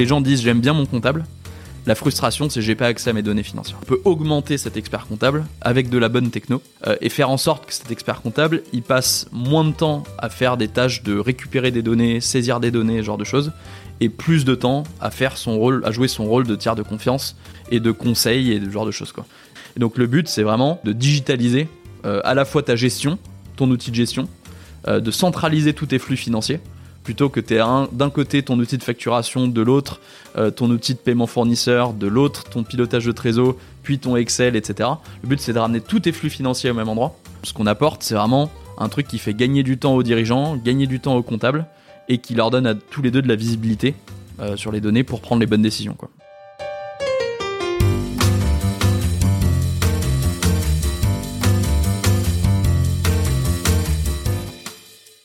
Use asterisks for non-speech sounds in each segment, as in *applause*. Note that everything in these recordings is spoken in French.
Les gens disent j'aime bien mon comptable. La frustration, c'est j'ai pas accès à mes données financières. On peut augmenter cet expert comptable avec de la bonne techno euh, et faire en sorte que cet expert comptable, il passe moins de temps à faire des tâches de récupérer des données, saisir des données, ce genre de choses, et plus de temps à faire son rôle, à jouer son rôle de tiers de confiance et de conseil et ce genre de choses quoi. Donc le but, c'est vraiment de digitaliser euh, à la fois ta gestion, ton outil de gestion, euh, de centraliser tous tes flux financiers plutôt que tu d'un côté ton outil de facturation, de l'autre euh, ton outil de paiement fournisseur, de l'autre ton pilotage de trésor, puis ton Excel, etc. Le but c'est de ramener tous tes flux financiers au même endroit. Ce qu'on apporte, c'est vraiment un truc qui fait gagner du temps aux dirigeants, gagner du temps aux comptables, et qui leur donne à tous les deux de la visibilité euh, sur les données pour prendre les bonnes décisions.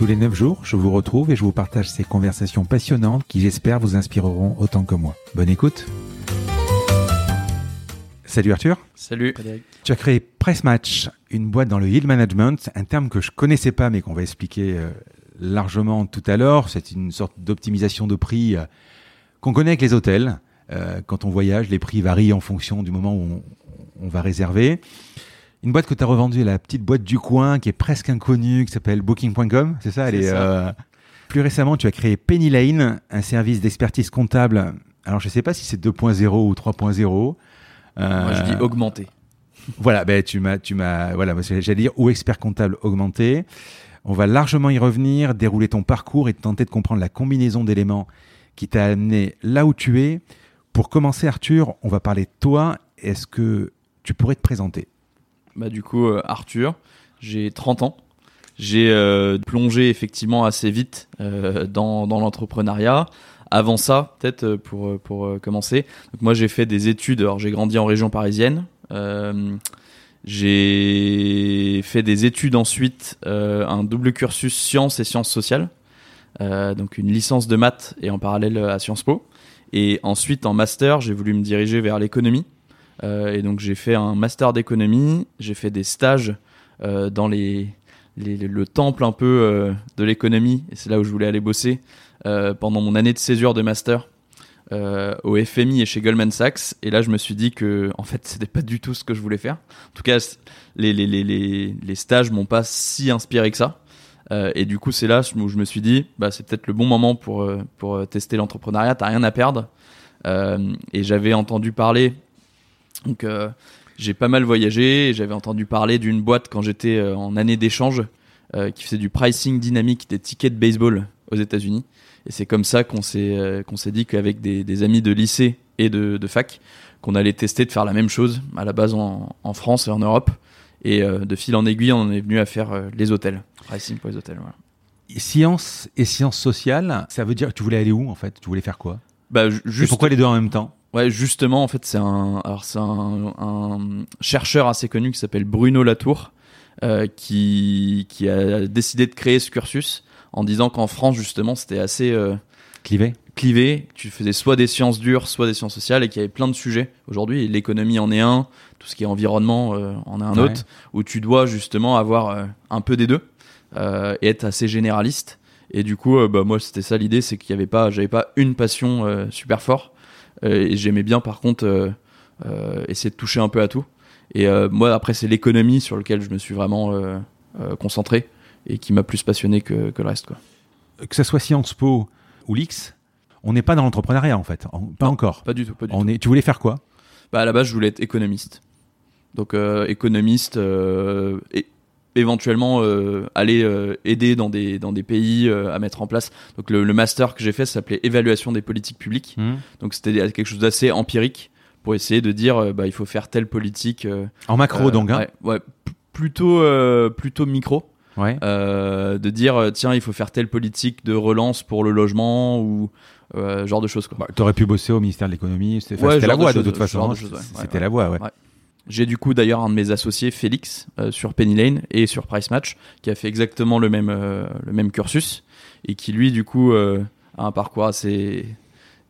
Tous les 9 jours, je vous retrouve et je vous partage ces conversations passionnantes qui j'espère vous inspireront autant que moi. Bonne écoute Salut Arthur Salut Tu as créé Press Match, une boîte dans le yield management, un terme que je connaissais pas mais qu'on va expliquer euh, largement tout à l'heure. C'est une sorte d'optimisation de prix euh, qu'on connaît avec les hôtels. Euh, quand on voyage, les prix varient en fonction du moment où on va réserver. Une boîte que tu as revendue, la petite boîte du coin qui est presque inconnue, qui s'appelle Booking.com, c'est ça, elle est, euh, Plus récemment, tu as créé Penny Lane, un service d'expertise comptable. Alors, je ne sais pas si c'est 2.0 ou 3.0. Euh, Moi, je dis augmenté. Voilà, ben, tu m'as, tu m'as, voilà, j'allais dire ou expert comptable augmenté. On va largement y revenir, dérouler ton parcours et tenter de comprendre la combinaison d'éléments qui t'a amené là où tu es. Pour commencer, Arthur, on va parler de toi. Est-ce que tu pourrais te présenter? Bah, du coup, euh, Arthur, j'ai 30 ans. J'ai euh, plongé effectivement assez vite euh, dans, l'entrepreneuriat. Avant ça, peut-être pour, pour commencer, moi j'ai fait des études, alors j'ai grandi en région parisienne. j'ai fait des études ensuite, un double cursus sciences et sciences sociales, donc une licence de maths et en parallèle à Sciences Po. Et ensuite en master, j'ai voulu me diriger vers l'économie. Euh, et donc j'ai fait un master d'économie, j'ai fait des stages euh, dans les, le temple un peu euh, de l'économie, et c'est là où je voulais aller bosser pendant mon année de césure de master. au FMI et chez Goldman Sachs. Et là, je me suis dit que, en fait, *laughs* c'était pas du tout ce que je voulais faire. En tout cas, les, les, les, les stages m'ont pas si inspiré que ça. et du coup, c'est là où je me suis dit, bah, c'est peut-être le bon moment pour, pour tester l'entrepreneuriat. T'as rien à perdre. et j'avais entendu parler donc euh, j'ai pas mal voyagé. J'avais entendu parler d'une boîte quand j'étais euh, en année d'échange euh, qui faisait du pricing dynamique des tickets de baseball aux États-Unis. Et c'est comme ça qu'on s'est qu'on s'est dit qu'avec des, des, amis de lycée et de, de fac, qu'on allait tester de faire la même chose à la base en, en France et en Europe. Et de fil en aiguille, on est venu à faire les hôtels, pricing pour les hôtels. Voilà. Sciences et sciences sociales, ça veut dire que tu voulais aller où en fait? Tu voulais faire quoi? Bah, juste... Et pourquoi les deux en même temps? Ouais, justement, en fait, c'est un, alors c'est un, un, chercheur assez connu qui s'appelle Bruno Latour, euh, qui, qui a décidé de créer ce cursus en disant qu'en France, justement, c'était assez euh, clivé. Clivé. Tu faisais soit des sciences dures, soit des sciences sociales, et qu'il y avait plein de sujets. Aujourd'hui, l'économie en est un, tout ce qui est environnement euh, en est un autre, où tu dois justement avoir euh, un peu des deux euh, et être assez généraliste. Et du coup, bah, moi, c'était ça l'idée, c'est qu'il y avait pas, j'avais pas une passion super forte et j'aimais bien par contre euh, euh, essayer de toucher un peu à tout. Et moi après c'est l'économie sur lequel je me suis vraiment concentré et qui m'a plus passionné que, que, le reste. Quoi. Que ce soit Sciences Po ou l'X, on n'est pas dans l'entrepreneuriat en fait, pas encore. Pas du tout. Pas du on tout. Est, tu voulais faire quoi? Bah à la base, je voulais être économiste. Donc euh, économiste euh, et éventuellement euh, aller euh, aider dans des dans des pays euh, à mettre en place. Donc le, le master que j'ai fait s'appelait évaluation des politiques publiques. Hmm. Donc c'était quelque chose d'assez empirique pour essayer de dire bah il faut faire telle politique. En macro, donc. Hein ouais, plutôt plutôt micro. ouais. De dire tiens il faut faire telle politique de relance pour le logement ou genre de choses quoi. Bah, T'aurais pu bosser au ministère de l'économie. C'était la de voie de, choses, toute façon. de hein. C'était la voie, ouais. J'ai du coup d'ailleurs un de mes associés, Félix, euh, sur Penny Lane et sur Price Match, qui a fait exactement le même, euh, le même cursus et qui lui du coup euh, a un parcours assez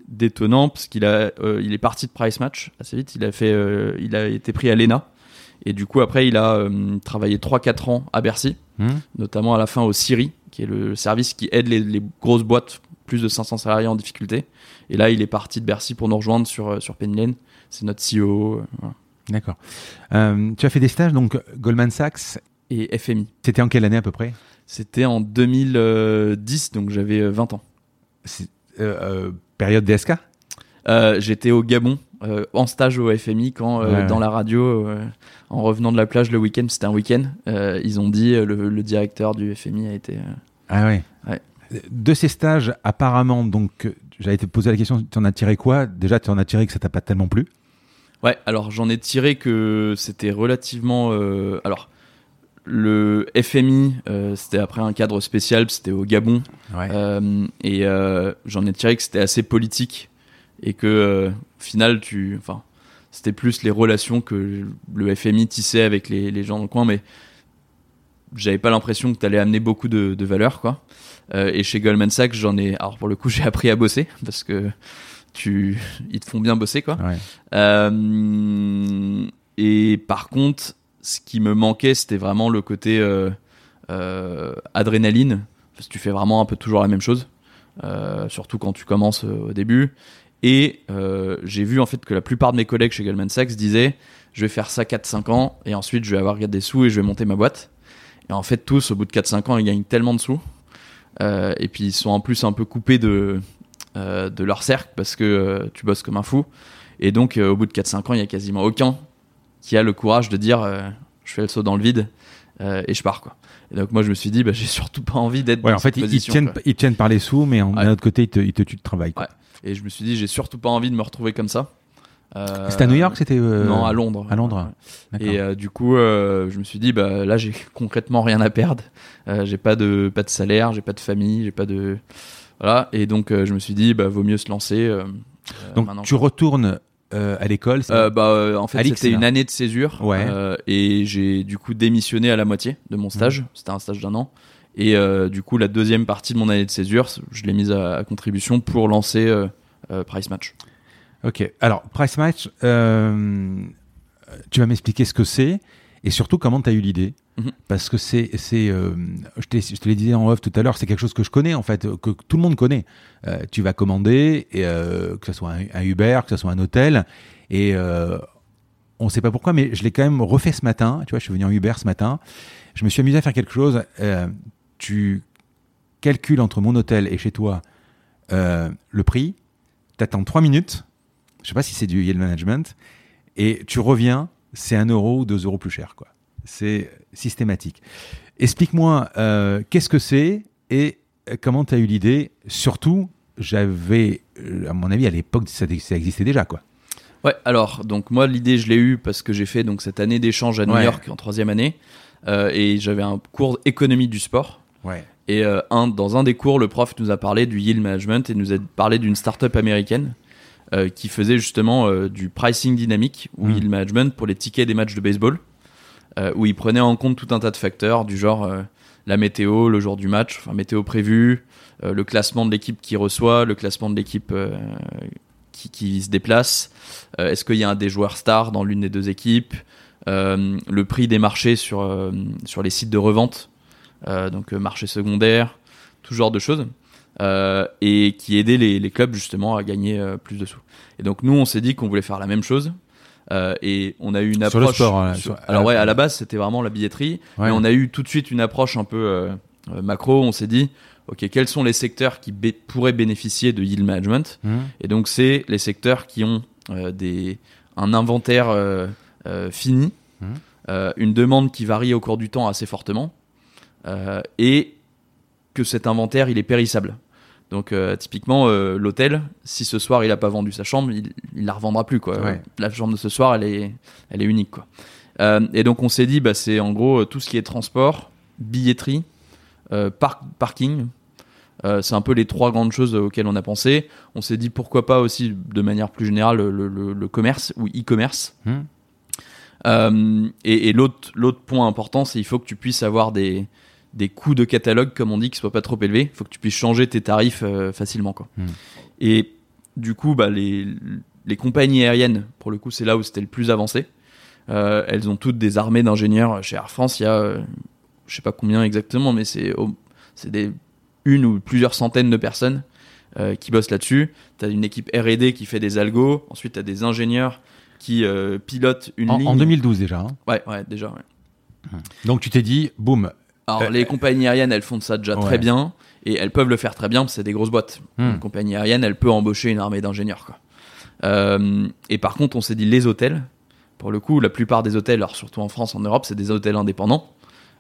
détonnant parce qu'il a, il est parti de Price Match assez vite. Il a fait, il a été pris à l'ENA et du coup après il a travaillé 3-4 ans à Bercy, Hmm. notamment à la fin au Siri, qui est le service qui aide les, les grosses boîtes plus de 500 salariés en difficulté. Et là il est parti de Bercy pour nous rejoindre sur, sur Penny Lane. C'est notre CEO. voilà. D'accord. Euh, tu as fait des stages, donc Goldman Sachs. Et FMI. C'était en quelle année à peu près? C'était en 2010, donc j'avais euh, 20 ans. C'est, euh, euh, Période DSK Euh, J'étais au Gabon, euh, en stage au FMI, quand euh, Ouais, dans ouais. la radio, euh, en revenant de la plage le week-end, c'était un week-end, euh, ils ont dit, euh, le, le directeur du FMI a été... euh, Ah ouais. Ouais. De ces stages, apparemment, donc, euh, j'avais été posé la question, tu en as tiré quoi? Déjà, tu en as tiré que ça t'a pas tellement plu Ouais, alors j'en ai tiré que c'était relativement... euh, alors, le FMI, euh, c'était après un cadre spécial, c'était au Gabon, Ouais. Euh, et euh, j'en ai tiré que c'était assez politique et que euh, au final tu enfin c'était plus les relations que le FMI tissait avec les, les gens dans le coin mais j'avais pas l'impression que tu allais amener beaucoup de, de valeur quoi Euh, et chez Goldman Sachs j'en ai alors pour le coup *laughs* j'ai appris à bosser parce que tu ils te font bien bosser quoi Ouais. euh, et par contre, ce qui me manquait, c'était vraiment le côté euh, euh, adrénaline. Parce que tu fais vraiment un peu toujours la même chose, surtout quand tu commences au début. Et j'ai vu en fait que la plupart de mes collègues chez Goldman Sachs disaient je vais faire ça 4-5 ans et ensuite je vais avoir des sous et je vais monter ma boîte. Et en fait, tous, au bout de 4-5 ans, ils gagnent tellement de sous. Et puis ils sont en plus un peu coupés de, de leur cercle parce que euh, tu bosses comme un fou. Et donc, euh, au bout de 4-5 ans, il y a quasiment aucun qui a le courage de dire euh, je fais le saut dans le vide euh, et je pars. Quoi. Et donc, moi, je me suis dit, bah, j'ai *laughs* surtout pas envie d'être Ouais, dans en fait, ils, tiennent, quoi. ils tiennent par les sous, mais Ouais. d'un autre côté, ils te, ils te tuent de travail. quoi. Ouais. Et je me suis dit, j'ai surtout pas envie de me retrouver comme ça. Euh, C'était à New York, c'était euh, Non, à Londres. à Londres. Et euh, du coup, euh, je me suis dit, bah là, j'ai *laughs* concrètement rien à perdre. Euh, j'ai pas de pas de salaire, j'ai pas de famille, j'ai pas de voilà. Et donc, euh, je me suis dit, bah vaut mieux se lancer. euh, euh, Donc, maintenant, tu retournes euh, à l'école. Euh, bah, euh, en fait, c'était une année de césure. Ouais. et j'ai du coup démissionné à la moitié de mon stage. C'était un stage d'un an. Et du coup, la deuxième partie de mon année de césure, je l'ai mise à, à contribution pour lancer Price Match. Ok. Alors, Price Match, tu vas m'expliquer ce que c'est et surtout comment tu as eu l'idée. Mhm. Parce que c'est, c'est, euh, je, te l'ai dit en off tout à l'heure, c'est quelque chose que je connais en fait, que tout le monde connaît. Euh, tu vas commander, et, euh, que ce soit un, un Uber, que ce soit un hôtel, et euh, on ne sait pas pourquoi, mais je l'ai quand même refait ce matin. Tu vois, je suis venu en Uber ce matin. Je me suis amusé à faire quelque chose. Euh, tu calcules entre mon hôtel et chez toi euh, le prix. Tu attends trois minutes. Je sais pas si c'est du yield management. Et tu reviens, c'est un euro ou deux euros plus cher. quoi. C'est systématique. Explique-moi euh, qu'est-ce que c'est et euh, comment tu as eu l'idée? Surtout, j'avais, euh, à mon avis, à l'époque, ça, ça existait déjà. quoi. Ouais, alors, donc moi, l'idée, je l'ai eue parce que j'ai fait donc cette année d'échange à New Ouais. York en troisième année. Euh, et j'avais un cours économie du sport. Ouais. Et euh, un, dans un des cours, le prof nous a parlé du yield management et nous a parlé d'une startup américaine euh, qui faisait justement euh, du pricing dynamique ou Mm. yield management pour les tickets des matchs de baseball, euh, où il prenait en compte tout un tas de facteurs du genre la météo, le jour du match, enfin météo prévu, euh, le classement de l'équipe qui reçoit, le classement de l'équipe qui, qui se déplace, est-ce qu'il y a un des joueurs stars dans l'une des deux équipes, le prix des marchés sur, sur les sites de revente, donc marché secondaire, tout genre de choses, euh, et qui aidait les, les clubs justement à gagner euh, plus de sous. Et donc nous, on s'est dit qu'on voulait faire la même chose. euh, et on a eu une Sur le approche. sport, hein, sur- alors ouais, à la base c'était vraiment la billetterie, Ouais. mais on a eu tout de suite une approche un peu macro. On s'est dit, ok, quels sont les secteurs qui bé- pourraient bénéficier de yield management Mhm. Et donc c'est les secteurs qui ont des un inventaire fini, euh, une demande qui varie au cours du temps assez fortement, et que cet inventaire il est périssable. Donc euh, typiquement euh, l'hôtel, si ce soir il a pas vendu sa chambre, il, il la revendra plus quoi. Ouais. La chambre de ce soir, elle est, elle est unique quoi. Euh, et donc on s'est dit, bah, c'est en gros tout ce qui est transport, billetterie, parc- parking. C'est un peu les trois grandes choses auxquelles on a pensé. On s'est dit pourquoi pas aussi de manière plus générale le, le- le commerce ou e-commerce. Hmm. Et et l'autre l'autre point important, c'est il faut que tu puisses avoir des des coûts de catalogue, comme on dit, qui soient pas trop élevés. Il faut que tu puisses changer tes tarifs euh, facilement. Quoi. Hmm. Et du coup, bah, les, les compagnies aériennes, pour le coup, c'est là où c'était le plus avancé. Euh, elles ont toutes des armées d'ingénieurs. Chez Air France, il y a, euh, je sais pas combien exactement, mais c'est des une ou plusieurs centaines de personnes euh, qui bossent là-dessus. Tu as une équipe R&D qui fait des algos. Ensuite, tu as des ingénieurs qui pilotent une En, ligne. en 2012 déjà. hein. Ouais, ouais, déjà. ouais. Donc tu t'es dit, boum. Alors, Euh, les compagnies aériennes, elles font ça déjà Ouais. très bien. Et elles peuvent le faire très bien parce que c'est des grosses boîtes. Hmm. Une compagnie aérienne, elle peut embaucher une armée d'ingénieurs. quoi. Euh, et par contre, on s'est dit les hôtels. Pour le coup, la plupart des hôtels, alors surtout en France, en Europe, c'est des hôtels indépendants.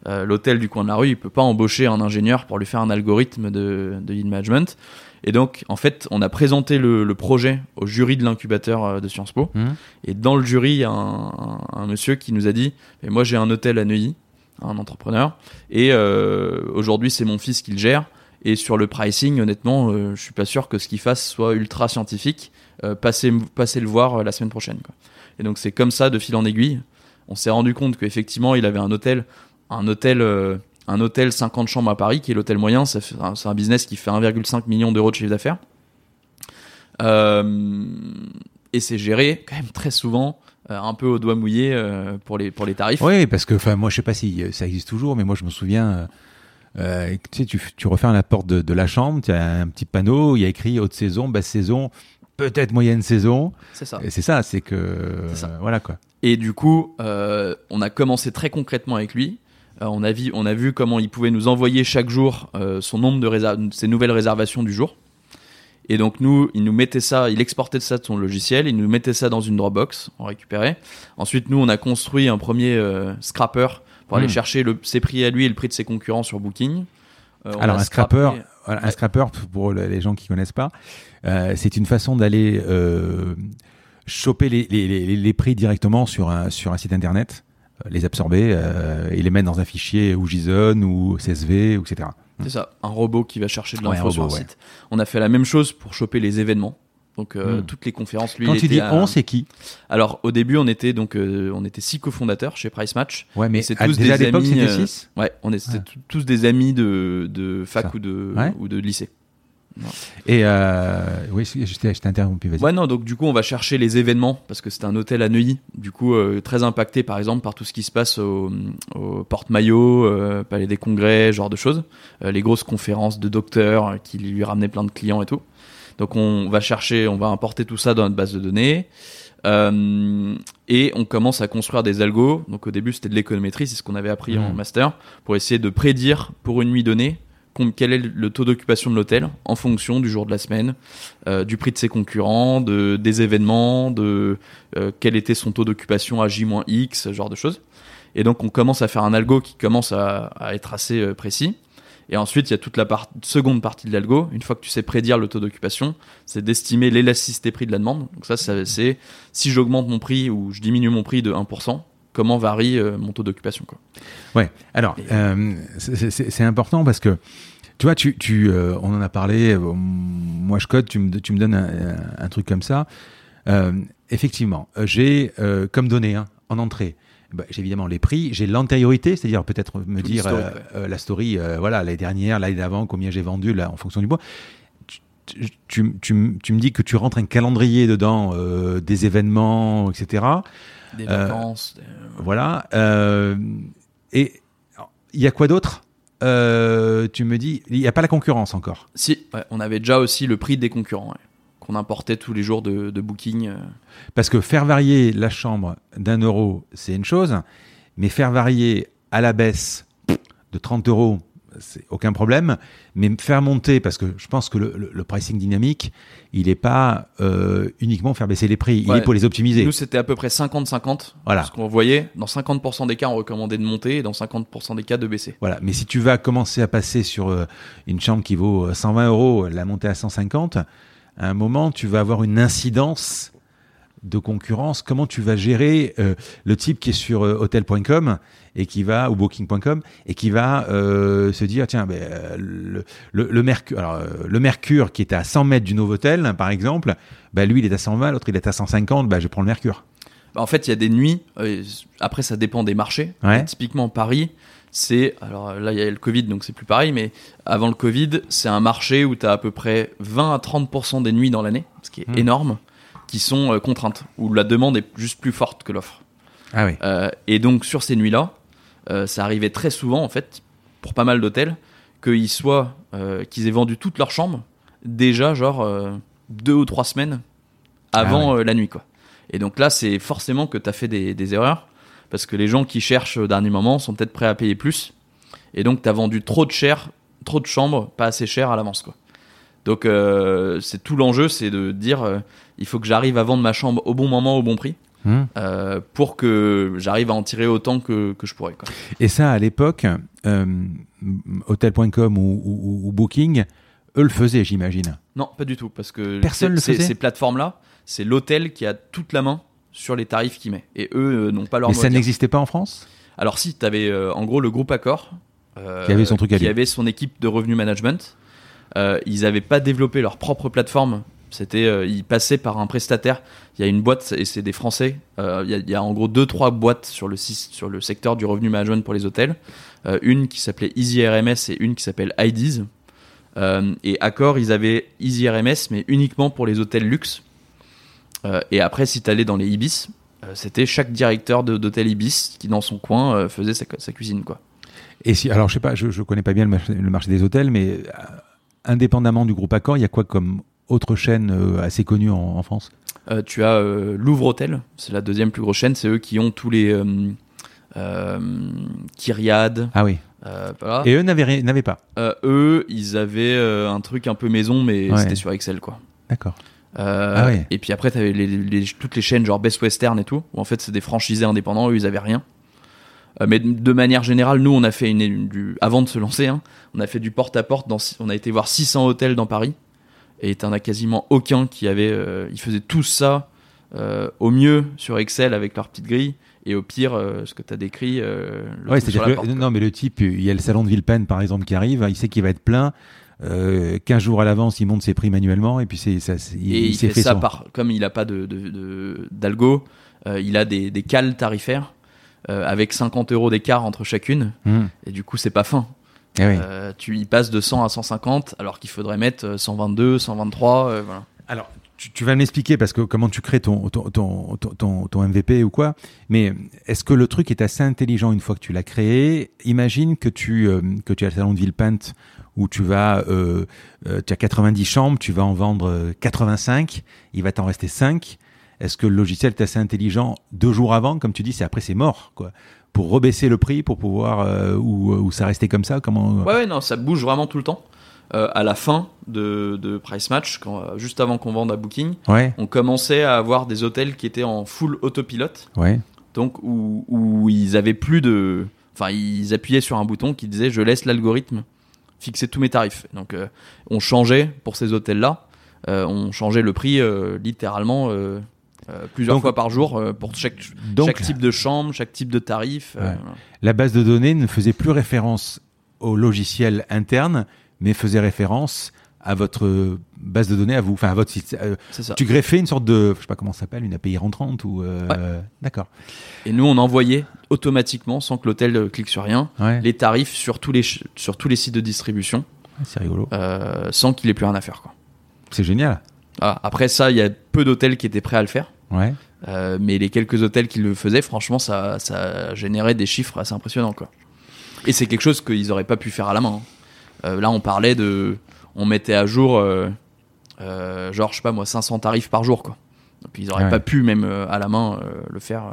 Euh, L'hôtel du coin de la rue, il peut pas embaucher un ingénieur pour lui faire un algorithme de, de yield management. Et donc, en fait, on a présenté le, le projet au jury de l'incubateur de Sciences Po. Hmm. Et dans le jury, il y a un, un- un monsieur qui nous a dit Mais Moi, j'ai un hôtel à Neuilly, un entrepreneur, et euh, aujourd'hui, c'est mon fils qui le gère. Et sur le pricing, honnêtement, euh, je suis pas sûr que ce qu'il fasse soit ultra scientifique. Euh, passez, passez le voir euh, la semaine prochaine. Et donc, c'est comme ça, de fil en aiguille. On s'est rendu compte qu'effectivement, il avait un hôtel, un hôtel, un hôtel 50 chambres à Paris, qui est l'hôtel moyen. C'est un business qui fait 1,5 million d'euros de chiffre d'affaires. Et c'est géré quand même très souvent un peu au doigt mouillé euh, pour, les, pour les tarifs. Oui, parce que enfin moi je sais pas si euh, ça existe toujours, mais moi je me souviens. euh, euh, tu sais, tu, tu refermes la porte de, de la chambre, tu as un petit panneau, il y a écrit haute saison, basse saison, peut-être moyenne saison. C'est ça. Et c'est ça, c'est que ça. euh, voilà quoi. Et du coup, euh, on a commencé très concrètement avec lui. Euh, on, a vu, on a vu comment il pouvait nous envoyer chaque jour euh, son nombre de ses nouvelles réservations du jour. Et donc nous, il nous mettait ça, il exportait ça de son logiciel, il nous mettait ça dans une Dropbox, on récupérait. Ensuite, nous, on a construit un premier euh, scrapper pour aller Hmm. chercher le, ses prix à lui et le prix de ses concurrents sur Booking. Euh, Alors a un scrapper, scrappé- voilà, un scrapper pour les gens qui connaissent pas, euh, c'est une façon d'aller euh, choper les, les, les, les prix directement sur un sur un site internet, les absorber et les mettre dans un fichier ou JSON ou CSV etc. C'est ça, un robot qui va chercher de l'info sur un site. On a fait la même chose pour choper les événements. Donc euh, Hmm. toutes les conférences. Lui, Quand il tu était dis à- on, c'est qui Alors au début, on était donc euh, on était six cofondateurs chez Price Match. Ouais, mais c'est tous déjà à des l'époque amis, c'était euh, 6 Ouais, on c'était Ouais. tous- tous des amis de, de fac Ça. ou de Ouais. ou de lycée. Et euh, oui, je t'ai interrompu, vas-y. Ouais non, donc du coup on va chercher les événements parce que c'est un hôtel à Neuilly, du coup euh, très impacté par exemple par tout ce qui se passe au, au porte-maillot, euh, palais des congrès, genre de choses, Euh, les grosses conférences de docteurs qui lui ramenaient plein de clients et tout. Donc on va chercher, on va importer tout ça dans notre base de données. Euh, et on commence à construire des algos. Donc au début c'était de l'économétrie, c'est ce qu'on avait appris en Mhm. master, pour essayer de prédire pour une nuit donnée quel est le taux d'occupation de l'hôtel en fonction du jour de la semaine, euh, du prix de ses concurrents, de, des événements, de euh, quel était son taux d'occupation à J-X, ce genre de choses. Et donc on commence à faire un algo qui commence à, être assez euh, précis. Et ensuite, il y a toute la seconde partie de l'algo. Une fois que tu sais prédire le taux d'occupation, c'est d'estimer l'élasticité prix de la demande. Donc ça, ça c'est si j'augmente mon prix ou je diminue mon prix de 1%, comment varie euh, mon taux d'occupation. quoi. Ouais. Alors, Et- euh, c'est- important parce que tu vois, tu, tu, euh, on en a parlé. euh, moi, je code. Tu me, tu me donnes un, un truc comme ça. Euh, effectivement, euh, j'ai euh, comme données hein, en entrée. bah, j'ai évidemment les prix, j'ai l'antériorité, c'est-à-dire peut-être me Tout dire euh, euh, la story, euh, voilà, l'année dernière, l'année d'avant, combien j'ai vendu là, en fonction du mois. Tu, tu, tu, me dis que tu rentres un calendrier dedans, euh, des événements, etc. Des Euh, vacances. des- Voilà. Euh, et il y a quoi d'autre? Euh, Tu me dis, il n'y a pas la concurrence encore. Si, ouais, on avait déjà aussi le prix des concurrents, ouais, qu'on importait tous les jours de, de booking. euh. Parce que faire varier la chambre d'un euro, c'est une chose, mais faire varier à la baisse de 30 euros c'est aucun problème. Mais faire monter, parce que je pense que le, le- le pricing dynamique, il n'est pas euh, uniquement faire baisser les prix, il est pour les optimiser. Nous, c'était à peu près 50-50. Voilà. Ce qu'on voyait, dans 50% des cas, on recommandait de monter et dans 50% des cas, de baisser. Voilà. Mais si tu vas commencer à passer sur euh, une chambre qui vaut euh, 120 euros, la monter à 150, à un moment, tu vas avoir une incidence de concurrence. Comment tu vas gérer euh, le type qui est sur euh, hotel.com et qui va ou booking.com et qui va euh, se dire tiens ben, euh, le, le, le mercure alors euh, le mercure qui est à 100 mètres du Novotel par exemple bah lui il est à 120 l'autre il est à 150 bah je prends le mercure Bah, en fait, il y a des nuits. euh, après, ça dépend des marchés. Ouais. Typiquement, Paris, c'est. Alors là, il y a le Covid, donc c'est plus pareil. Mais avant le Covid, c'est un marché où tu as à peu près 20 à 30% des nuits dans l'année, ce qui est Hmm. énorme, qui sont euh, contraintes, où la demande est juste plus forte que l'offre. ah oui Euh, et donc, sur ces nuits-là, euh, ça arrivait très souvent, en fait, pour pas mal d'hôtels, qu'ils soient. qu'ils aient vendu toutes leurs chambres déjà, genre, deux ou trois semaines avant Ah la nuit, quoi. Et donc là, c'est forcément que tu as fait des, des erreurs, parce que les gens qui cherchent au dernier moment sont peut-être prêts à payer plus. Et donc, tu as vendu trop de cher, trop de chambres, pas assez cher à l'avance, quoi. Donc, euh, c'est tout l'enjeu, c'est de dire, euh, il faut que j'arrive à vendre ma chambre au bon moment, au bon prix, Hum. euh, pour que j'arrive à en tirer autant que, que je pourrais, quoi. Et ça, à l'époque, euh, Hotel.com ou, ou- ou Booking, eux le faisaient, j'imagine. Non, pas du tout, parce que Personne le faisait ces plateformes-là, c'est l'hôtel qui a toute la main sur les tarifs qu'il met. Et eux euh, n'ont pas leur Mais ça n'existait pas en France? Alors si, tu avais en gros le groupe Accor, Qui avait son truc à qui lui. avait son équipe de revenu management. Ils n'avaient pas développé leur propre plateforme. C'était, euh, ils passaient par un prestataire. Il y a une boîte et c'est des Français. Euh, il, y a, en gros deux trois boîtes sur le sur le secteur du revenu management pour les hôtels. Euh, une qui s'appelait Easy RMS et une qui s'appelle IDs. Euh, et Accor, ils avaient Easy RMS mais uniquement pour les hôtels luxe. Et après, si tu allais dans les Ibis, c'était chaque directeur d'hôtel Ibis qui dans son coin faisait sa, cuisine quoi. Et si, alors, je sais pas, je, connais pas bien le marché, le marché des hôtels, mais indépendamment du groupe Accor, il y a quoi comme autre chaîne euh, assez connue en, en France? Euh, tu as euh, Louvre Hôtel, c'est la deuxième plus grosse chaîne, c'est eux qui ont tous les euh, euh, Kyriad. Ah oui. euh, voilà. Et eux n'avaient rien- n'avaient pas? Euh, eux, ils avaient euh, un truc un peu maison, mais Ouais. c'était sur Excel quoi. D'accord. Ah ouais. Et puis après, tu avais les, les- toutes les chaînes genre Best Western et tout, où en fait c'est des franchisés indépendants, eux ils avaient rien. Mais de de manière générale, nous on a fait une, une- du, avant de se lancer, hein, on a fait du porte à porte. Dans, on a été voir 600 hôtels dans Paris, et t'en as quasiment aucun qui avait. euh, ils faisaient tous ça euh, au mieux sur Excel avec leur petite grille, et au pire, euh, ce que tu as décrit. euh, porte, quoi. non, mais le type, il y a le salon de Villepin par exemple qui arrive, il sait qu'il va être plein. Euh, 15 jours à l'avance, il monte ses prix manuellement et puis c'est ça. c'est- et il, fait, ça par comme il a pas de de- de- d'algo euh, il a des, des cales tarifaires avec 50 euros d'écart entre chacune Hum. et du coup c'est pas fin Eh oui. Euh, tu y passes de 100 à 150 alors qu'il faudrait mettre euh, 122 123 euh, voilà Alors, tu, tu vas m'expliquer parce que comment tu crées ton, ton, ton, ton, MVP ou quoi. Mais est-ce que le truc est assez intelligent une fois que tu l'as créé? Imagine que tu, euh, que tu as le salon de Villepinte où tu vas, euh, euh, tu as 90 chambres, tu vas en vendre euh, 85, il va t'en rester 5. Est-ce que le logiciel est assez intelligent deux jours avant, comme tu dis, c'est après c'est mort, quoi, pour rebaisser le prix, pour pouvoir euh, ou, ou ça restait comme ça Comment ouais, ouais non ça bouge vraiment tout le temps. Euh, à la fin de, de Price Match quand, euh, juste avant qu'on vende à Booking Ouais, on commençait à avoir des hôtels qui étaient en full autopilote. Ouais. donc où, où ils avaient plus de enfin ils appuyaient sur un bouton qui disait je laisse l'algorithme fixer tous mes tarifs. Donc euh, on changeait pour ces hôtels là on changeait le prix euh, littéralement euh, plusieurs Donc- fois par jour euh, pour chaque, Donc, chaque type de chambre chaque type de tarif euh, Ouais. la base de données ne faisait plus référence au logiciel interne, mais faisait référence à votre base de données à vous, enfin à votre site. Euh, tu greffais une sorte de, je sais pas comment ça s'appelle, une API rentrante ou euh, d'accord. et nous on envoyait automatiquement sans que l'hôtel clique sur rien Ouais, les tarifs sur tous les sur tous les sites de distribution c'est rigolo. sans qu'il ait plus rien à faire quoi. C'est génial. Ah, après ça il y a peu d'hôtels qui étaient prêts à le faire Ouais. Euh, mais les quelques hôtels qui le faisaient, franchement, ça, ça générait des chiffres assez impressionnants. Quoi. Et c'est quelque chose qu'ils auraient pas pu faire à la main. hein. Euh, là, on parlait de. On mettait à jour, euh, genre, je sais pas moi, 500 tarifs par jour. Quoi. Donc ils auraient Ouais. pas pu, même à la main, le faire.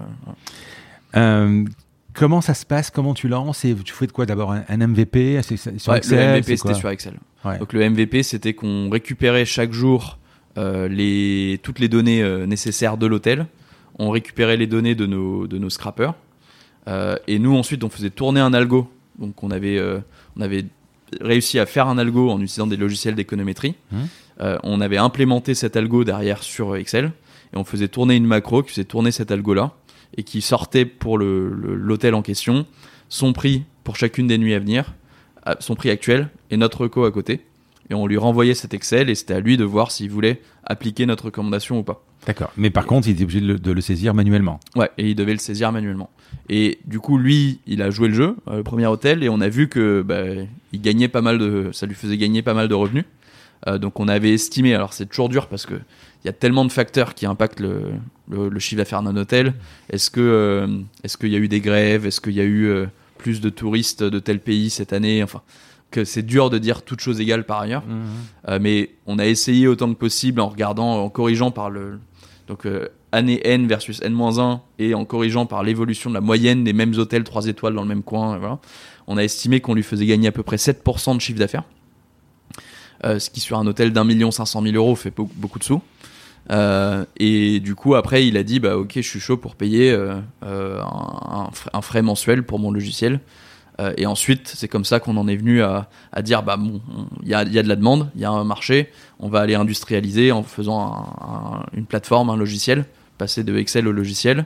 comment ça se passe? Comment tu lances? Et tu fais de quoi? D'abord un, un MVP sur Ouais, Excel, le MVP c'était sur Excel. Ouais. Donc le MVP c'était qu'on récupérait chaque jour les, toutes les données euh, nécessaires de l'hôtel. On récupérait les données de nos, de nos scrappers. Euh, et nous ensuite on faisait tourner un algo. Donc on avait, euh, on avait réussi à faire un algo en utilisant des logiciels d'économétrie. Euh, on avait implémenté cet algo derrière sur Excel et on faisait tourner une macro qui faisait tourner cet algo là et qui sortait pour l'hôtel en question son prix pour chacune des nuits à venir, son prix actuel et notre reco à côté. Et on lui renvoyait cet Excel et c'était à lui de voir s'il voulait appliquer notre recommandation ou pas. D'accord. Mais par contre, il était obligé de le, de le saisir manuellement. Ouais, et il devait le saisir manuellement. Et du coup, lui, il a joué le jeu, euh, le premier hôtel, et on a vu que bah, il gagnait pas mal de, ça lui faisait gagner pas mal de revenus. Euh, donc on avait estimé, alors c'est toujours dur parce que il y a tellement de facteurs qui impactent le, le, le chiffre d'affaires d'un hôtel. Est-ce que euh, est-ce qu'il y a eu des grèves? Est-ce qu'il y a eu euh, plus de touristes de tel pays cette année? Enfin, que c'est dur de dire toutes choses égales par ailleurs. Euh, mais on a essayé autant que possible en regardant, en corrigeant par le donc euh, année n versus n-1 et en corrigeant par l'évolution de la moyenne des mêmes hôtels 3 étoiles dans le même coin. voilà. On a estimé qu'on lui faisait gagner à peu près 7% de chiffre d'affaires. Euh, ce qui sur un hôtel d'un million cinq cent mille euros fait beaucoup, de sous. Euh, et du coup après il a dit bah ok je suis chaud pour payer euh, un frais mensuel pour mon logiciel. Euh, et ensuite c'est comme ça qu'on en est venu à, à dire bah bon on- il y a, il y a de la demande, il y a un marché, on va aller industrialiser en faisant un- un- une plateforme, un logiciel, passer de Excel au logiciel.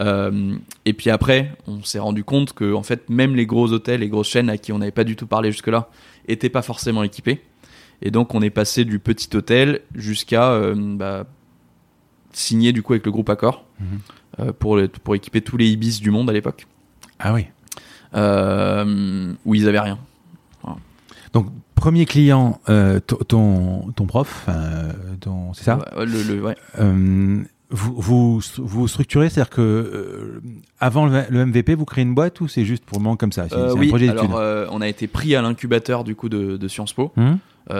Euh, et puis après, on s'est rendu compte que en fait, même les gros hôtels, les grosses chaînes à qui on n'avait pas du tout parlé jusque-là, étaient pas forcément équipés. Et donc, on est passé du petit hôtel jusqu'à euh, bah, signer du coup avec le groupe Accor Mhm. euh, pour, le- pour équiper tous les Ibis du monde à l'époque, Ah oui. Euh, où ils avaient rien. Donc, premier client, euh, ton- ton, prof, euh, ton- c'est ça? Ouais, le- le- ouais. Vous, vous, vous structurez, c'est-à-dire que euh, avant le, le MVP, vous créez une boîte ou c'est juste pour le moment comme ça? Euh, un oui, projet alors euh, on a été pris à l'incubateur du coup de, de Sciences Po. Hum?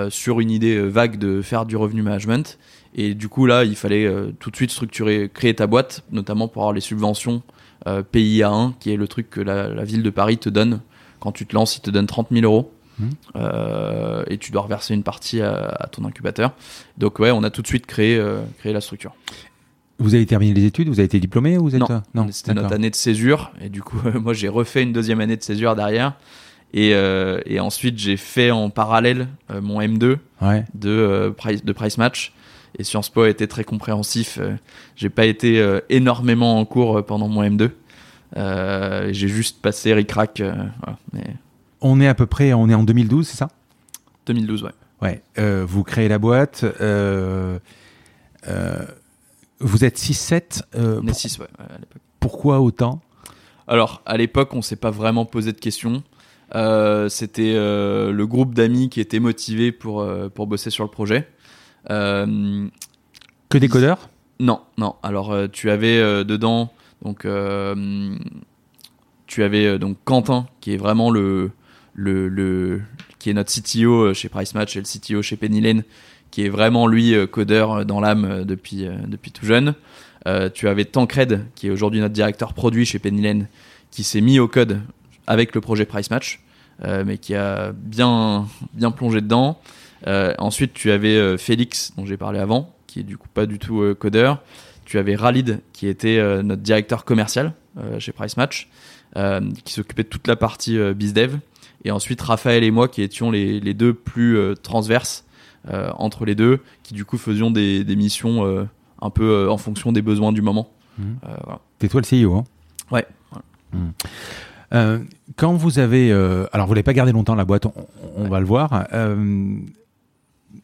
sur une idée vague de faire du revenu management. Et du coup, là, il fallait tout de suite structurer, créer ta boîte, notamment pour avoir les subventions euh, PIA1, qui est le truc que la, la ville de Paris te donne. Quand tu te lances, ils te donnent 30 000 euros. Mhm. Euh, et tu dois reverser une partie à, à ton incubateur. Donc, ouais, on a tout de suite créé, euh, créé la structure. Vous avez terminé les études? Vous avez été diplômé ou vous êtes Non, euh, C'était notre année de césure. Et du coup, *laughs* moi, j'ai refait une deuxième année de césure derrière. Et, et ensuite, j'ai fait en parallèle mon M2 Ouais. de, euh, price, de Price Match. Et Sciences Po a été très compréhensif. Euh, j'ai pas été euh, énormément en cours euh, pendant mon M2. Euh, j'ai juste passé ric-rac. voilà. Mais On est à peu près, on est en 2012, c'est ça? 2012, ouais. Ouais. Euh, vous créez la boîte. euh, euh, vous êtes 6-7. euh, On est pour- 6, ouais, ouais, à l'époque. pourquoi autant? Alors, à l'époque, on s'est pas vraiment posé de questions. C'était le groupe d'amis qui était motivé pour, pour bosser sur le projet. Euh, Que des codeurs Non, non. Alors euh, tu avais euh, dedans donc tu avais donc Quentin qui est vraiment le le, le qui est notre CTO chez Price Match et le CTO chez Penny Lane qui est vraiment lui codeur dans l'âme depuis depuis tout jeune. Euh, tu avais Tancred qui est aujourd'hui notre directeur produit chez Penny Lane qui s'est mis au code avec le projet Price Match euh, mais qui a bien bien plongé dedans. Euh, ensuite, tu avais euh, Félix, dont j'ai parlé avant, qui est du coup pas du tout euh, codeur. Tu avais Ralid, qui était notre directeur commercial chez Price Match, qui s'occupait de toute la partie BizDev. Et ensuite, Raphaël et moi, qui étions les, les deux plus transverses entre les deux, qui du coup faisions des, des missions un peu en fonction des besoins du moment. Euh, voilà. C'est toi le CEO, hein? Ouais. Euh, quand vous avez, euh, alors vous l'avez pas gardé longtemps la boîte, on, on va le voir. Euh,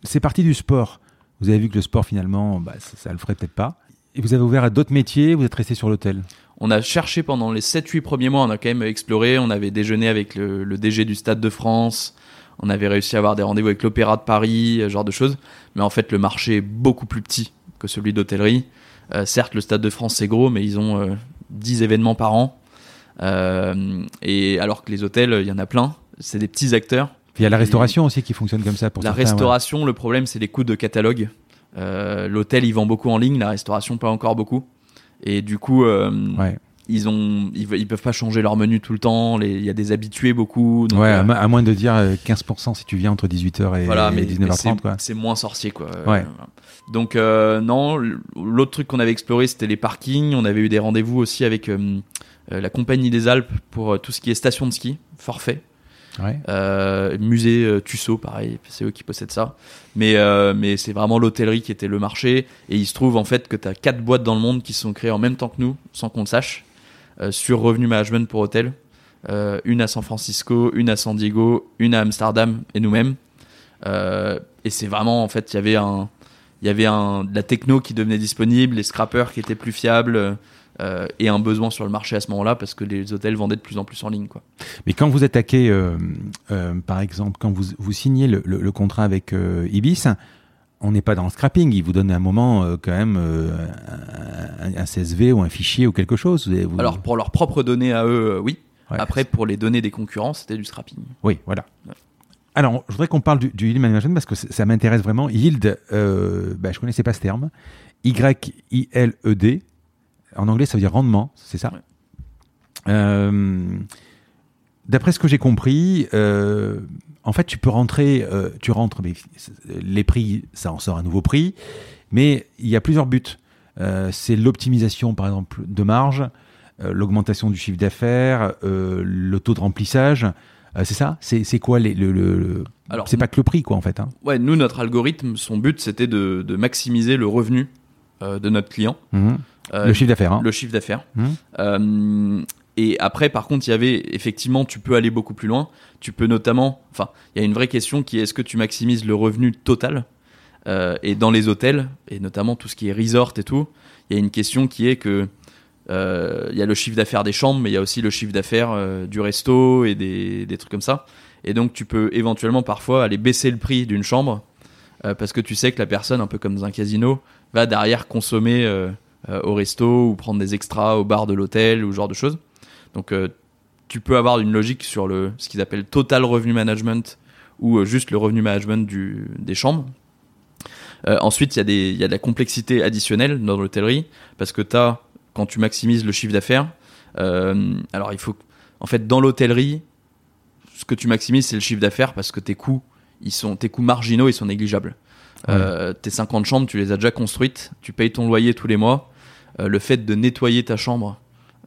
c'est parti du sport. Vous avez vu que le sport finalement, bah, ça, ça le ferait peut-être pas. Et vous avez ouvert à d'autres métiers. Vous êtes resté sur l'hôtel. On a cherché pendant les 7-8 premiers mois, on a quand même exploré, on avait déjeuné avec le, DG du Stade de France, on avait réussi à avoir des rendez-vous avec l'Opéra de Paris, ce genre de choses. Mais en fait, le marché est beaucoup plus petit que celui d'hôtellerie. Euh, certes, le Stade de France, c'est gros, mais ils ont euh, 10 événements par an. Euh, et alors que les hôtels, il y en a plein, c'est des petits acteurs. Il y a la restauration aussi qui fonctionne comme ça pour La certains, ouais. restauration, le problème, c'est les coûts de catalogue. Euh, L'hôtel, il vend beaucoup en ligne, la restauration, pas encore beaucoup. Et du coup, euh, Ouais. ils ont ils, ils peuvent pas changer leur menu tout le temps il y a des habitués beaucoup donc, ouais, euh, à, mo- à moins de dire euh, 15% si tu viens entre 18h et, voilà et mais, mais 19h30 c'est- moins sorcier quoi Ouais. donc non l'autre truc qu'on avait exploré c'était les parkings on avait eu des rendez-vous aussi avec la compagnie des Alpes pour tout ce qui est station de ski forfait Euh, musée euh, Tussaud, pareil, c'est eux qui possèdent ça. Mais, euh, mais c'est vraiment l'hôtellerie qui était le marché. Et il se trouve en fait que tu as quatre boîtes dans le monde qui sont créées en même temps que nous, sans qu'on le sache, sur revenu management pour hôtel. Une à San Francisco, une à San Diego, une à Amsterdam et nous-mêmes. Et c'est vraiment en fait, il y avait un, y avait un, de la techno qui devenait disponible, les scrappers qui étaient plus fiables. Euh, et un besoin sur le marché à ce moment-là parce que les hôtels vendaient de plus en plus en ligne quoi. Mais quand vous attaquez, euh, euh, par exemple, quand vous, vous signez le, le- le contrat avec Ibis, on n'est pas dans le scrapping. Il vous donne à un moment euh, quand même euh, un, un CSV ou un fichier ou quelque chose. Vous- vous- Alors pour leurs propres données à eux, euh, oui. Ouais. Après, pour les données des concurrents, c'était du scrapping. Oui, voilà. Ouais. Alors, je voudrais qu'on parle du, du yield management parce que ça m'intéresse vraiment. Yield, bah, je connaissais pas ce terme. Y-I-L-E-D. En anglais, ça veut dire rendement, c'est ça Ouais. Euh, D'après ce que j'ai compris, euh, en fait, tu peux rentrer, euh, tu rentres, mais les prix, ça en sort un nouveau prix, mais il y a plusieurs buts. C'est l'optimisation, par exemple, de marge, l'augmentation du chiffre d'affaires, le taux de remplissage. Euh, c'est ça? C'est quoi les, le, Alors, C'est pas que le prix, quoi, en fait. Hein. Ouais, nous, notre algorithme, son but, c'était de, de maximiser le revenu euh, de notre client. Mhm. Euh, le chiffre d'affaires. Hein. le chiffre d'affaires. Mhm. Euh, et après, par contre, il y avait effectivement, tu peux aller beaucoup plus loin. Tu peux notamment, enfin, il y a une vraie question qui est est-ce que tu maximises le revenu total Euh, Et dans les hôtels, et notamment tout ce qui est resort et tout, il y a une question qui est que euh, il y a le chiffre d'affaires des chambres, mais il y a aussi le chiffre d'affaires euh, du resto et des, des trucs comme ça. Et donc, tu peux éventuellement parfois aller baisser le prix d'une chambre parce que tu sais que la personne, un peu comme dans un casino, va derrière consommer au resto ou prendre des extras au bar de l'hôtel ou ce genre de choses. Donc, euh, tu peux avoir une logique sur le, ce qu'ils appellent total revenue management ou euh, juste le revenu management du, des chambres. Euh, ensuite, il y, y a de la complexité additionnelle dans l'hôtellerie parce que as, quand tu maximises le chiffre d'affaires, euh, alors il faut. En fait, dans l'hôtellerie, ce que tu maximises, c'est le chiffre d'affaires parce que tes coûts, ils sont, tes coûts marginaux, ils sont négligeables. Euh, tes 50 chambres, tu les as déjà construites, tu payes ton loyer tous les mois. Euh, le fait de nettoyer ta chambre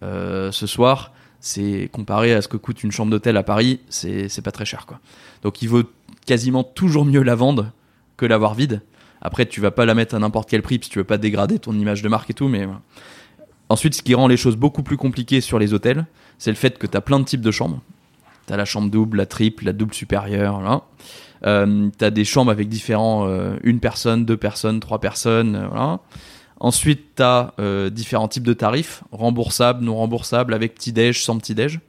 euh, ce soir, c'est comparé à ce que coûte une chambre d'hôtel à Paris, c'est pas très cher quoi. Donc il vaut quasiment toujours mieux la vendre que l'avoir vide. Après, tu vas pas la mettre à n'importe quel prix si tu veux pas dégrader ton image de marque et tout, mais. Ensuite, ce qui rend les choses beaucoup plus compliquées sur les hôtels, c'est le fait que tu as plein de types de chambres. Tu as la chambre double, la triple, la double supérieure. Voilà. Euh, tu as des chambres avec différents, euh, une personne, deux personnes, trois personnes. euh. Ensuite, tu as différents types de tarifs, remboursables, non remboursables, avec petit-déj, sans petit-déj.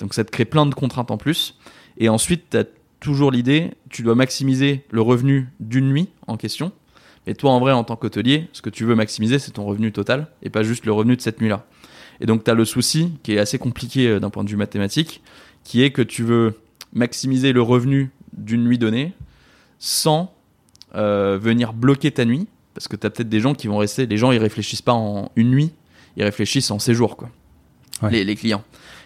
Donc ça te crée plein de contraintes en plus. Et ensuite, tu as toujours l'idée, tu dois maximiser le revenu d'une nuit en question. Et toi, en vrai, en tant qu'hôtelier, ce que tu veux maximiser, c'est ton revenu total et pas juste le revenu de cette nuit-là. Et donc, tu as le souci, qui est assez compliqué euh, d'un point de vue mathématique, qui est que tu veux maximiser le revenu d'une nuit donnée sans euh, venir bloquer ta nuit. Parce que tu as peut-être des gens qui vont rester. Les gens, ils réfléchissent pas en une nuit, ils réfléchissent en séjour, quoi. Ouais. Les, les clients.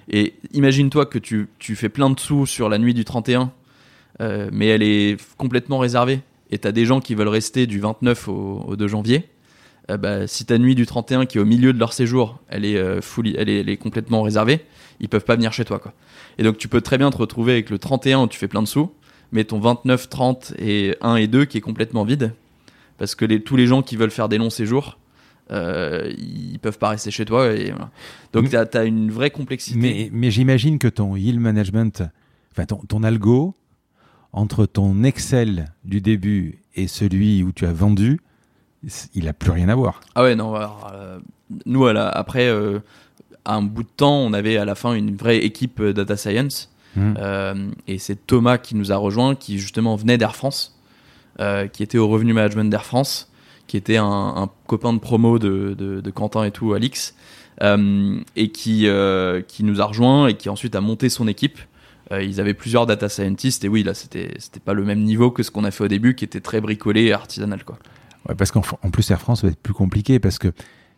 Et imagine-toi que tu, tu fais plein de sous sur la nuit du 31, euh, mais elle est complètement réservée. Et tu as des gens qui veulent rester du 29 au, au 2 janvier. Euh, bah, si ta nuit du 31 qui est au milieu de leur séjour, elle est, euh, fully- elle est, elle est complètement réservée, ils peuvent pas venir chez toi. Quoi. Et donc tu peux très bien te retrouver avec le 31 où tu fais plein de sous, mais ton 29, 30 et 1 et 2 qui est complètement vide. Parce que les, tous les gens qui veulent faire des longs séjours, euh, ils peuvent pas rester chez toi. Et, voilà. Donc tu as, une vraie complexité. Mais, mais j'imagine que ton yield management, enfin ton, ton algo, entre ton Excel du début et celui où tu as vendu, il a plus rien à voir. Ah ouais, non, alors, euh, nous, la- après, euh, à un bout de temps, on avait à la fin une vraie équipe euh, data science. Mhm. Euh, et c'est Thomas qui nous a rejoint, qui justement venait d'Air France, euh, qui était au revenu management d'Air France, qui était un, un copain de promo de, de- de Quentin et tout, Alix, euh, et qui, qui nous a rejoint et qui ensuite a monté son équipe. Ils avaient plusieurs data scientists et oui, là, c'était pas le même niveau que ce qu'on a fait au début, qui était très bricolé et artisanal, quoi. Ouais, parce qu'en en plus Air France va être plus compliqué parce que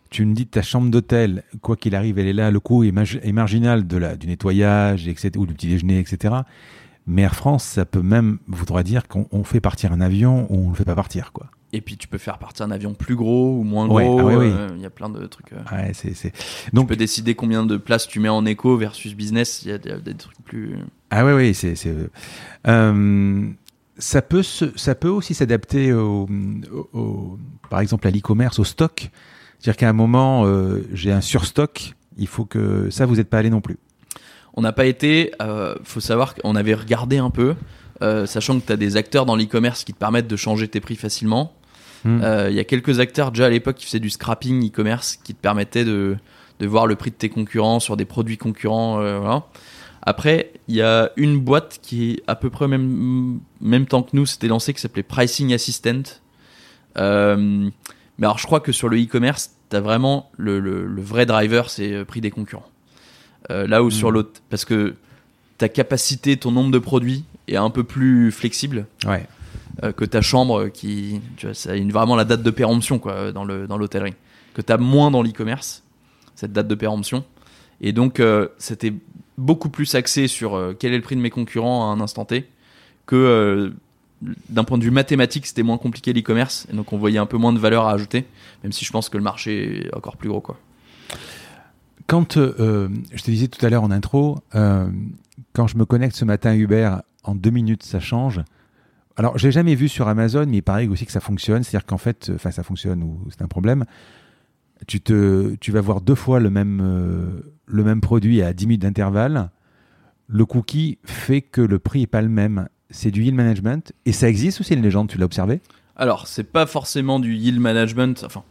tu me dis que ta chambre d'hôtel, quoi qu'il arrive, elle est là, le coût est, est marginal de la, du nettoyage, etc., ou du petit déjeuner, etc. Mais Air France, ça peut même voudra dire qu'on fait partir un avion ou on le fait pas partir, quoi. Et puis tu peux faire partir un avion plus gros ou moins gros. Ah euh, il y a plein de trucs. Euh. Ouais. Donc, tu peux décider combien de places tu mets en éco versus business. Il y, a des trucs plus. Ah oui, oui, c'est. c'est... Euh, ça peut, ça peut aussi s'adapter au, par exemple à l'e-commerce, au stock. C'est-à-dire qu'à un moment, j'ai un surstock, il faut que ça, vous n'êtes pas allé non plus. On n'a pas été, euh, faut savoir qu'on avait regardé un peu, euh, sachant que tu as des acteurs dans l'e-commerce qui te permettent de changer tes prix facilement. Hmm. Euh, il y a quelques acteurs déjà à l'époque qui faisaient du scrapping e-commerce qui te permettaient de, de, voir le prix de tes concurrents sur des produits concurrents. Voilà. Après, il y a une boîte qui est à peu près même, même temps que nous, c'était lancé, qui s'appelait Pricing Assistant. Mais alors, je crois que sur le e-commerce, tu as vraiment le, le, le, vrai driver, c'est prix des concurrents. Euh, là où sur hmm. l'autre, parce que ta capacité, ton nombre de produits est un peu plus flexible. Ouais. Euh, que ta chambre qui tu vois ça a vraiment la date de péremption quoi dans le dans l'hôtellerie que tu as moins dans l'e-commerce cette date de péremption et donc euh, c'était beaucoup plus axé sur quel est le prix de mes concurrents à un instant T que d'un point de vue mathématique c'était moins compliqué l'e-commerce et donc on voyait un peu moins de valeur à ajouter même si je pense que le marché est encore plus gros quand euh, je te disais tout à l'heure en intro, euh, quand je me connecte ce matin à Uber, en deux minutes, ça change. Alors, j'ai jamais vu sur Amazon, mais il paraît aussi que ça fonctionne. C'est-à-dire qu'en fait, enfin, ça fonctionne ou c'est un problème. Tu te, tu vas voir deux fois le même, euh, le même produit à 10 minutes d'intervalle. Le cookie fait que le prix est pas le même. C'est du yield management et ça existe aussi une légende. Tu l'as observé? Alors, c'est pas forcément du yield management. Enfin,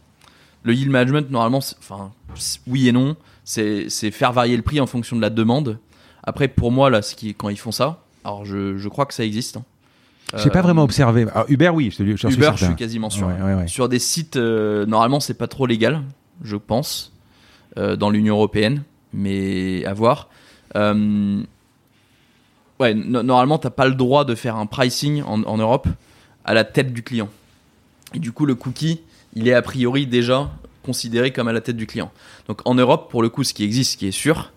le yield management, normalement, enfin, oui et non c'est faire varier le prix en fonction de la demande. Après, pour moi, là, qui, quand ils font ça, alors je, crois que ça existe. Hein. Je n'ai pas vraiment observé. Uber, oui, je, je, Uber, je suis quasiment sûr. Sur des sites, euh, normalement, c'est pas trop légal, je pense, euh, dans l'Union européenne, mais à voir. Ouais, normalement, t'as pas le droit de faire un pricing en, Europe à la tête du client. Et du coup, le cookie, il est a priori déjà considéré comme à la tête du client. Donc en Europe, pour le coup, ce qui existe, ce qui est sûr,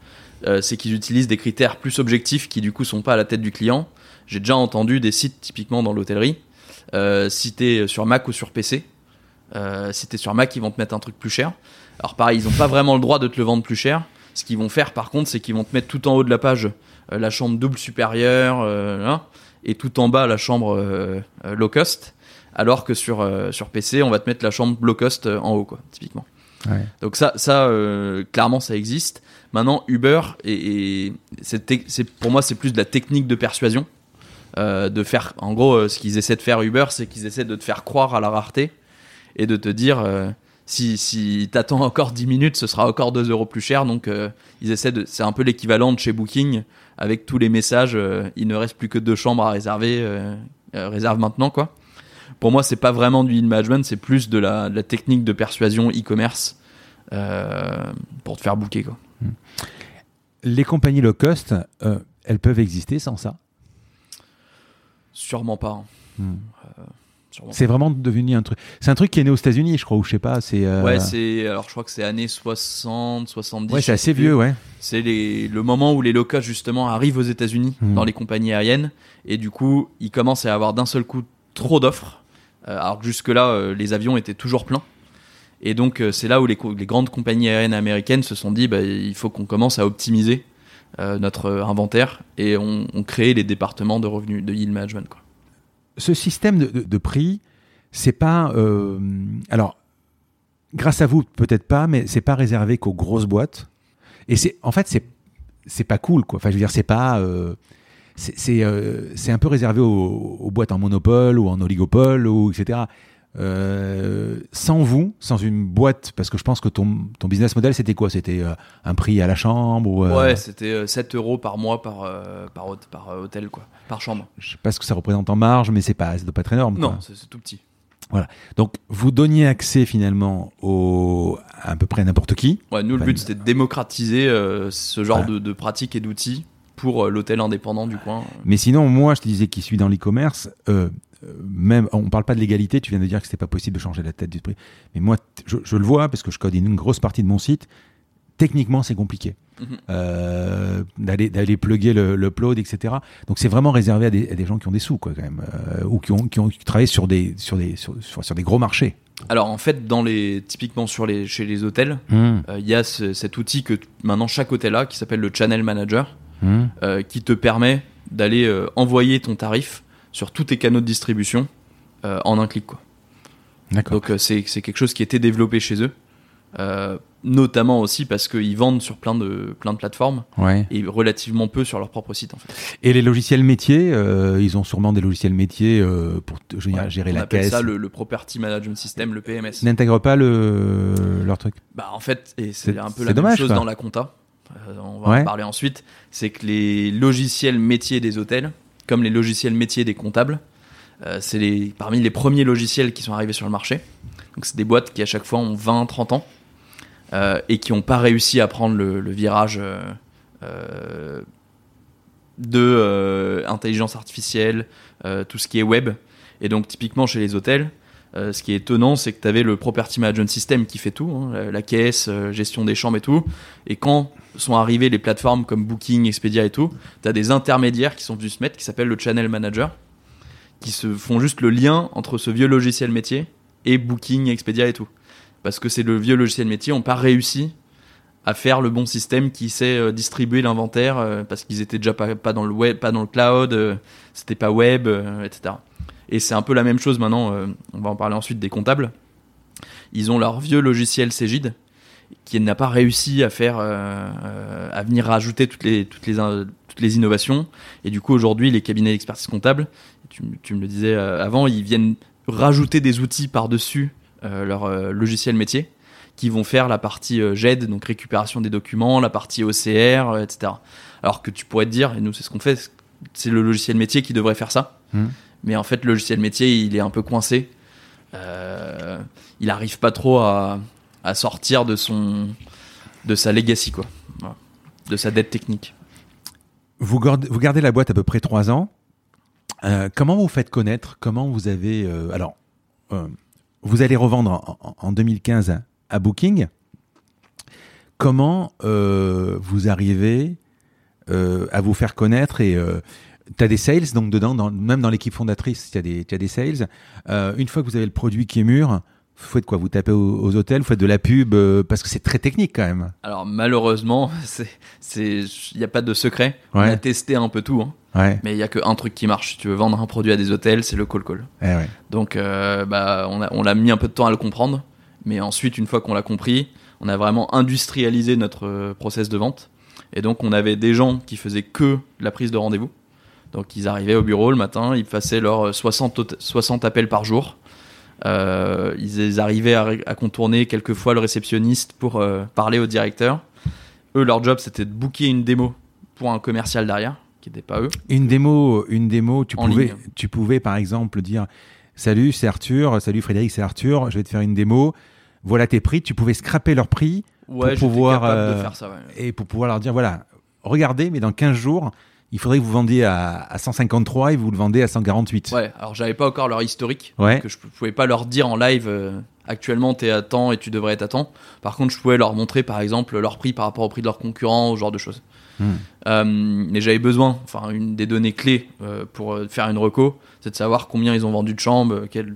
euh, c'est qu'ils utilisent des critères plus objectifs qui du coup sont pas à la tête du client. J'ai déjà entendu des sites typiquement dans l'hôtellerie, euh, si t'es sur Mac ou sur PC, euh, si t'es sur Mac, ils vont te mettre un truc plus cher. Alors pareil, ils ont pas vraiment le droit de te le vendre plus cher. Ce qu'ils vont faire par contre, c'est qu'ils vont te mettre tout en haut de la page la chambre double supérieure, hein, et tout en bas la chambre low cost alors que sur, euh, sur PC, on va te mettre la chambre low cost euh, en haut, quoi, typiquement. Donc ça, ça euh, clairement, ça existe. Maintenant, Uber, et, c'est pour moi, c'est plus de la technique de persuasion. de faire, en gros, ce qu'ils essaient de faire Uber, c'est qu'ils essaient de te faire croire à la rareté et de te dire, si, si t'attends encore 10 minutes, ce sera encore 2 euros plus cher. Donc, ils essaient de, c'est un peu l'équivalent de chez Booking avec tous les messages. il ne reste plus que deux chambres à réserver. réserve maintenant, quoi pour moi, c'est pas vraiment du lead management, c'est plus de la, technique de persuasion e-commerce euh, pour te faire booker. Quoi. Hmm. Les compagnies low cost, euh, elles peuvent exister sans ça? Sûrement pas. Hein. Hmm. Euh, c'est vraiment devenu un truc. C'est un truc qui est né aux États-Unis, je crois, ou je sais pas. C'est. Ouais, c'est. Alors, je crois que c'est années 60, 70. Ouais, c'est assez vieux, ouais. C'est le moment où les low cost justement arrivent aux États-Unis hmm. dans les compagnies aériennes, et du coup, ils commencent à avoir d'un seul coup trop d'offres euh, alors que jusque-là, euh, les avions étaient toujours pleins. Et donc, euh, c'est là où les, grandes compagnies aériennes américaines se sont dit bah, il faut qu'on commence à optimiser notre inventaire et on, on, crée les départements de revenus, de yield management. Quoi. Ce système de, prix, c'est pas. alors, grâce à vous, peut-être pas, mais c'est pas réservé qu'aux grosses boîtes. Et c'est, en fait, c'est, c'est pas cool, quoi. Enfin, je veux dire, c'est pas. Euh, c'est un peu réservé aux, boîtes en monopole ou en oligopole, ou etc. Euh, sans vous, sans une boîte, parce que je pense que ton, ton business model, c'était quoi? C'était euh, un prix à la chambre ou, Ouais, c'était 7 euros par mois par, par, par, hôtel, quoi, par chambre. Je sais pas ce que ça représente en marge, mais c'est pas, ça doit pas être énorme. Non, c'est tout petit. Voilà. Donc, vous donniez accès finalement au, à, peu près n'importe qui. Ouais, nous, le but, c'était de démocratiser ce genre de, de pratiques et d'outils pour euh, l'hôtel indépendant du coin. Mais sinon, moi, je te disais qui suis dans l'e-commerce, euh, même, on parle pas de l'égalité, tu viens de dire que c'était pas possible de changer la tête du prix. Mais moi, je, je, le vois parce que je code une grosse partie de mon site. Techniquement, c'est compliqué Mhm. euh, d'aller d'aller plugger le, le upload, etc. Donc c'est vraiment réservé à des, à des, gens qui ont des sous, quoi, quand même, euh, ou qui ont, qui ont qui travaillent sur des sur des sur, sur, sur des gros marchés. Alors en fait, dans les typiquement sur les chez les hôtels, il Mmh. euh, y a ce- cet outil que maintenant chaque hôtel a qui s'appelle le Channel Manager, Mmh. euh, qui te permet d'aller euh, envoyer ton tarif sur tous tes canaux de distribution euh, en un clic. Quoi. Donc euh, c'est c'est quelque chose qui a été développé chez eux, euh, notamment aussi parce qu'ils vendent sur plein de plein de plateformes Ouais. et relativement peu sur leur propre site en fait. Et les logiciels métiers, euh, ils ont sûrement des logiciels métiers pour Ouais, gérer on la appelle caisse. ça le, le Property Management System, le PMS. Ils n'intègrent pas le leur truc. Bah en fait, et c'est un peu la même dommage, chose dans la compta. on va Ouais. en parler ensuite. C'est que les logiciels métiers des hôtels, comme les logiciels métiers des comptables, euh, c'est parmi les premiers logiciels qui sont arrivés sur le marché. Donc c'est des boîtes qui à chaque fois ont 20-30 ans euh, et qui n'ont pas réussi à prendre le, virage euh, de intelligence artificielle, tout ce qui est web. Et donc typiquement chez les hôtels, euh, ce qui est étonnant, c'est que tu avais le Property Management System qui fait tout, hein, la, caisse, euh, gestion des chambres et tout. Et quand sont arrivées les plateformes comme Booking, Expedia et tout, tu as des intermédiaires qui sont venus se mettre, qui s'appellent le Channel Manager, qui se font juste le lien entre ce vieux logiciel métier et Booking, Expedia et tout. Parce que c'est le vieux logiciel métier, n'ont pas réussi à faire le bon système qui sait euh, distribuer l'inventaire parce qu'ils étaient déjà pas, pas dans le web, pas dans le cloud, c'était pas web, etc. Et c'est un peu la même chose maintenant, euh, on va en parler ensuite des comptables. Ils ont leur vieux logiciel Cegid qui n'a pas réussi à faire, euh, euh, à venir rajouter toutes les, toutes les, toutes les innovations. Et du coup, aujourd'hui, les cabinets d'expertise comptable, tu, me le disais avant, ils viennent rajouter des outils par-dessus leur logiciel métier qui vont faire la partie euh, GED, donc récupération des documents, la partie OCR, etc. Alors que tu pourrais te dire, et nous c'est ce qu'on fait, c'est le logiciel métier qui devrait faire ça. Mhm. Mais en fait, le logiciel métier, il est un peu coincé. Euh, il arrive pas trop à, à sortir de son de sa legacy quoi, de sa dette technique. Vous gardez, la boîte à peu près trois ans. Euh, comment vous faites connaître Comment vous avez euh, alors vous allez revendre en, en- en 2015 à Booking. Comment vous arrivez à vous faire connaître et tu as des sales donc dedans, dans- même dans l'équipe fondatrice, tu as des sales. Euh, une fois que vous avez le produit qui est mûr, vous faites quoi? Vous tapez aux, aux hôtels, vous faites de la pub euh, parce que c'est très technique quand même. Alors malheureusement, *laughs* il y a pas de secret. On a testé un peu tout, hein. Ouais. mais il y a qu'un truc qui marche. Si tu veux vendre un produit à des hôtels, c'est le call call. Eh ouais. Donc, euh, bah, on a, on l'a mis un peu de temps à le comprendre, mais ensuite, une fois qu'on l'a compris, on a vraiment industrialisé notre process de vente. Et donc, on avait des gens qui faisaient que la prise de rendez-vous. Donc, ils arrivaient au bureau le matin, ils passaient leurs 60, tot- 60 appels par jour. Euh, ils arrivaient à, à contourner quelquefois le réceptionniste pour euh, parler au directeur. Eux, leur job, c'était de booker une démo pour un commercial derrière, qui n'était pas eux. Une démo, une démo, tu En pouvais, ligne. tu pouvais par exemple dire Salut, c'est Arthur. Salut Frédéric, c'est Arthur. Je vais te faire une démo. Voilà tes prix. Tu pouvais scraper leurs prix Ouais, j'étais pouvoir, capable de euh, faire ça. ouais. et pour pouvoir leur dire voilà, regardez, mais dans 15 jours, il faudrait que vous vendiez à, à 153 et vous le vendez à 148. Ouais, alors j'avais pas encore leur historique, Ouais. que je pouvais pas leur dire en live euh, actuellement t'es à temps et tu devrais être à temps. Par contre, je pouvais leur montrer par exemple leur prix par rapport au prix de leurs concurrents, ce genre de choses. Hmm. Euh, mais j'avais besoin, enfin une des données clés euh, pour euh, faire une reco, c'est de savoir combien ils ont vendu de chambres, quel-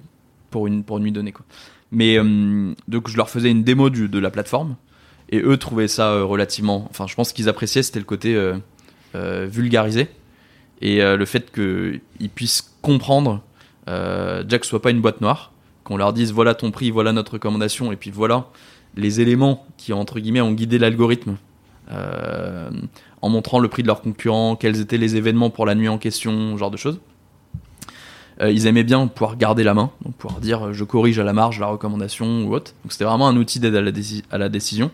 pour une pour une nuit donnée quoi. Mais donc je leur faisais une démo du, de la plateforme et eux trouvaient ça relativement, enfin je pense qu'ils appréciaient c'était le côté vulgarisé et euh, le fait qu'ils puissent comprendre euh, déjà que ce soit pas une boîte noire, qu'on leur dise voilà ton prix, voilà notre recommandation, et puis voilà les éléments qui entre guillemets ont guidé l'algorithme euh, en montrant le prix de leurs concurrents, quels étaient les événements pour la nuit en question, ce genre de choses. Euh, ils aimaient bien pouvoir garder la main, donc pouvoir dire euh, je corrige à la marge la recommandation ou autre. Donc c'était vraiment un outil d'aide à la décision.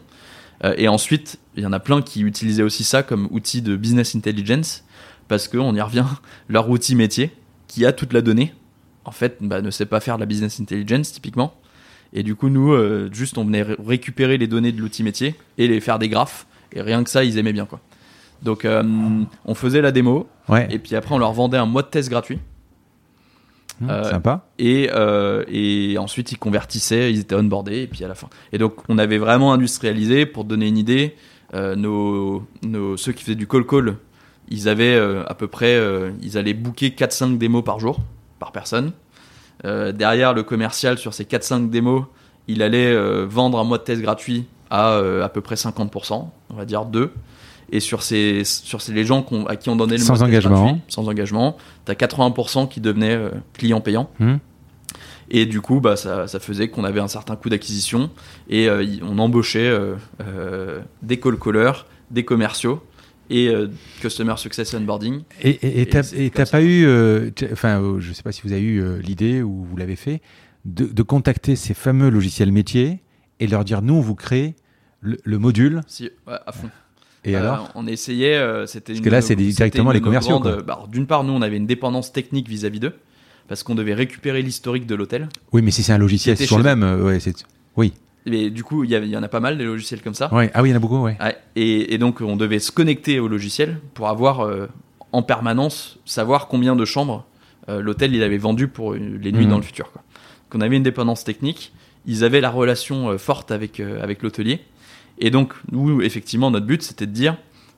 Euh, et ensuite, il y en a plein qui utilisaient aussi ça comme outil de business intelligence, parce qu'on y revient, *laughs* leur outil métier, qui a toute la donnée, en fait, bah, ne sait pas faire de la business intelligence typiquement. Et du coup, nous, euh, juste, on venait ré- récupérer les données de l'outil métier et les faire des graphes. Et rien que ça, ils aimaient bien, quoi. Donc, euh, on faisait la démo, Ouais. et puis après, on leur vendait un mois de test gratuit. Hum, Euh, Sympa. et, euh, et ensuite ils convertissaient, ils étaient onboardés et puis à la fin. Et donc on avait vraiment industrialisé pour te donner une idée. euh, nos, nos, ceux qui faisaient du call call, ils avaient à peu près, ils allaient booker 4-5 démos par jour, par personne. Derrière le commercial sur ces 4-5 démos, il allait vendre un mois de test gratuit à à peu près 50%, on va dire 2. Et sur ces, sur ces les gens qu'on- à qui on donnait le Sans engagement. gratuit, sans engagement, t'as 80% qui devenaient euh, clients payants. Hum. Et du coup, bah, ça, ça faisait qu'on avait un certain coût d'acquisition et euh, on embauchait euh, des call callers, des commerciaux et customer success onboarding. Et t'as pas eu, enfin, je sais pas si vous avez eu l'idée ou vous l'avez fait, de, de contacter ces fameux logiciels métiers et leur dire nous on vous crée le, le module Si, ouais, à fond. Et Euh, alors? On essayait. euh, c'était Parce que là, c'est directement les commerciaux, bah, D'une part, nous, on avait une dépendance technique vis-à-vis d'eux parce qu'on devait récupérer l'historique de l'hôtel. Oui, mais si c'est un logiciel sur le même, euh, ouais, oui, Et du coup, il y, en a pas mal des logiciels comme ça. ouais. Ah oui, il y en a beaucoup, ouais. Ouais, et, et donc on devait se connecter au logiciel pour avoir euh, en permanence savoir combien de chambres euh, l'hôtel il avait vendu pour les nuits Mhm. dans le futur. Quoi. Donc on avait une dépendance technique, ils avaient la relation forte avec, avec l'hôtelier. Et donc nous, effectivement, notre but c'était de dire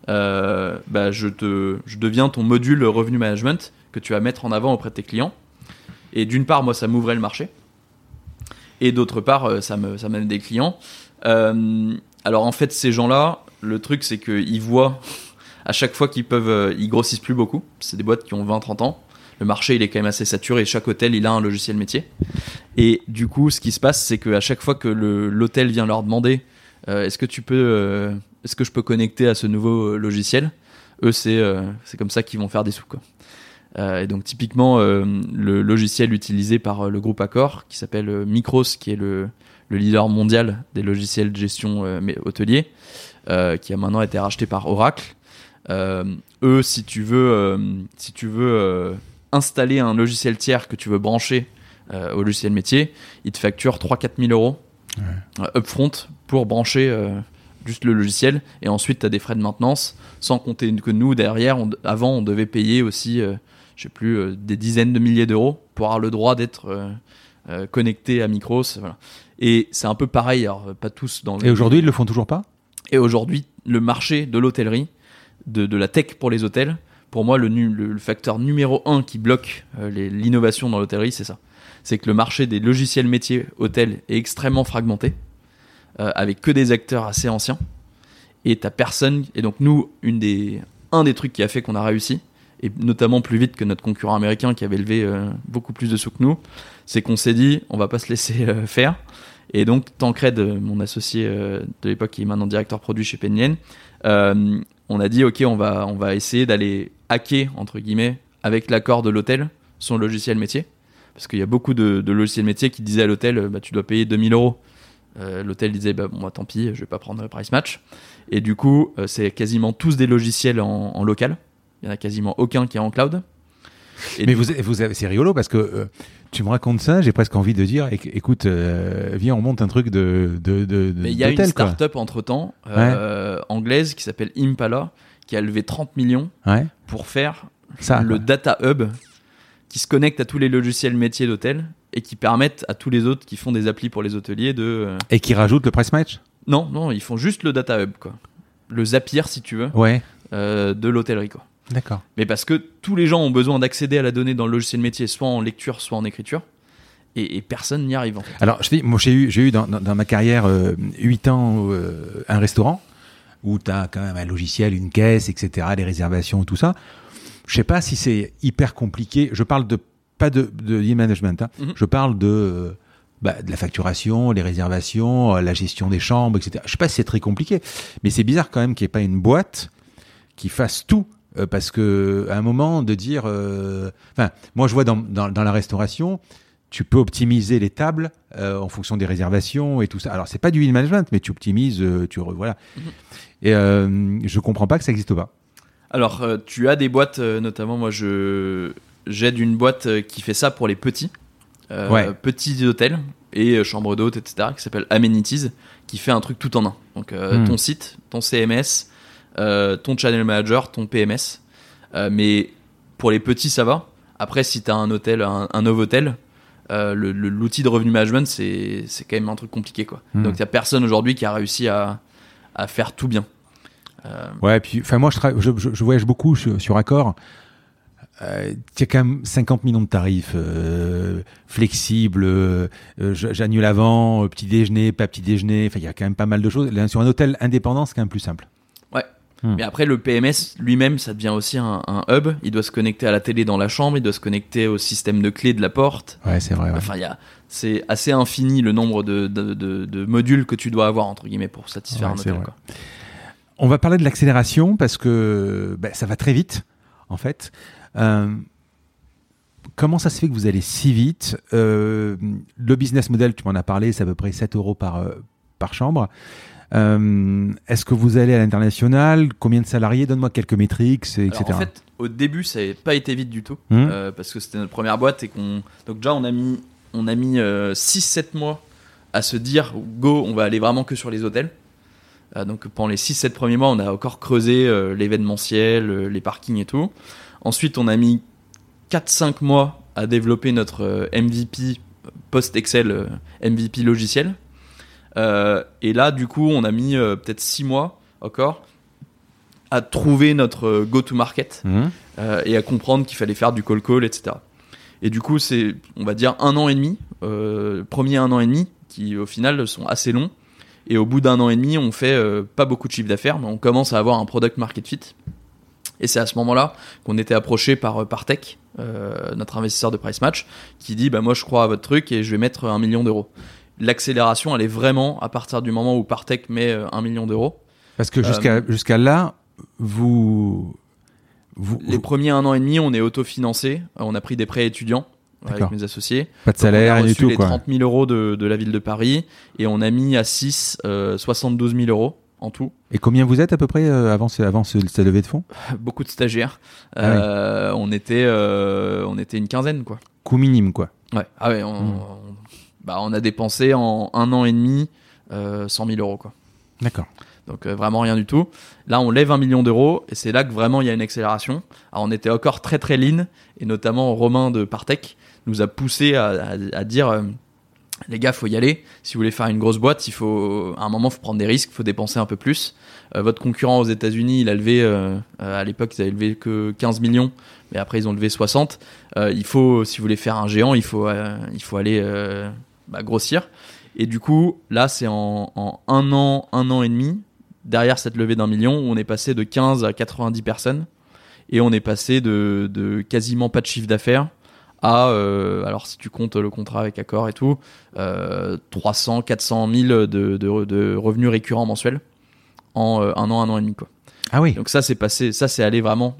euh, bah, je, te, je deviens ton module revenu management que tu vas mettre en avant auprès de tes clients. Et d'une part, moi, ça m'ouvrait le marché. Et d'autre part, euh, ça me ça m'amène des clients. Euh, alors en fait, ces gens-là, le truc c'est qu'ils voient à chaque fois qu'ils peuvent, ils grossissent plus beaucoup. C'est des boîtes qui ont 20-30 ans. Le marché il est quand même assez saturé. Chaque hôtel il a un logiciel métier. Et du coup, ce qui se passe, c'est qu'à chaque fois que l'hôtel vient leur demander, est-ce que tu peux, euh, est-ce que je peux connecter à ce nouveau euh, logiciel, eux c'est euh, c'est comme ça qu'ils vont faire des sous quoi. Euh, et donc typiquement euh, le logiciel utilisé par euh, le groupe Accor qui s'appelle euh, Micros qui est le, le leader mondial des logiciels de gestion euh, hôtelier euh, qui a maintenant été racheté par Oracle. Euh, eux si tu veux euh, si tu veux euh, installer un logiciel tiers que tu veux brancher euh, au logiciel métier, ils te facturent 3-4 000 euros euh, upfront pour brancher euh, juste le logiciel. Et ensuite tu as des frais de maintenance sans compter que nous derrière on- avant on devait payer aussi euh, je sais plus euh, des dizaines de milliers d'euros pour avoir le droit d'être euh, connecté à Micros voilà. et c'est un peu pareil alors pas tous dans le Et aujourd'hui, ils le font toujours pas? Et aujourd'hui le marché de l'hôtellerie de, de la tech pour les hôtels pour moi le, le, le facteur numéro un qui bloque l'innovation dans l'hôtellerie c'est ça. C'est que le marché des logiciels métiers hôtels est extrêmement fragmenté euh, avec que des acteurs assez anciens. Et t'as personne et donc nous une des un des trucs qui a fait qu'on a réussi et notamment plus vite que notre concurrent américain qui avait levé euh, beaucoup plus de sous que nous c'est qu'on s'est dit on va pas se laisser euh, faire. Et donc Tancred mon associé de l'époque qui est maintenant directeur produit chez Penien euh, on a dit ok on va on va essayer d'aller hacker entre guillemets avec l'accord de l'hôtel son logiciel métier. Parce qu'il y a beaucoup de, de logiciels métiers qui disaient à l'hôtel bah, tu dois payer 2000 euros l'hôtel disait bah, bon, moi, tant pis, je vais pas prendre price match. Et du coup, euh, c'est quasiment tous des logiciels en, en local. Il y en a quasiment aucun qui est en cloud. Et Mais vous, vous avez, c'est rigolo parce que euh, tu me racontes ça, j'ai presque envie de dire, éc- écoute, euh, viens, on monte un truc de, de, de, de- Mais il y a une start-up entre temps anglaise qui s'appelle Impala qui a levé 30 millions Ouais, pour faire ça. le quoi. data hub qui se connecte à tous les logiciels métiers d'hôtel et qui permettent à tous les autres qui font des applis pour les hôteliers de euh, Et qui rajoute le price match non non ils font juste le data hub quoi le Zapier si tu veux Ouais, euh, de l'hôtellerie quoi d'accord. mais parce que tous les gens ont besoin d'accéder à la donnée dans le logiciel métier soit en lecture soit en écriture et, et personne n'y arrive en fait. Alors, je dis, moi, j'ai eu, j'ai eu dans, dans, dans ma carrière euh, 8 ans euh, un restaurant où tu as quand même un logiciel, une caisse, etc., les réservations tout ça. Je sais pas si c'est hyper compliqué. Je parle de pas de, de lead management. hein. Mhm. Je parle de, bah, de la facturation, les réservations, euh, la gestion des chambres, etc. Je sais pas si c'est très compliqué, mais c'est bizarre quand même qu'il n'y ait pas une boîte qui fasse tout. euh, parce que à un moment de dire, euh, enfin, moi je vois dans, dans, dans la restauration, tu peux optimiser les tables euh, en fonction des réservations et tout ça. Alors c'est pas du lead management, mais tu optimises, euh, tu re- voilà. Mhm. Et euh, je comprends pas que ça existe pas. Alors tu as des boîtes, notamment moi je j'aide une boîte euh, qui fait ça pour les petits, euh, Ouais. petits hôtels et euh, chambres d'hôtes, etc. qui s'appelle Amenities, qui fait un truc tout en un. Donc euh, Hmm. ton site, ton CMS, euh, ton channel manager, ton PMS. Mais pour les petits ça va. Après, si tu as un hôtel, un, un Novotel, l'outil de revenu management, c'est quand même un truc compliqué. Quoi. Hmm. Donc, il n'y a personne aujourd'hui qui a réussi à, à faire tout bien. Ouais, puis, enfin, moi, je, tra- je, je- je voyage beaucoup sur, sur Accor. Euh, il y a quand même 50 millions de tarifs euh, flexibles. euh, J'annule avant, euh, petit déjeuner, pas petit déjeuner. Enfin, il y a quand même pas mal de choses. Là, sur un hôtel indépendant, c'est quand même plus simple. Hmm. Mais après, le PMS lui-même, ça devient aussi un, un hub. Il doit se connecter à la télé dans la chambre, il doit se connecter au système de clé de la porte. Ouais, c'est vrai. ouais. Enfin, il y a, c'est assez infini le nombre de, de, de- de modules que tu dois avoir entre guillemets pour satisfaire Ouais, un c'est hôtel. quoi. On va parler de l'accélération parce que ben, ça va très vite, en fait. Euh, comment ça se fait que vous allez si vite Euh, Le business model, tu m'en as parlé, c'est à peu près 7 euros par, euh, par chambre. Euh, Est-ce que vous allez à l'international? Combien de salariés? Donne-moi quelques métriques, et- etc. Alors, en fait, au début, ça n'avait pas été vite du tout euh, parce que c'était notre première boîte et qu'on donc déjà on a mis on a mis 6-7 mois à se dire go, on va aller vraiment que sur les hôtels. Donc pendant les 6-7 premiers mois, on a encore creusé l'événementiel, les parkings et tout. Ensuite, on a mis 4-5 mois à développer notre euh, MVP post-Excel, euh, MVP logiciel. Euh, et là, du coup, on a mis euh, peut-être 6 mois encore à trouver notre go-to-market Mhm. euh, et à comprendre qu'il fallait faire du call-call, etc. Et du coup, c'est, on va dire, un an et demi, premier un an et demi, qui au final sont assez longs. Et au bout d'un an et demi, on fait pas beaucoup de chiffre d'affaires, mais on commence à avoir un product market fit. Et c'est à ce moment-là qu'on était approché par euh, Partech, euh, notre investisseur de Price Match, qui dit bah moi je crois à votre truc et je vais mettre un million d'euros. L'accélération, elle est vraiment à partir du moment où Partech met euh, un million d'euros. Parce que jusqu'à Euh, jusqu'à là, vous. vous, Les premiers un an et demi, on est autofinancé. Euh, On a pris des prêts étudiants avec mes associés. pas de Donc, on a salaire, rien du reçu tout. les Quoi. 30 000 euros de, de la ville de Paris et on a mis à 6 euh, 72 000 euros en tout. Et combien vous êtes à peu près euh, avant, ce- avant ce- cette levée de fonds? *laughs* Beaucoup de stagiaires. Ah oui. Euh, on, était, euh, on était une quinzaine, quoi. Coût minime, quoi. Ouais. Ah ouais, on, Hmm. on- bah, on a dépensé en un an et demi euh, 100 000 euros, quoi. D'accord. Donc euh, vraiment rien du tout. Là, on lève un million d'euros et c'est là que vraiment il y a une accélération. Alors on était encore très très lean et notamment Romain de Partech nous a poussé à, à- à dire euh, les gars, faut y aller. Si vous voulez faire une grosse boîte, il faut à un moment faut prendre des risques, faut dépenser un peu plus. Euh, votre concurrent aux États-Unis, il a levé euh, euh, à l'époque ils avaient levé que 15 millions, mais après ils ont levé 60. Euh, il faut si vous voulez faire un géant, il faut il faut aller bah, grossir. Et du coup, là, c'est en, un an, un an et demi, derrière cette levée d'un million, on est passé de 15 à 90 personnes. Et on est passé de, de quasiment pas de chiffre d'affaires à, euh, alors si tu comptes le contrat avec Accor et tout, euh, 300, 400 000 de, de, de revenus récurrents mensuels en euh, un an, un an et demi. Quoi. Ah oui. Donc ça, c'est passé, ça, c'est allé vraiment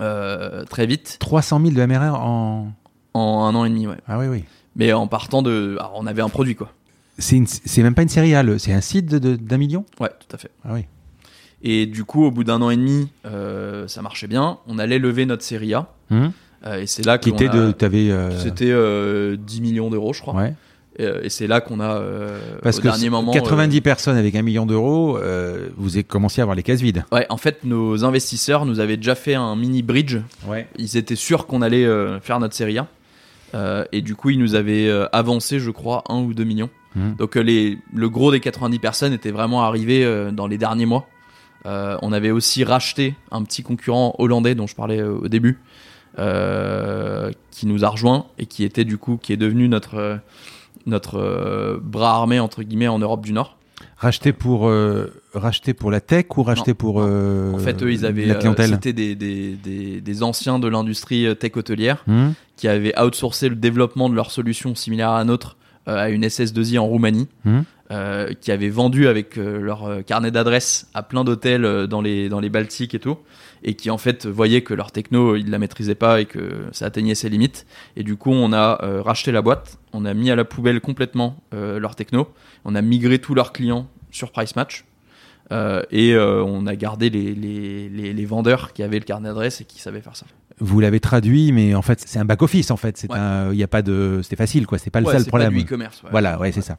euh, très vite 300 000 de MRR en. en un an et demi. Ouais. Ah oui, oui. Mais en partant de. Alors, on avait un produit, quoi. C'est même pas une série A, c'est un site d'un million? Ouais, tout à fait. Ah oui. Et du coup, au bout d'un an et demi, ça marchait bien. On allait lever notre série A. Hum Euh, et c'est là Qui était a- de. T'avais. euh, C'était euh, 10 millions d'euros, je crois. Ouais. Et, euh, c'est là qu'on a, euh, Parce au que dernier moment. 90 personnes avec un million d'euros, euh, vous avez commencé à avoir les cases vides. euh, ouais, en fait, nos investisseurs nous avaient déjà fait un mini bridge. Ouais. Ils étaient sûrs qu'on allait euh, faire notre série A. Euh, et du coup, ils nous avaient euh, avancé, je crois, 1 ou 2 millions. Mhm. Donc euh, les, le gros des 90 personnes était vraiment arrivé euh, dans les derniers mois. Euh, on avait aussi racheté un petit concurrent hollandais dont je parlais euh, au début, euh, qui nous a rejoint et qui était du coup qui est devenu notre euh, notre euh, bras armé entre guillemets en Europe du Nord. Racheté pour, euh, racheté pour la tech ou racheté Non, pour euh, En fait, eux, ils avaient c'était des, des, des, des anciens de l'industrie tech hôtelière Hum qui avaient outsourcé le développement de leur solution similaire à euh, à une SS2I en Roumanie, Mhm. Euh, qui avaient vendu avec euh, leur euh, carnet d'adresses à plein d'hôtels dans les, dans les Baltiques et tout, et qui en fait voyaient que leur techno, ils la maîtrisaient pas et que ça atteignait ses limites. Et du coup, on a euh, racheté la boîte, on a mis à la poubelle complètement leur techno, on a migré tous leurs clients sur Price Match. et on a gardé les, les, les, les vendeurs qui avaient le carnet d'adresses et qui savaient faire ça. Vous l'avez traduit, mais en fait, c'est un back office. En fait, c'est Ouais. un, il y a pas de, c'était facile, quoi. C'est pas le seul c'est pas problème. du e-commerce. ouais. Voilà, ouais, c'est ça.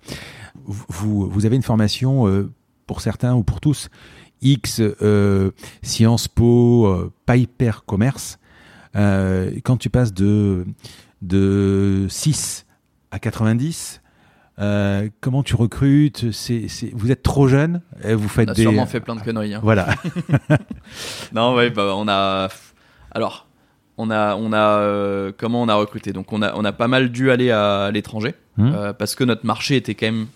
Vous, vous, avez une formation euh, pour certains ou pour tous X, euh, Sciences Po, euh, pas hyper commerce. Euh, quand tu passes de, de 6 à 90, euh, comment tu recrutes? Vous êtes trop jeune Vous faites on a des... sûrement fait plein de conneries. Hein. Voilà. *laughs* non, ouais, bah, on a. Alors, on a, on a, euh, comment on a recruté? Donc, on a, on a pas mal dû aller à l'étranger Hum. euh, parce que notre marché était quand même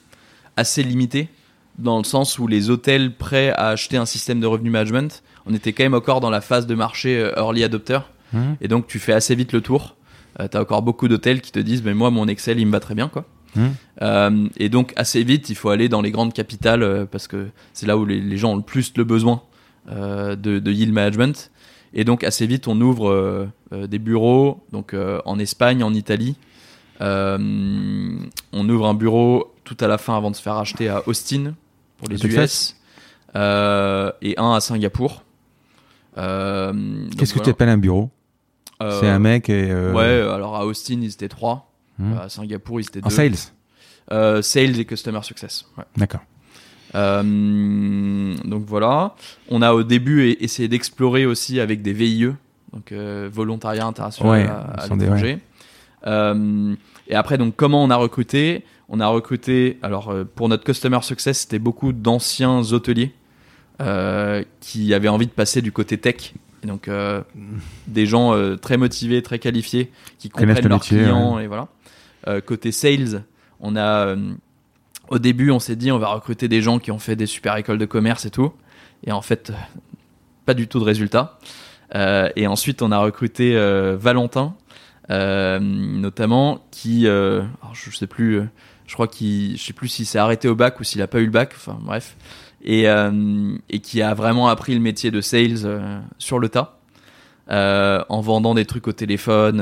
assez limité dans le sens où les hôtels prêts à acheter un système de revenu management, on était quand même encore dans la phase de marché euh, early adopter Hum. et donc tu fais assez vite le tour. Euh, T'as encore beaucoup d'hôtels qui te disent, mais moi mon Excel il me va très bien quoi. Hum. Euh, et donc assez vite, il faut aller dans les grandes capitales euh, parce que c'est là où les, les gens ont le plus le besoin de, de yield management. Et donc assez vite, on ouvre des bureaux donc en Espagne, en Italie. On ouvre un bureau tout à la fin avant de se faire acheter à Austin pour les US euh, et un à Singapour. Euh, Qu'est-ce que tu appelles un bureau Euh, C'est un mec et. euh, Ouais, alors à Austin ils étaient trois, hum. à Singapour ils étaient En deux. sales Euh, sales et customer success. Ouais. D'accord. Donc voilà. On a au début e- essayé d'explorer aussi avec des VIE, donc volontariat international Ouais, à, à l'étranger. Et après, donc comment on a recruté? On a recruté, alors euh, pour notre customer success, c'était beaucoup d'anciens hôteliers euh, qui avaient envie de passer du côté tech. Et donc euh, des gens euh, très motivés, très qualifiés, qui comprennent le leurs métier, clients et voilà. Côté sales, on a au début, on s'est dit on va recruter des gens qui ont fait des super écoles de commerce et tout. Et en fait, pas du tout de résultats. Euh, et ensuite, on a recruté Valentin, notamment, qui, alors, je sais plus, je crois qu'il, je sais plus s'il s'est arrêté au bac ou s'il a pas eu le bac. Enfin, bref. Et, euh, qui a vraiment appris le métier de sales euh, sur le tas, euh, en vendant des trucs au téléphone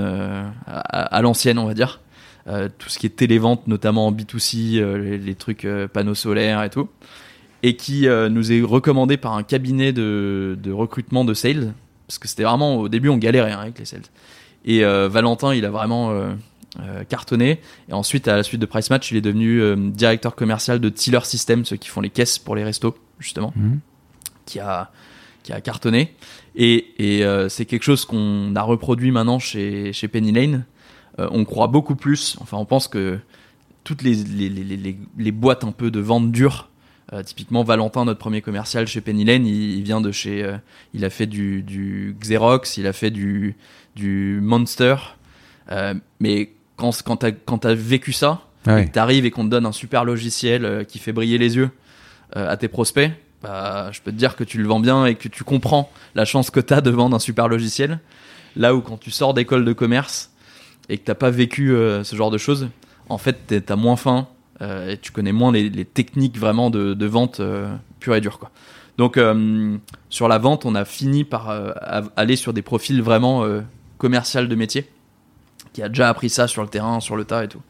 à, l'ancienne, on va dire. Tout ce qui est télévente, notamment en B2C, euh, les, trucs panneaux solaires et tout, et qui nous est recommandé par un cabinet de, recrutement de sales, parce que c'était vraiment au début on galérait hein, avec les sales. Et Valentin, il a vraiment euh, cartonné. Et ensuite, à la suite de Price Match, il est devenu euh, directeur commercial de Tiller System, ceux qui font les caisses pour les restos, justement Hum. qui a, qui a cartonné. Et, et euh, c'est quelque chose qu'on a reproduit maintenant chez, chez Penny Lane. On croit beaucoup plus, enfin on pense que toutes les, les, les, les, les boîtes un peu de vente dure, typiquement Valentin, notre premier commercial chez Penny Lane, il, il vient de chez... il a fait du, du Xerox, il a fait du, du Monster. Mais quand, quand t'as quand t'as vécu ça, Ah et ouais. que t'arrives et qu'on te donne un super logiciel euh, qui fait briller les yeux euh, à tes prospects, bah, je peux te dire que tu le vends bien et que tu comprends la chance que t'as de vendre un super logiciel. Là où quand tu sors d'école de commerce et que t'as pas vécu euh, ce genre de choses, en fait t'as moins faim euh, et tu connais moins les, les techniques vraiment de, de vente euh, pure et dure quoi. Donc euh, sur la vente, on a fini par aller sur des profils vraiment commercial de métier qui a déjà appris ça sur le terrain, sur le tas et tout.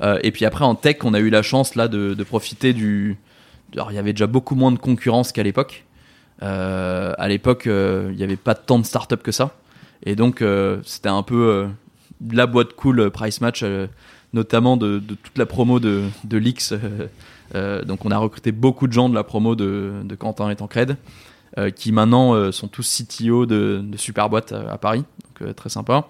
Euh, et puis après en tech, on a eu la chance là de, profiter du. Alors il y avait déjà beaucoup moins de concurrence qu'à l'époque. Euh, à l'époque, euh, il n'y avait pas tant de startups que ça, et donc c'était un peu la boîte cool Price Match, notamment de, toute la promo de, euh, donc on a recruté beaucoup de gens de la promo de, Quentin et Tancred, qui maintenant sont tous CTO de, de super boîtes à, Paris, donc très sympa.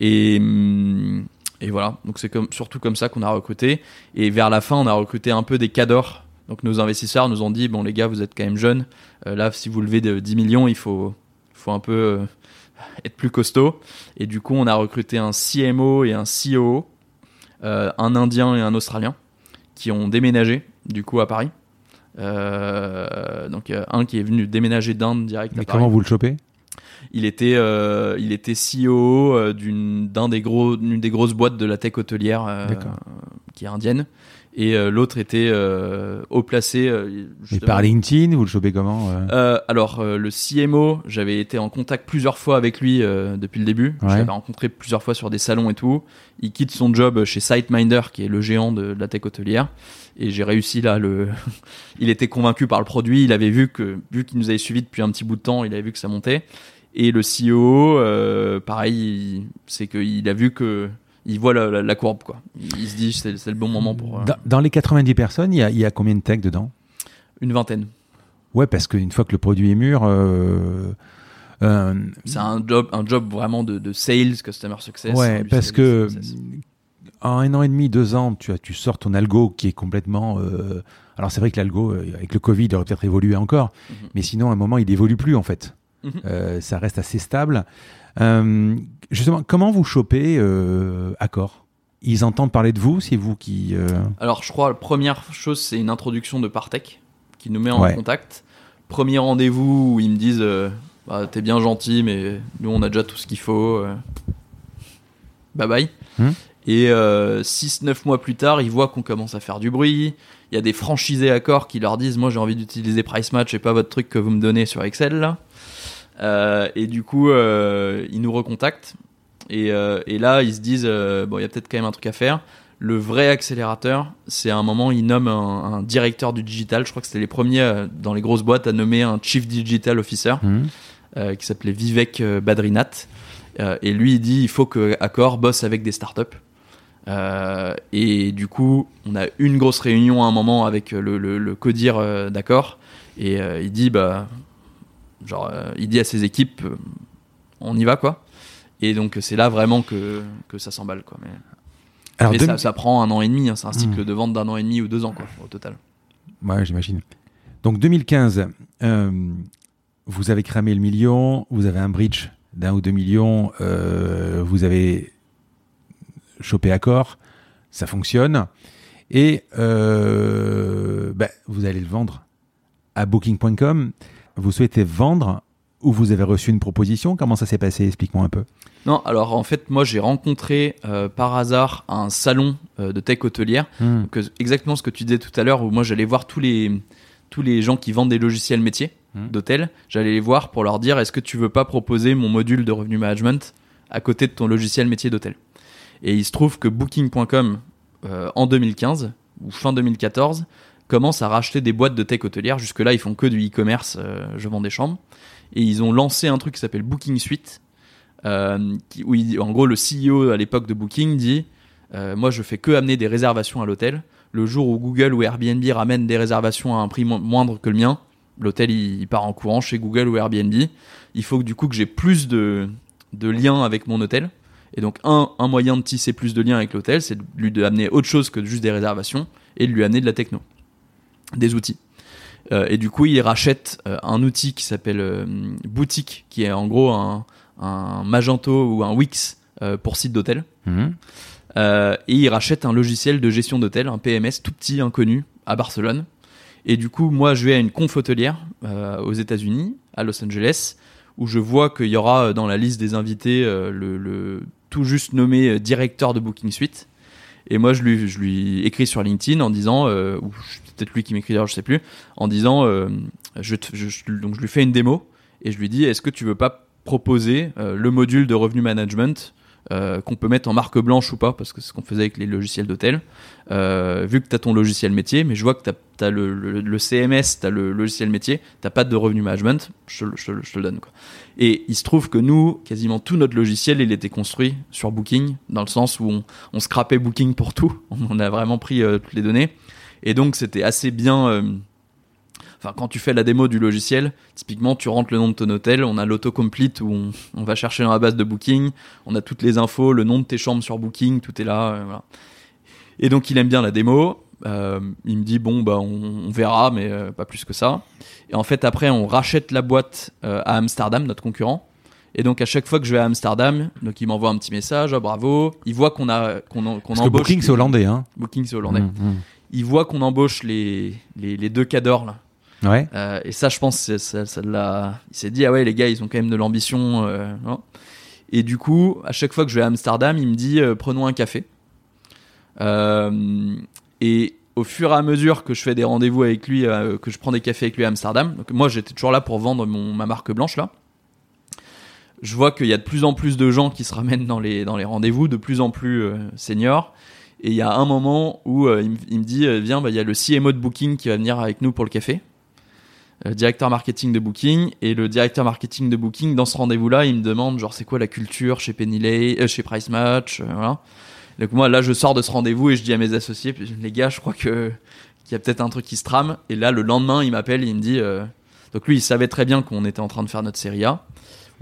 Et, hum, et voilà, donc c'est comme, surtout comme ça qu'on a recruté. Et vers la fin, on a recruté un peu des cadors. Donc nos investisseurs nous ont dit bon les gars, vous êtes quand même jeunes. Euh, là, si vous levez de 10 millions, il faut, faut un peu euh, être plus costaud. Et du coup, on a recruté un CMO et un CEO, euh, un Indien et un Australien, qui ont déménagé du coup à Paris. Euh, donc euh, un qui est venu déménager d'Inde direct Mais à Paris. comment vous le chopez? Il était, euh, il était CEO euh, d'une d'un des gros, d'une des grosses boîtes de la tech hôtelière euh, qui est indienne. Et euh, l'autre était euh, haut placé. euh, Et justement. par LinkedIn, vous le chopez comment euh? Euh, alors euh, le CMO, j'avais été en contact plusieurs fois avec lui euh, depuis le début. Ouais. Je l'avais rencontré plusieurs fois sur des salons et tout. Il quitte son job chez SiteMinder, qui est le géant de, de la tech hôtelière. Et j'ai réussi là. Le, *laughs* il était convaincu par le produit. Il avait vu que, vu qu'il nous avait suivi depuis un petit bout de temps, il avait vu que ça montait. Et le CEO, euh, pareil, il- c'est qu'il a vu que il voit la, la- la courbe quoi. Il, il se dit c'est c'est le bon moment pour euh, dans, dans les 90 personnes, il y a, il y a combien de tech dedans? Une vingtaine. Ouais, parce qu'une fois que le produit est mur, euh, C'est un job, un job vraiment de, de sales, customer success. Ouais, parce que success. en un an et demi, deux ans, tu, as, tu sors ton algo qui est complètement. euh, alors c'est vrai que l'algo, avec le Covid, il aurait peut-être évolué encore, Mhm. mais sinon, à un moment, il évolue plus en fait. Mhm. Euh, ça reste assez stable. Euh, justement, comment vous chopez euh, Accor? Ils entendent parler de vous, c'est vous qui. euh, Alors, je crois, la première chose, c'est une introduction de Partech qui nous met en Ouais. contact. Premier rendez-vous où ils me disent bah, T'es bien gentil, mais nous, on a déjà tout ce qu'il faut. Bye bye. Hmm. Et 6-9 mois plus tard, ils voient qu'on commence à faire du bruit. Il y a des franchisés accords qui leur disent Moi, j'ai envie d'utiliser Price Match et pas votre truc que vous me donnez sur Excel. Là. Euh, et du coup, euh, ils nous recontactent. Et, euh, et là, ils se disent Bon, il y a peut-être quand même un truc à faire. Le vrai accélérateur, c'est à un moment, ils nomment un, un directeur du digital. Je crois que c'était les premiers dans les grosses boîtes à nommer un Chief Digital Officer euh, qui s'appelait Vivek Badrinath. Euh, et lui, il dit il faut que Accor bosse avec des startups. Euh, et du coup, on a une grosse réunion à un moment avec le, le, le codir d'Accor. Et il dit bah, genre, euh, il dit à ses équipes euh, on y va quoi. Et donc, c'est là vraiment que, que ça s'emballe quoi. Mais, Alors, mais deux- ça, ça prend un an et demi. hein. c'est un cycle Hmm. de vente d'un an et demi ou deux ans quoi, au total. Ouais, j'imagine. Donc 2015, euh, vous avez cramé le million, vous avez un bridge d'un ou deux millions, euh, vous avez chopé accord, ça fonctionne, et euh, ben, vous allez le vendre à Booking.com. Vous souhaitez vendre ou vous avez reçu une proposition? Comment ça s'est passé? Explique-moi un peu. Non, alors en fait, moi j'ai rencontré euh, par hasard un salon euh, de tech hôtelière Hmm. Euh, exactement ce que tu disais tout à l'heure, où moi j'allais voir tous les, tous les gens qui vendent des logiciels métiers Mhm. d'hôtel, j'allais les voir pour leur dire est-ce que tu veux pas proposer mon module de revenu management à côté de ton logiciel métier d'hôtel? Et il se trouve que Booking.com euh, en 2015 ou fin 2014 commence à racheter des boîtes de tech hôtelière. Jusque-là, ils font que du e-commerce, euh, je vends des chambres. Et ils ont lancé un truc qui s'appelle Booking Suite, euh, où en gros le CEO à l'époque de Booking dit euh, Moi je fais que amener des réservations à l'hôtel. Le jour où Google ou Airbnb ramènent des réservations à un prix mo- moindre que le mien, l'hôtel il, il part en courant chez Google ou Airbnb. Il faut que du coup que j'ai plus de, de liens avec mon hôtel. Et donc un, un moyen de tisser plus de liens avec l'hôtel, c'est de lui de amener autre chose que juste des réservations et de lui amener de la techno, des outils. Euh, et du coup, il rachète euh, un outil qui s'appelle euh, Boutique, qui est en gros un, un Magento ou un Wix pour site d'hôtel. Euh, et il rachète un logiciel de gestion d'hôtel, un PMS tout petit, inconnu, à Barcelone. Et du coup, moi, je vais à une conf hôtelière aux États-Unis, à Los Angeles, où je vois qu'il y aura dans la liste des invités le, le tout juste nommé directeur de Booking Suite. Et moi, je lui, je lui écris sur LinkedIn en disant, euh, ou peut-être lui qui m'écrit d'ailleurs, je sais plus, en disant, euh, je, donc je lui fais une démo et je lui dis, est-ce que tu veux pas proposer euh, le module de revenu management euh, qu'on peut mettre en marque blanche ou pas, parce que c'est ce qu'on faisait avec les logiciels d'hôtel. Vu que tu as ton logiciel métier, mais je vois que tu as, le, le- CMS, tu as le logiciel métier, tu pas de revenu management, je, je te- le donne. Quoi. Et il se trouve que nous, quasiment tout notre logiciel, il était construit sur Booking, dans le sens où on, on scrapait Booking pour tout. *laughs* On a vraiment pris toutes les données. Et donc, c'était assez bien. euh, Enfin, quand tu fais la démo du logiciel, typiquement, tu rentres le nom de ton hôtel, on a l'autocomplete où on, on va chercher dans la base de Booking, on a toutes les infos, le nom de tes chambres sur Booking, tout est là. euh, voilà. Et donc, il aime bien la démo. Euh, il me dit bon bah on, on verra, mais euh, pas plus que ça. Et en fait, après, on rachète la boîte euh, à Amsterdam, notre concurrent. Et donc, à chaque fois que je vais à Amsterdam, donc il m'envoie un petit message, ah, bravo. Il voit qu'on a qu'on que embauche. Booking, c'est hollandais. Hein. Booking, c'est hollandais. Hmm, hmm. Il voit qu'on embauche les, les, les deux cadors là. Ouais. Euh, et ça, je pense, ça, ça l'a. Il s'est dit, ah ouais, les gars, ils ont quand même de l'ambition. euh, et du coup, à chaque fois que je vais à Amsterdam, il me dit, euh, prenons un café. Et au fur et à mesure que je fais des rendez-vous avec lui, que je prends des cafés avec lui à Amsterdam, donc moi j'étais toujours là pour vendre mon, ma marque blanche là. Je vois qu'il y a de plus en plus de gens qui se ramènent dans les, dans les rendez-vous, de plus en plus seniors. Et il y a un moment où euh, il, me- dit euh, Viens, bah, il y a le CMO de Booking qui va venir avec nous pour le café. Euh, directeur marketing de Booking. Et le directeur marketing de Booking, dans ce rendez-vous-là, il me demande genre, c'est quoi la culture chez Penny chez Price Match voilà. Donc moi, là, je sors de ce rendez-vous et je dis à mes associés Les gars, je crois que qu'il y a peut-être un truc qui se trame. Et là, le lendemain, il m'appelle, il me dit Donc lui, il savait très bien qu'on était en train de faire notre série A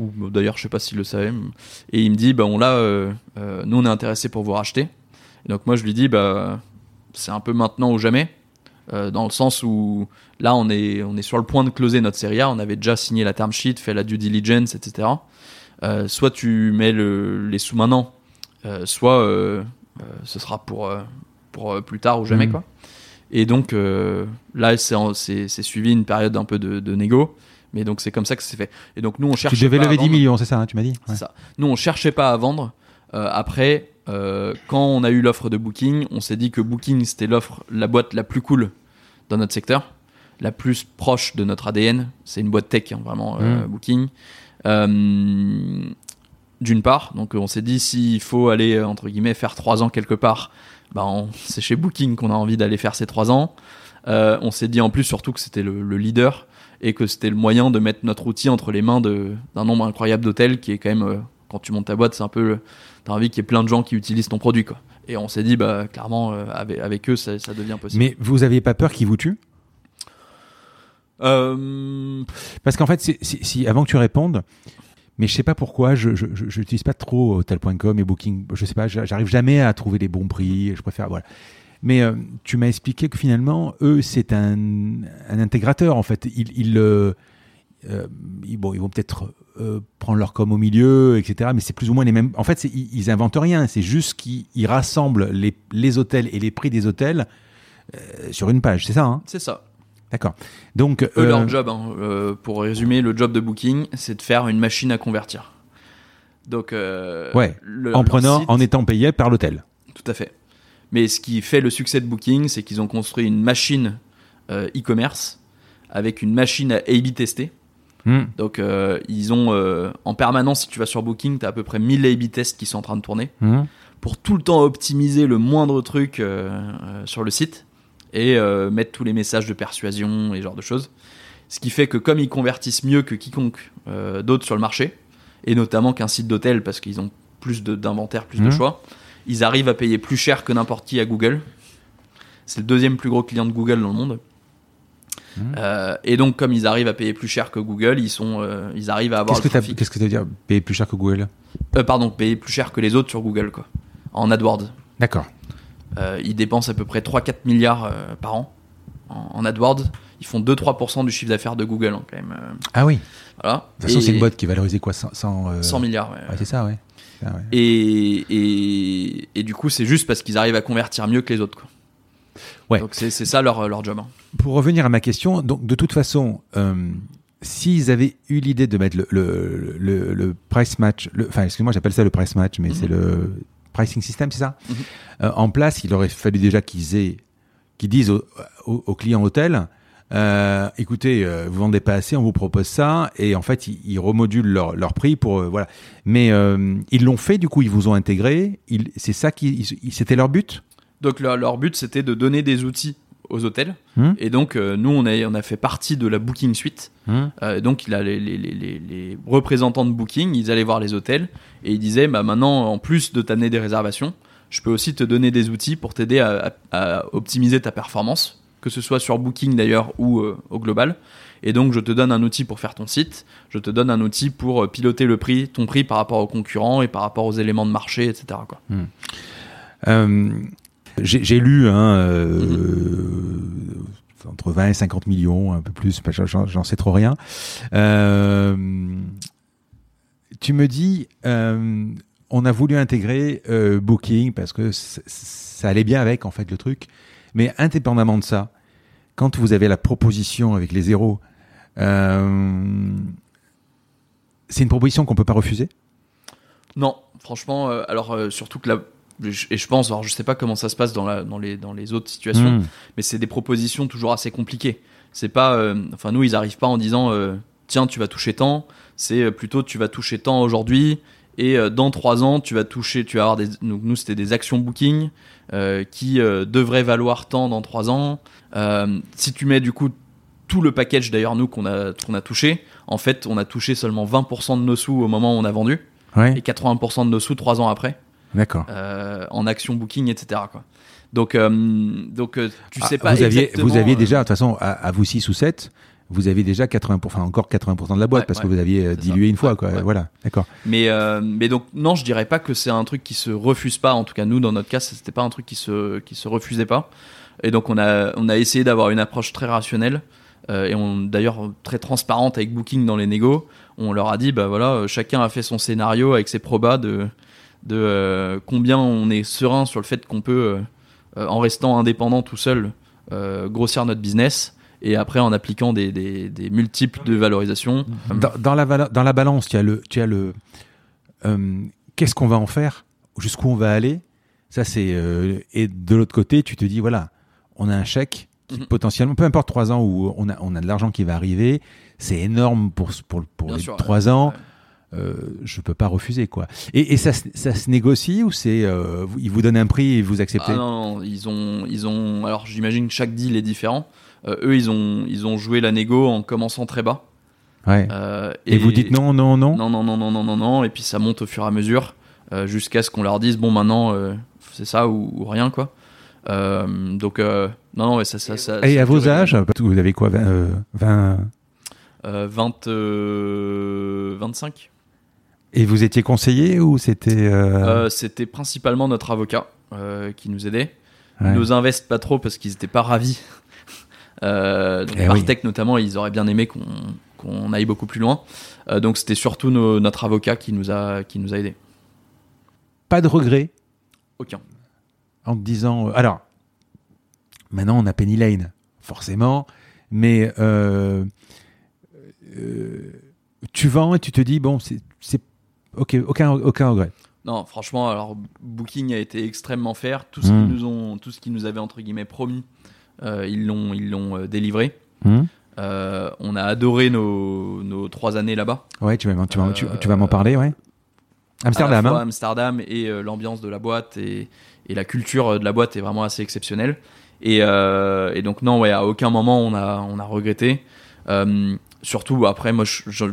ou d'ailleurs je sais pas s'il le savait, et il me dit bah on l'a, nous on est intéressé pour vous racheter. Donc moi je lui dis bah c'est un peu maintenant ou jamais, euh, dans le sens où là on est on est sur le point de closer notre série A, on avait déjà signé la term sheet, fait la due diligence, etc. Euh, soit tu mets le, les sous maintenant, euh, soit ce sera pour pour plus tard ou jamais Mhm. quoi. Et donc là c'est c'est c'est suivi une période un peu de, de négo, mais donc c'est comme ça que ça s'est fait. Et donc nous on cherche Tu devais lever 10 millions, c'est ça, hein, tu m'as dit? C'est Ouais. ça. Nous, on cherchait pas à vendre. Après, euh, quand on a eu l'offre de Booking, on s'est dit que Booking, c'était l'offre, la boîte la plus cool dans notre secteur, la plus proche de notre ADN. C'est une boîte tech, hein, vraiment, euh, Mm. Booking. Euh, D'une part, donc on s'est dit s'il faut aller entre guillemets faire trois ans quelque part, on- c'est chez Booking qu'on a envie d'aller faire ces trois ans. On s'est dit en plus surtout que c'était le, le leader et que c'était le moyen de mettre notre outil entre les mains d'un nombre incroyable d'hôtels qui est quand même quand tu montes ta boîte c'est un peu t'as envie qu'il y ait plein de gens qui utilisent ton produit quoi et on s'est dit bah clairement euh, avec, avec eux ça, ça devient possible Mais vous aviez pas peur qu'ils vous tuent? Euh, Parce qu'en fait, c'est- si, si- avant que tu répondes, mais je sais pas pourquoi, je n'utilise pas trop Hotel.com et Booking. Je sais pas, j'a- j'arrive jamais à trouver les bons prix. Je préfère voilà. Mais euh, tu m'as expliqué que finalement, eux, c'est un, un intégrateur en fait. Ils, ils, euh, euh, ils- bon, ils vont peut-être euh, prendre leur com au milieu, etc. Mais c'est plus ou moins les mêmes. En fait, ils, ils inventent rien. C'est juste qu'ils ils rassemblent les, les hôtels et les prix des hôtels euh, sur une page. C'est ça, hein? C'est ça D'accord. Donc, eux euh, leur job hein, pour résumer le job de Booking c'est de faire une machine à convertir donc Ouais, le- en leur prenant, site- en étant payé par l'hôtel. Tout à fait. Mais ce qui fait le succès de Booking, c'est qu'ils ont construit une machine e-commerce avec une machine à A/B tester. Hmm. Donc euh, ils ont euh, en permanence, si tu vas sur Booking, tu as à peu près 1000 A/B tests qui sont en train de tourner Hmm. pour tout le temps optimiser le moindre truc euh, sur le site et mettre tous les messages de persuasion et ce genre de choses. Ce qui fait que comme ils convertissent mieux que quiconque d'autre sur le marché, et notamment qu'un site d'hôtel parce qu'ils ont plus d'inventaire, plus de Mhm. choix, ils arrivent à payer plus cher que n'importe qui à Google. C'est le deuxième plus gros client de Google dans le monde. Mhm. Euh, et donc comme ils arrivent à payer plus cher que Google, ils sont, euh, ils arrivent à avoir Qu'est-ce que trafic. qu'est-ce que ça veut dire payer plus cher que Google? Euh, pardon, payer plus cher que les autres sur Google quoi. En AdWords. D'accord. Ils dépensent à peu près 3-4 milliards par an en, en AdWords. Ils font 2-3% du chiffre d'affaires de Google, hein, quand même. Ah oui. De voilà. toute façon, c'est une boîte qui est valorisée quoi 100, 100, euh, 100 milliards. ouais. Ouais, c'est ça, ouais. Ah ouais. Et, et, et du coup, c'est juste parce qu'ils arrivent à convertir mieux que les autres. Quoi. Ouais. Donc c'est ça leur, leur job. hein. Pour revenir à ma question, donc de toute façon, euh, s'ils avaient eu l'idée de mettre le, le, le, le price match, enfin, excuse-moi, j'appelle ça le price match, mais Mhm. c'est le pricing system, c'est ça Mhm. Euh, En place, il aurait fallu déjà qu'ils aient, qu'ils disent aux, aux- aux clients hôtels, euh, écoutez, euh, vous vendez pas assez, on vous propose ça, et en fait, ils, ils remodulent leur, leur prix pour, euh, voilà. Mais ils l'ont fait, du coup, ils vous ont intégré. C'est ça qui, c'était leur but? Donc leur, leur but, c'était de donner des outils aux hôtels. Hmm. Et donc, euh, nous, on a, on a fait partie de la Booking Suite. Hum, Euh, donc, il a les, les, les, représentants de Booking, ils allaient voir les hôtels et ils disaient bah, maintenant, en plus de t'amener des réservations, je peux aussi te donner des outils pour t'aider à, à- à optimiser ta performance, que ce soit sur Booking d'ailleurs ou euh, au global. Et donc, je te donne un outil pour faire ton site, je te donne un outil pour piloter le prix, ton prix par rapport aux concurrents et par rapport aux éléments de marché, etc. Quoi. J'ai j'ai lu hein, euh, entre 20 et 50 millions, un peu plus, j'en- sais trop rien. Euh, tu me dis, euh, on a voulu intégrer euh, Booking parce que c- ça allait bien avec en fait le truc, mais indépendamment de ça, quand vous avez la proposition avec les zéros, euh, c'est une proposition qu'on peut pas refuser? Non, franchement, euh, alors euh, surtout que je- et je pense, alors je sais pas comment ça se passe dans, la, dans, les, dans les autres situations, Mmh. mais c'est des propositions toujours assez compliquées. C'est pas, euh, enfin nous ils arrivent pas en disant euh, tiens tu vas toucher tant, c'est euh, plutôt tu vas toucher tant aujourd'hui et euh, dans trois ans tu vas toucher, tu vas avoir des, donc nous c'était des actions booking qui devraient valoir tant dans trois ans. Si tu mets du coup tout le package d'ailleurs nous qu'on a qu'on a touché, en fait on a touché seulement 20% de nos sous au moment où on a vendu Ouais, et 80% de nos sous trois ans après d'accord. euh, en action booking etc quoi. Donc euh, donc euh, tu sais Ah, pas vous aviez, vous aviez déjà, de toute façon, à, à vous 6 ou 7, vous avez déjà 80%, enfin encore 80% de la boîte Ouais, parce ouais. que vous aviez dilué ça. une fois, Ouais, quoi. ouais. Voilà, d'accord. Mais, euh, mais donc, non, je dirais pas que c'est un truc qui se refuse pas. En tout cas, nous, dans notre cas, c'était pas un truc qui se, qui se refusait pas. Et donc, on a, on a essayé d'avoir une approche très rationnelle. euh, et on, d'ailleurs, très transparente avec Booking dans les négos. On leur a dit, bah voilà, chacun a fait son scénario avec ses probas de, de euh, combien on est serein sur le fait qu'on peut, euh, euh, en restant indépendant tout seul, grossir notre business. Et après, en appliquant des, des, des multiples de valorisation. Dans, dans la, dans la balance, tu as le, tu as le, euh, qu'est-ce qu'on va en faire, jusqu'où on va aller? Ça c'est euh, et de l'autre côté, tu te dis voilà, on a un chèque qui Mhm. potentiellement, peu importe trois ans où on a, on a de l'argent qui va arriver, c'est énorme pour pour pour les trois ans. Ouais. Euh, je peux pas refuser quoi. Et, et ça, se- ça se négocie ou c'est euh, ils vous donnent un prix et vous acceptez Ah non, non, ils ont, ils ont. Alors j'imagine que chaque deal est différent. Euh, eux, ils ont, ils ont joué la négo en commençant très bas. Ouais. Euh, et, vous dites non, non, non. non, non, non, non, non, non, non, et puis ça monte au fur et à mesure euh, jusqu'à ce qu'on leur dise bon maintenant euh, c'est ça ou, ou rien quoi. Donc non, non, ouais, ça, ça, ça. Et ça à vos âges, vous avez quoi 20, euh, 20 euh, 20, euh, 25. Et vous étiez conseillé ou c'était euh, Euh, C'était principalement notre avocat euh, qui nous aidait. ouais. Ils nous investent pas trop parce qu'ils étaient pas ravis. *laughs* Donc Eh notamment, ils auraient bien aimé qu'on qu'on aille beaucoup plus loin. Euh, donc c'était surtout nos- notre avocat qui nous a qui nous a aidés. Pas de regret Aucun. en te disant. euh, alors, maintenant on a Penny Lane, forcément, mais euh, tu vends et tu te dis bon, c'est c'est- ok, aucun aucun regret. Non, franchement, alors Booking a été extrêmement fair. Tout ce qu'ils nous ont, tout ce qu'ils nous avaient entre guillemets promis, euh, ils l'ont ils l'ont euh, délivré. Hmm Euh, on a adoré nos, nos trois années là-bas. ouais, tu vas, tu tu, tu vas m'en parler, ouais. Amsterdam, à la fois hein Amsterdam et l'ambiance de la boîte et, et la culture de la boîte est vraiment assez exceptionnelle. Et, et donc non, ouais, à aucun moment on a on a regretté. Euh, surtout après, moi,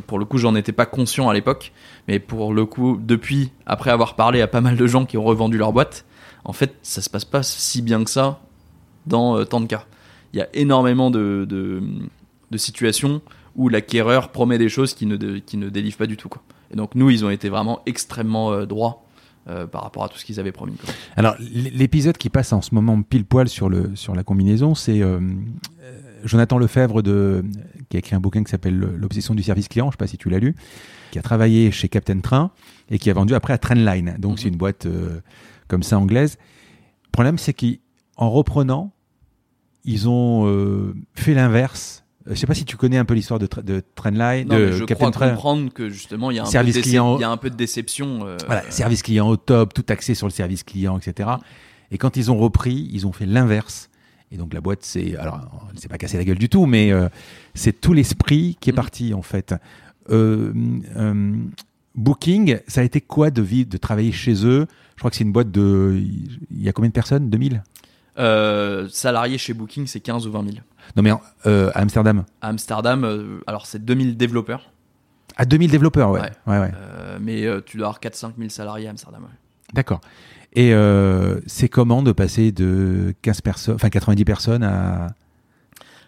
pour le coup, j'en étais pas conscient à l'époque, mais pour le coup, depuis, après avoir parlé à pas mal de gens qui ont revendu leur boîte, en fait, ça se passe pas si bien que ça dans euh, tant de cas. Il y a énormément de, de, situations où l'acquéreur promet des choses qui ne, de- qui ne pas du tout. Quoi. Et donc nous, ils ont été vraiment extrêmement euh, droits euh, par rapport à tout ce qu'ils avaient promis. Alors, l'épisode qui passe en ce moment pile poil sur, le, sur la combinaison, c'est Jonathan Lefebvre de, qui a écrit un bouquin qui s'appelle L'obsession du service client, je sais pas si tu l'as lu, qui a travaillé chez Captain Train et qui a vendu après à Trendline. Donc, Mhm. c'est une boîte euh, comme ça anglaise. Le problème, c'est qu'en reprenant, ils ont euh, fait l'inverse. Euh, Je sais pas si tu connais un peu l'histoire de, Tra- de Trendline, Non, de je Captain crois Train. comprendre que justement, il y a un, Service peu, de décep- client. il y a un peu de déception. euh, Voilà, service client au top, tout axé sur le service client, etc. Et quand ils ont repris, ils ont fait l'inverse. Et donc la boîte, c'est alors, elle s'est pas cassée la gueule du tout, mais euh, c'est tout l'esprit qui est Mhm. parti en fait. Euh, euh, Booking, ça a été quoi de vivre, de travailler chez eux? Je crois que c'est une boîte de, il y a combien de personnes? 2000 euh, salariés chez Booking, c'est 15 ou 20 000. Non mais euh, à Amsterdam, À Amsterdam, euh, alors c'est 2000 développeurs, à 2000 développeurs, ouais, Ouais. ouais, ouais. mais tu dois avoir 4-5 000 salariés à Amsterdam. ouais. D'accord. Et euh, c'est comment de passer de 15 personnes, enfin 90 personnes à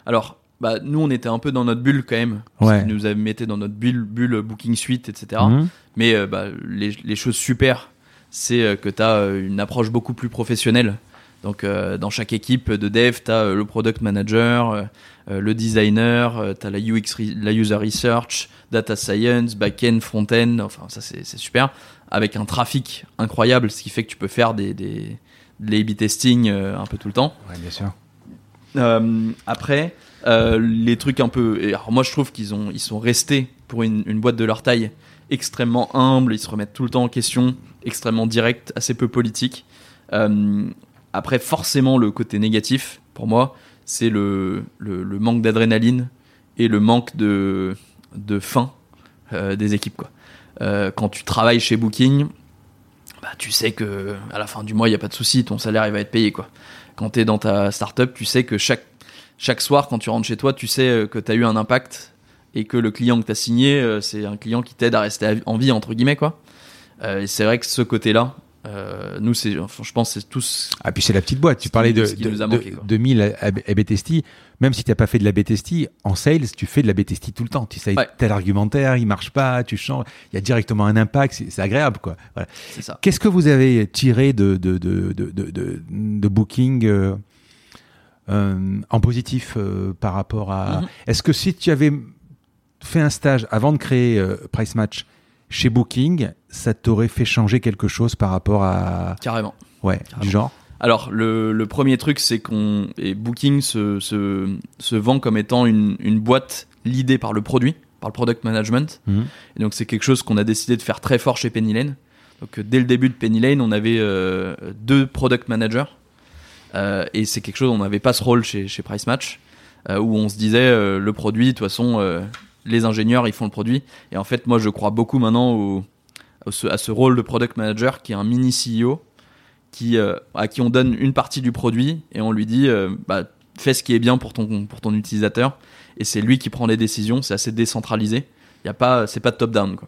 Alors, bah, nous, on était un peu dans notre bulle quand même. Ouais. nous avaient metté dans notre bulle, bulle Booking Suite, etc. Mhm. Mais euh, bah, les, les choses super, c'est euh, que tu as une approche beaucoup plus professionnelle. Donc, euh, dans chaque équipe de dev, tu as le product manager, le designer, tu as la UX, la user research, data science, back-end, front-end. Enfin, ça, c'est super. Avec un trafic incroyable, ce qui fait que tu peux faire des, des, de l'A/B testing euh, un peu tout le temps. Ouais, bien sûr. Euh, après, euh, les trucs un peu. et alors moi, je trouve qu'ils ont, ils sont restés pour une, une boîte de leur taille extrêmement humbles. Ils se remettent tout le temps en question, extrêmement direct, assez peu politique. Euh, après, forcément, le côté négatif pour moi, c'est le, le, le manque d'adrénaline et le manque de, de faim des équipes. Quoi. Euh, quand tu travailles chez Booking, bah, tu sais que à la fin du mois, il n'y a pas de souci, ton salaire il va être payé. Quoi quand tu es dans ta startup, tu sais que chaque, chaque soir, quand tu rentres chez toi, tu sais euh, que tu as eu un impact et que le client que tu as signé, euh, c'est un client qui t'aide à rester à- en vie, entre guillemets. Quoi. Euh, et c'est vrai que ce côté-là, Euh, nous, c'est, enfin, je pense, que c'est tous. Ah, puis c'est la petite boîte. Tu parlais de, de, de, de 1000 AB testy. Même si tu n'as pas fait de l'AB testy, en sales, tu fais de l'AB testy tout le temps. Tu sais, Ouais. tel argumentaire, il marche pas, tu changes. Il y a directement un impact. C'est agréable, quoi. Voilà. Qu'est-ce que vous avez tiré de, de, de, de, de, de- de Booking euh, euh, en positif euh, par rapport à. Mhm. Est-ce que si tu avais fait un stage avant de créer Price Match chez Booking, ça t'aurait fait changer quelque chose par rapport à. Carrément. Ouais, Carrément. du genre? Alors, le, le premier truc, c'est qu'on. Et Booking se, se, se vend comme étant une, une boîte l'idée par le produit, par le product management. Mhm. Et donc, c'est quelque chose qu'on a décidé de faire très fort chez Penny Lane. Donc, euh, dès le début de Penny Lane, on avait euh, deux product managers. Euh, et c'est quelque chose, on n'avait pas ce rôle chez, chez Price Match, euh, où on se disait le produit, de toute façon, les ingénieurs, ils font le produit. Et en fait, moi, je crois beaucoup maintenant au, à ce rôle de product manager qui est un mini CEO qui, euh, à qui on donne une partie du produit et on lui dit euh, bah, fais ce qui est bien pour ton, pour ton utilisateur. Et c'est lui qui prend les décisions, c'est assez décentralisé. Y a pas, c'est pas top down quoi.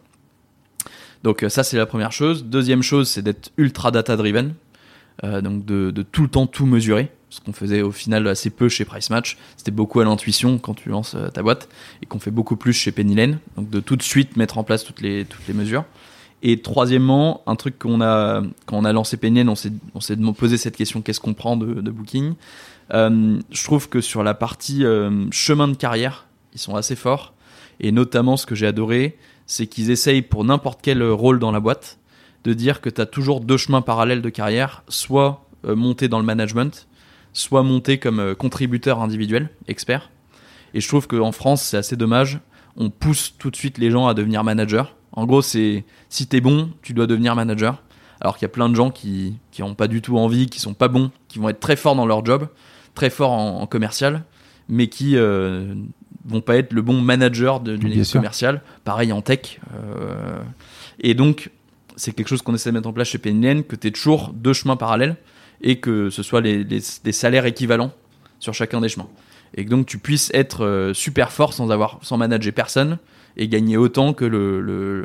Donc euh, ça c'est la première chose. Deuxième chose c'est d'être ultra data driven, Euh, donc de, de tout le temps tout mesurer. Ce qu'on faisait au final assez peu chez Price Match, c'était beaucoup à l'intuition quand tu lances ta boîte et qu'on fait beaucoup plus chez Penny. Donc de tout de suite mettre en place toutes les toutes les mesures. Et troisièmement, un truc qu'on a quand on a lancé Lane, on s'est on s'est posé cette question qu'est-ce qu'on prend de, de Booking? Euh, Je trouve que sur la partie euh, chemin de carrière, ils sont assez forts. Et notamment, ce que j'ai adoré, c'est qu'ils essayent pour n'importe quel rôle dans la boîte de dire que tu as toujours deux chemins parallèles de carrière, soit euh, monter dans le management, soit monter comme euh, contributeur individuel, expert. Et je trouve qu'en France, c'est assez dommage. On pousse tout de suite les gens à devenir manager. En gros, c'est si t'es bon, tu dois devenir manager. Alors qu'il y a plein de gens qui qui ont pas du tout envie, qui sont pas bons, qui vont être très forts dans leur job, très forts en, en commercial, mais qui euh, vont pas être le bon manager d'une équipe sûr. commerciale. Pareil en tech. euh, et donc, c'est quelque chose qu'on essaie de mettre en place chez Lane, que tu aies toujours deux chemins parallèles et que ce soit les, les- des salaires équivalents sur chacun des chemins. Et que donc tu puisses être euh, super fort sans avoir sans manager personne et gagner autant que le, le,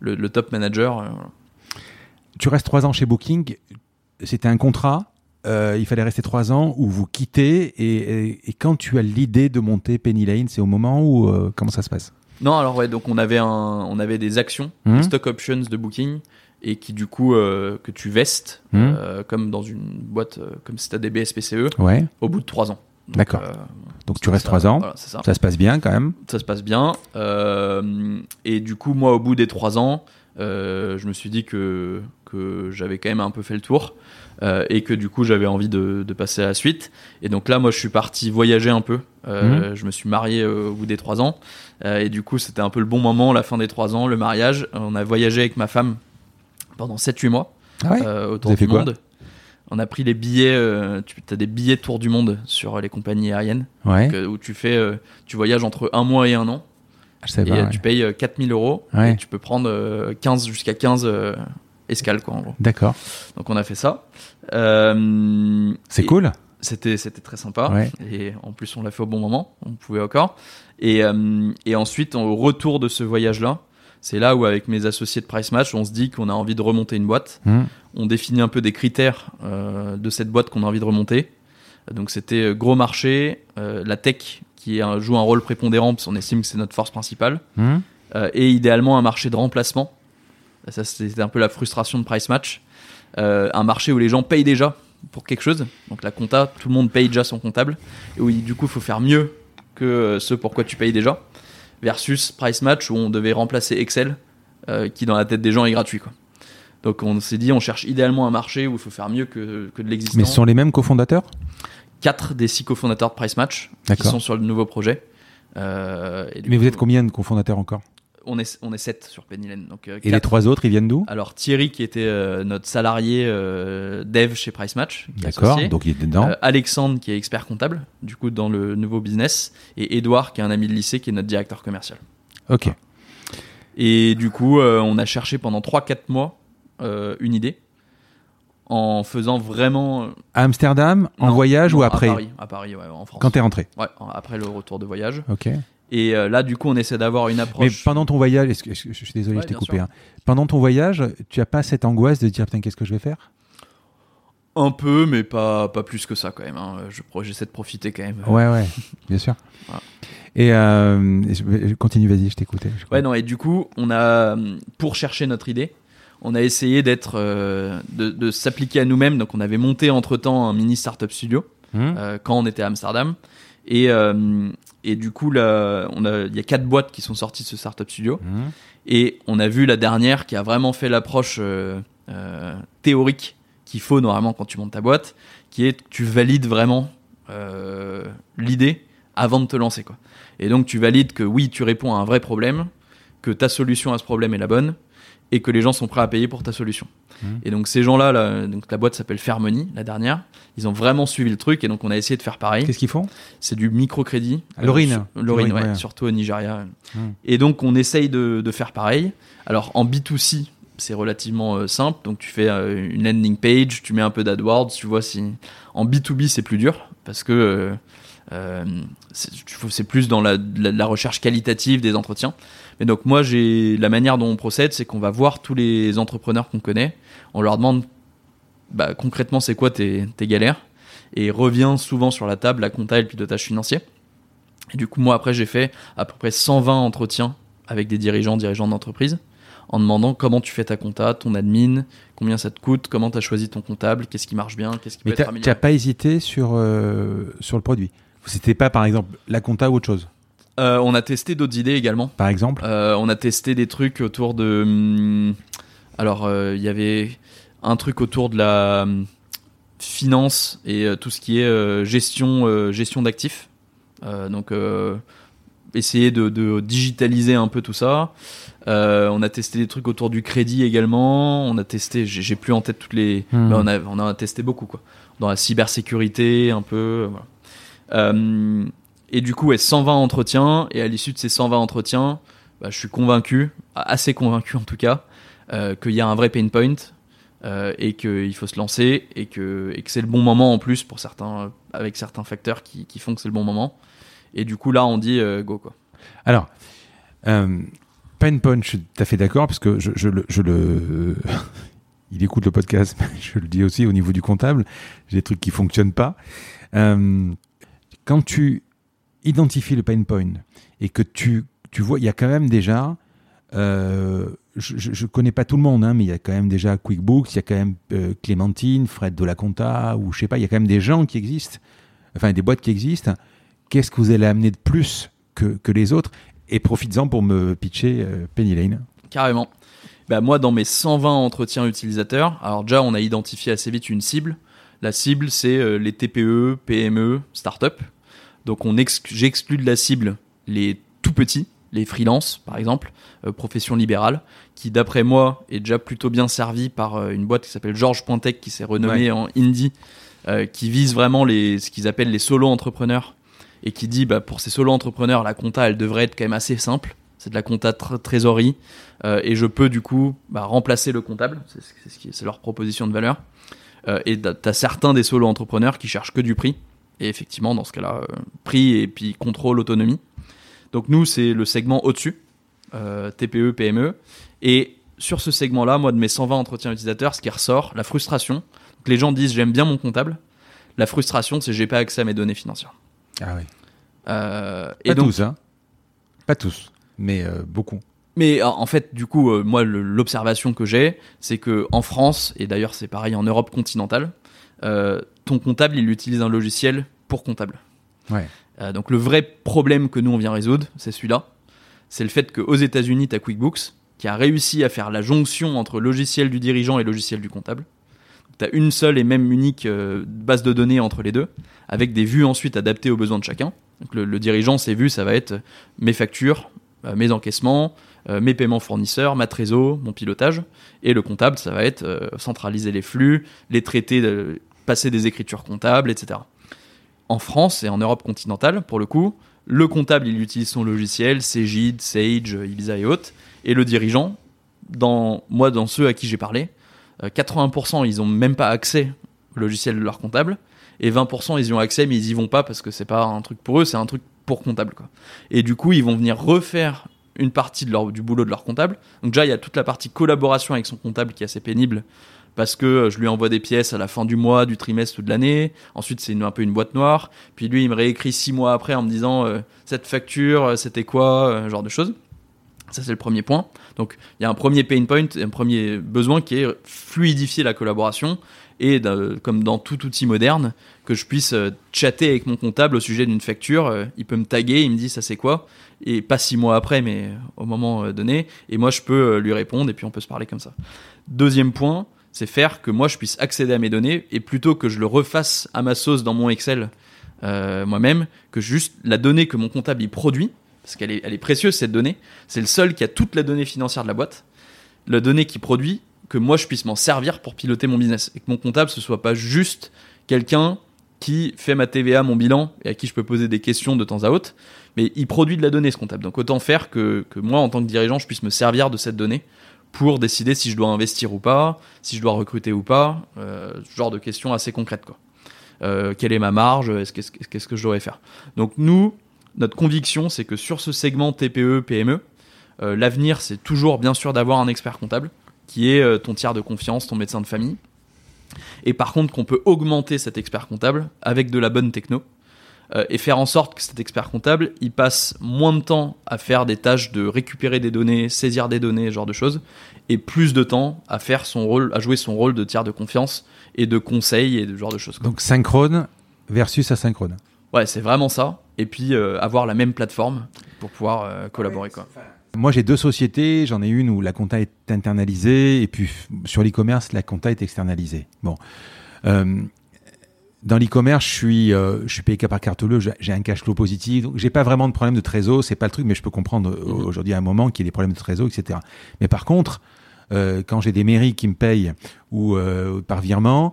le- le top manager. euh, voilà. Tu restes trois ans chez Booking. C'était un contrat. euh, il fallait rester trois ans où vous quittez. Et, et- et quand tu as l'idée de monter Penny Lane, c'est au moment où. euh, comment ça se passe? Non, alors ouais, donc on avait un, on avait des actions, des stock options de Booking et qui du coup euh, que tu vestes euh, comme dans une boîte comme si t'as des BSPCE Ouais. Au bout de trois ans. D'accord. euh, Donc tu restes trois ans. Voilà, ça. Ça se passe bien quand même. ça se passe bien. Euh, et du coup, moi, au bout des trois ans, euh, je me suis dit que, que j'avais quand même un peu fait le tour euh, et que du coup, j'avais envie de, de passer à la suite. Et donc là, moi, je suis parti voyager un peu. Euh, Je me suis marié au bout des trois ans. Et du coup, c'était un peu le bon moment, la fin des trois ans, le mariage. On a voyagé avec ma femme pendant 7-8 mois Ah ouais? Vous autour avez du fait quoi? monde. On a pris les billets, euh, tu as des billets tour du monde sur les compagnies aériennes, Ouais. donc, euh, où tu fais, euh, tu voyages entre un mois et un an. Je sais Et pas. ouais. tu payes euh, 4000 euros Ouais. et tu peux prendre euh, 15 jusqu'à 15 euh, escales quoi en gros. D'accord. Donc on a fait ça. C'est cool. C'était c'était très sympa Ouais. et en plus on l'a fait au bon moment, on pouvait encore. Et euh, et ensuite au retour de ce voyage là, c'est là où avec mes associés de Price Match, on se dit qu'on a envie de remonter une boîte. Hmm. On définit un peu des critères euh, de cette boîte qu'on a envie de remonter. Donc c'était euh, gros marché, euh, la tech qui un- joue un rôle prépondérant parce qu'on estime que c'est notre force principale. Hmm. Euh, et idéalement un marché de remplacement. Ça, c'était un peu la frustration de Price Match. Un marché où les gens payent déjà pour quelque chose. Donc la compta, tout le monde paye déjà son comptable. Et où du coup, il faut faire mieux que ce pourquoi tu payes déjà. Versus Price Match où on devait remplacer Excel, euh, qui dans la tête des gens est gratuit. Quoi. Donc on s'est dit, on cherche idéalement un marché où il faut faire mieux que, que de l'existant. Mais ce sont les mêmes cofondateurs? Quatre des six cofondateurs de Price Match qui sont sur le nouveau projet. Euh, et Mais vous êtes combien de cofondateurs encore? On est, on est sept sur Penny Lane. Donc, euh, Et les trois autres, ils viennent d'où? Alors Thierry qui était euh, notre salarié euh, dev chez Price Match, est D'accord. Donc il était dedans. Alexandre qui est expert comptable, du coup dans le nouveau business, et Edouard qui est un ami de lycée qui est notre directeur commercial. ok. Et du coup, on a cherché pendant 3-4 mois une idée, en faisant vraiment... À Amsterdam, en Non, voyage non, ou à après? Paris, à Paris, ouais, en France. Quand t'es rentré? Ouais, après le retour de voyage. Ok. Et euh, là, du coup, on essaie d'avoir une Mais approche. pendant ton voyage, est-ce que- je, suis désolé, Ouais, je t'ai coupé. hein. Pendant ton voyage, tu as pas cette angoisse de dire putain, qu'est-ce que je vais faire? Un peu, mais pas, pas plus que ça quand même. hein. Je J'essaie de profiter quand même. Ouais, ouais, *laughs* bien sûr. Voilà. Et euh, je- continue, vas-y, je t'écoutais. Ouais, non, et du coup, on a, pour chercher notre idée, on a essayé d'être, euh, de, de s'appliquer à nous-mêmes. Donc, on avait monté entre temps un mini startup studio euh, quand on était à Amsterdam. Et, et du coup, là, on a, il y a quatre boîtes qui sont sorties de ce startup studio. Hum. Et on a vu la dernière qui a vraiment fait l'approche euh, euh, théorique qu'il faut normalement quand tu montes ta boîte, qui est que tu valides vraiment euh, l'idée avant de te lancer. Quoi. Et donc tu valides que oui, tu réponds à un vrai problème, que ta solution à ce problème est la bonne, et que les gens sont prêts à payer pour ta solution. Mhm. Et donc ces gens-là, là, donc la boîte s'appelle Fairmoney, la dernière, ils ont vraiment suivi le truc, et donc on a essayé de faire pareil. Qu'est-ce qu'ils font? C'est du microcrédit. Ah, Laurine. sur- Laurine, Laurine, ouais, ouais. surtout au Nigeria. Hmm. Et donc, on essaye de, de faire pareil. Alors, en B2C, c'est relativement euh, simple. Donc, tu fais euh, une landing page, tu mets un peu d'AdWords, tu vois si. En B2B, c'est plus dur parce que euh, euh, c'est plus dans la, la- la recherche qualitative des entretiens. Mais donc, moi, j'ai la manière dont on procède, c'est qu'on va voir tous les entrepreneurs qu'on connaît. On leur demande bah, concrètement, c'est quoi tes, tes galères? Et revient souvent sur la table la compta et le pilotage financier. Et du coup, moi, après, j'ai fait à peu près 120 entretiens avec des dirigeants, dirigeants d'entreprise, en demandant comment tu fais ta compta, ton admin, combien ça te coûte, comment tu as choisi ton comptable, qu'est-ce qui marche bien, qu'est-ce qui peut Mais être t'as- tu n'as pas hésité sur, euh, sur le produit? C'était pas, par exemple, la compta ou autre chose? Euh, on a testé d'autres idées également. Par exemple Euh, on a testé des trucs autour de. hum, alors, euh, il y avait un truc autour de la hum, finance et euh, tout ce qui est euh, gestion, euh, gestion d'actifs. Euh, donc, euh, essayer de, de digitaliser un peu tout ça. Euh, on a testé des trucs autour du crédit également. On a testé, j'ai j'ai plus en tête toutes les. Hmm. mais on, a, on a testé beaucoup, quoi. Dans la cybersécurité, un peu. euh, voilà. Euh, et du coup, ouais, 120 entretiens. Et à l'issue de ces 120 entretiens, bah, je suis convaincu, assez convaincu en tout cas, euh, qu'il y a un vrai pain point euh, et qu'il faut se lancer et que, c'est le bon moment en plus pour certains, avec certains facteurs qui, font que c'est le bon moment. Et du coup, là, on dit euh, go quoi. Alors, Pain Point, je suis tout à fait d'accord, parce que je, le. *laughs* Il écoute le podcast, mais je le dis aussi au niveau du comptable, j'ai des trucs qui fonctionnent pas. Quand tu identifies le pain point et que tu, tu vois, il y a quand même déjà. Euh, je, je connais pas tout le monde, hein, mais il y a quand même déjà QuickBooks, il y a quand même euh, Clémentine, Fred de la Compta, ou je sais pas, il y a quand même des gens qui existent, enfin des boîtes qui existent. Qu'est-ce que vous allez amener de plus que, que les autres? Et profites-en pour me pitcher euh, Penny Lane. Carrément. Bah, moi, dans mes 120 entretiens utilisateurs, alors déjà, on a identifié assez vite une cible. La cible, c'est euh, les TPE, PME, start-up. Donc, on ex- j'exclus de la cible les tout petits, les freelances, par exemple, euh, profession libérale, qui, d'après moi, est déjà plutôt bien servi par euh, une boîte qui s'appelle Georges Pointec, qui s'est renommée en Indie, euh, qui vise vraiment les, ce qu'ils appellent les solo-entrepreneurs, et qui dit, bah, pour ces solo-entrepreneurs, la compta, elle devrait être quand même assez simple. C'est de la compta tr- trésorerie, et je peux du coup bah, remplacer le comptable, c'est ce leur proposition de valeur. Et tu as certains des solo entrepreneurs qui cherchent que du prix, et effectivement dans ce cas-là, euh, prix et puis contrôle, autonomie. Donc nous c'est le segment au-dessus, euh, TPE, PME, et sur ce segment-là, moi de mes 120 entretiens utilisateurs, ce qui ressort, la frustration. Donc, les gens disent j'aime bien mon comptable, la frustration c'est j'ai pas accès à mes données financières. Ah oui. Euh, Pas et donc tous, hein Pas tous, mais euh, beaucoup. Mais euh, en fait, du coup, euh, moi, l'observation que j'ai, c'est que en France, et d'ailleurs c'est pareil en Europe continentale, euh, ton comptable, il utilise un logiciel pour comptable. Ouais. Euh, donc le vrai problème que nous on vient résoudre, c'est celui-là. C'est le fait qu'aux États-Unis, tu as QuickBooks qui a réussi à faire la jonction entre logiciel du dirigeant et logiciel du comptable. Tu as une seule et même unique base de données entre les deux, avec des vues ensuite adaptées aux besoins de chacun. Donc le, le dirigeant, ses vues, ça va être mes factures, mes encaissements, euh, mes paiements fournisseurs, ma trésor, mon pilotage. Et le comptable, ça va être euh, centraliser les flux, les traiter, euh, passer des écritures comptables, etc. En France et en Europe continentale, pour le coup, le comptable, il utilise son logiciel, Cegid, Sage, Ibiza et autres. Et le dirigeant, dans, moi, dans ceux à qui j'ai parlé, euh, 80% ils ont même pas accès au logiciel de leur comptable. Et 20% ils y ont accès, mais ils y vont pas parce que c'est pas un truc pour eux, c'est un truc pour comptable. Quoi. Et du coup, ils vont venir refaire une partie du boulot de leur comptable. Donc déjà, il y a toute la partie collaboration avec son comptable qui est assez pénible parce que euh, je lui envoie des pièces à la fin du mois, du trimestre ou de l'année. Ensuite, c'est un peu une boîte noire. Puis lui, il me réécrit six mois après en me disant euh, cette facture, euh, c'était quoi, genre de choses. Ça, c'est le premier point. Donc, il y a un premier pain point, un premier besoin qui est fluidifier la collaboration et comme dans tout outil moderne, que je puisse chatter avec mon comptable au sujet d'une facture. Il peut me taguer, il me dit ça c'est quoi, et pas six mois après, mais au moment donné. Et moi, je peux lui répondre et puis on peut se parler comme ça. Deuxième point, c'est faire que moi je puisse accéder à mes données et plutôt que je le refasse à ma sauce dans mon Excel euh, moi-même, que juste la donnée que mon comptable y produit, parce qu'elle est, précieuse cette donnée, c'est le seul qui a toute la donnée financière de la boîte, la donnée qui produit, que moi je puisse m'en servir pour piloter mon business et que mon comptable ce soit pas juste quelqu'un qui fait ma TVA, mon bilan et à qui je peux poser des questions de temps à autre, mais il produit de la donnée ce comptable. Donc autant faire que, moi en tant que dirigeant je puisse me servir de cette donnée pour décider si je dois investir ou pas, si je dois recruter ou pas, euh, ce genre de questions assez concrètes. Euh, quelle est ma marge Qu'est-ce que je devrais faire? Donc nous, notre conviction, c'est que sur ce segment TPE, PME, euh, l'avenir, c'est toujours bien sûr d'avoir un expert comptable, qui est ton tiers de confiance, ton médecin de famille. Et par contre, qu'on peut augmenter cet expert comptable avec de la bonne techno. Euh, et faire en sorte que cet expert comptable, il passe moins de temps à faire des tâches de récupérer des données, saisir des données, ce genre de choses, et plus de temps à faire son rôle, à jouer son rôle de tiers de confiance et de conseil et de ce genre de choses. Donc synchrone versus asynchrone. Ouais, c'est vraiment ça. Et puis euh, avoir la même plateforme pour pouvoir euh, collaborer. quoi. Moi, j'ai deux sociétés. J'en ai une où la compta est internalisée, et puis sur l'e-commerce, la compta est externalisée. Bon. Dans l'e-commerce, je suis, euh, je suis payé par carte bleue, j'ai un cash flow positif, donc j'ai pas vraiment de problème de trésor, c'est pas le truc, mais je peux comprendre euh, mhm. aujourd'hui à un moment qu'il y ait des problèmes de trésor, etc. Mais par contre, euh, quand j'ai des mairies qui me payent ou euh, par virement,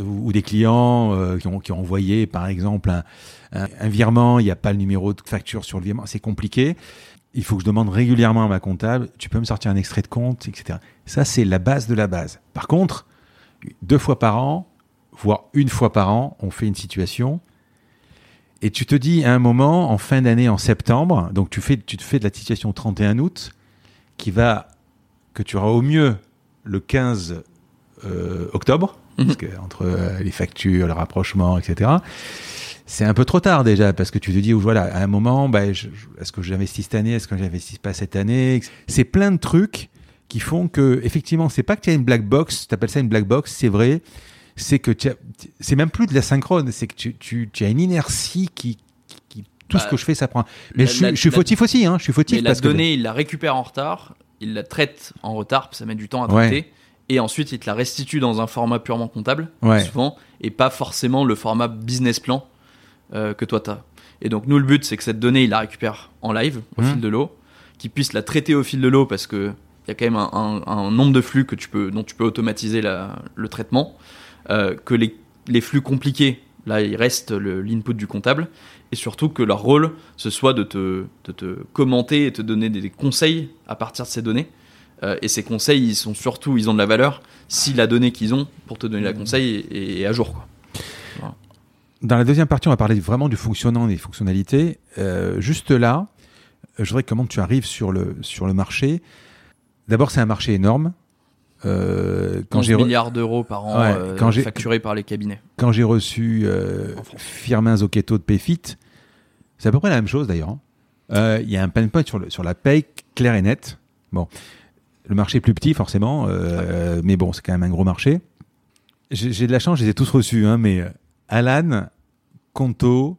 ou des clients qui, ont, qui ont envoyé par exemple un, un, virement, il n'y a pas le numéro de facture sur le virement, c'est compliqué. Il faut que je demande régulièrement à ma comptable, tu peux me sortir un extrait de compte, etc. Ça, c'est la base de la base. Par contre, deux fois par an, voire une fois par an, on fait une situation. Et tu te dis à un moment, en fin d'année, en septembre, donc tu, fais, tu te fais de la situation 31 août, qui va, que tu auras au mieux le 15 euh, octobre, mhm. parce que entre euh, les factures, le rapprochement, etc. C'est un peu trop tard déjà, parce que tu te dis, voilà, à un moment, bah, est-ce que j'investis cette année, est-ce que j'investis pas cette année? C'est plein de trucs qui font que, effectivement, c'est pas que tu as une black box, tu appelles ça une black box, c'est vrai, c'est que c'est même plus de la synchrone, c'est que tu, tu, tu, as une inertie qui, qui tout ce bah, que je fais, ça prend. Mais je, suis fautif aussi, hein, je suis fautif. Mais la donnée, il la récupère en retard, il la traite en retard, ça met du temps à traiter. Et ensuite, il te la restitue dans un format purement comptable, souvent, et pas forcément le format business plan euh, que toi tu as. Et donc, nous, le but, c'est que cette donnée, il la récupère en live, au mmh. fil de l'eau, qu'il puisse la traiter au fil de l'eau parce que il y a quand même un, un, nombre de flux que tu peux, dont tu peux automatiser la, le traitement. Euh, que les, les, flux compliqués, là, il reste l'input du comptable, et surtout que leur rôle, ce soit de te, de te commenter et te donner des, conseils à partir de ces données. Euh, et ces conseils, ils sont surtout, ils ont de la valeur si la donnée qu'ils ont pour te donner la conseil est, à jour. Quoi. Dans la deuxième partie, on va parler vraiment du fonctionnant et des fonctionnalités. Euh, juste là, je voudrais comment tu arrives sur le, sur le marché. D'abord, c'est un marché énorme. Euh, quand j'ai milliards d'euros par an euh, quand facturés par les cabinets. Quand j'ai reçu euh, Firmin Zocchetto de Payfit, c'est à peu près la même chose d'ailleurs. Hein. Euh, il y a un pain point sur, le, sur la paye clair et net. Bon, le marché est plus petit forcément, euh, mais bon, c'est quand même un gros marché. J'ai de la chance, je les ai tous reçus, hein, mais Alan, Conto,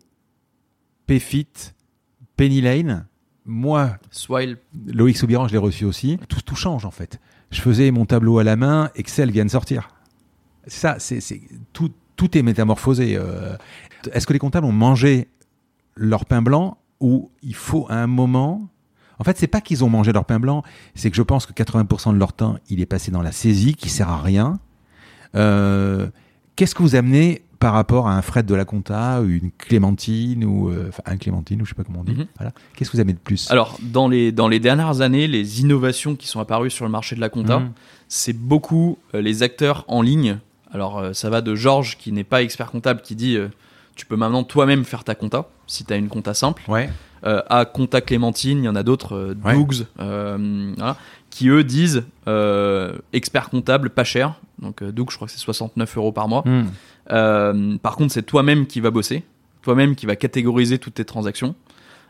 Payfit, Penny Lane, moi, Swile. Loïc Soubiran, je l'ai reçu aussi. Tout, tout change en fait je faisais mon tableau à la main, Excel vient de sortir. Ça, c'est tout, tout est métamorphosé. Euh. Est-ce que les comptables ont mangé leur pain blanc ou il faut à un moment? En fait, c'est pas qu'ils ont mangé leur pain blanc, c'est que je pense que 80% de leur temps, il est passé dans la saisie, qui sert à rien. Euh, Qu'est-ce que vous amenez par rapport à un Fred de la compta, une Clémentine ou euh, enfin un Clémentine ou je sais pas comment on dit. Mhm. Voilà. Qu'est-ce que vous avez de plus? Alors dans les dans les dernières années, les innovations qui sont apparues sur le marché de la compta, mhm. c'est beaucoup euh, les acteurs en ligne. Alors euh, ça va de Georges qui n'est pas expert comptable qui dit tu peux maintenant toi-même faire ta compta, si tu as une compta simple. Ouais. À Compta Clémentine, il y en a d'autres, Ouais. Dougs, voilà, qui eux disent expert comptable pas cher. Donc Dougs, je crois que c'est 69 euros par mois. Hmm. Euh, par contre, c'est toi-même qui va bosser, toi-même qui va catégoriser toutes tes transactions.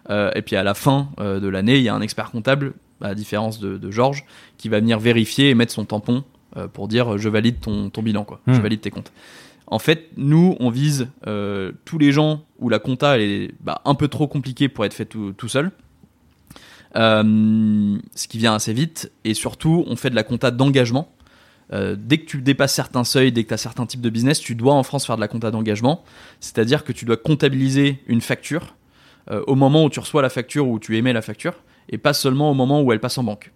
Euh, et puis à la fin euh, de l'année, il y a un expert comptable, à la différence de, de Georges, qui va venir vérifier et mettre son tampon pour dire je valide ton, ton bilan, quoi. Hmm. je valide tes comptes. En fait, nous, on vise tous les gens où la compta elle est bah, un peu trop compliquée pour être faite tout, tout seul. Euh, ce qui vient assez vite. Et surtout, on fait de la compta d'engagement. Euh, dès que tu dépasses certains seuils, dès que tu as certains types de business, tu dois en France faire de la compta d'engagement. C'est-à-dire que tu dois comptabiliser une facture euh, au moment où tu reçois la facture ou où tu émets la facture, et pas seulement au moment où elle passe en banque.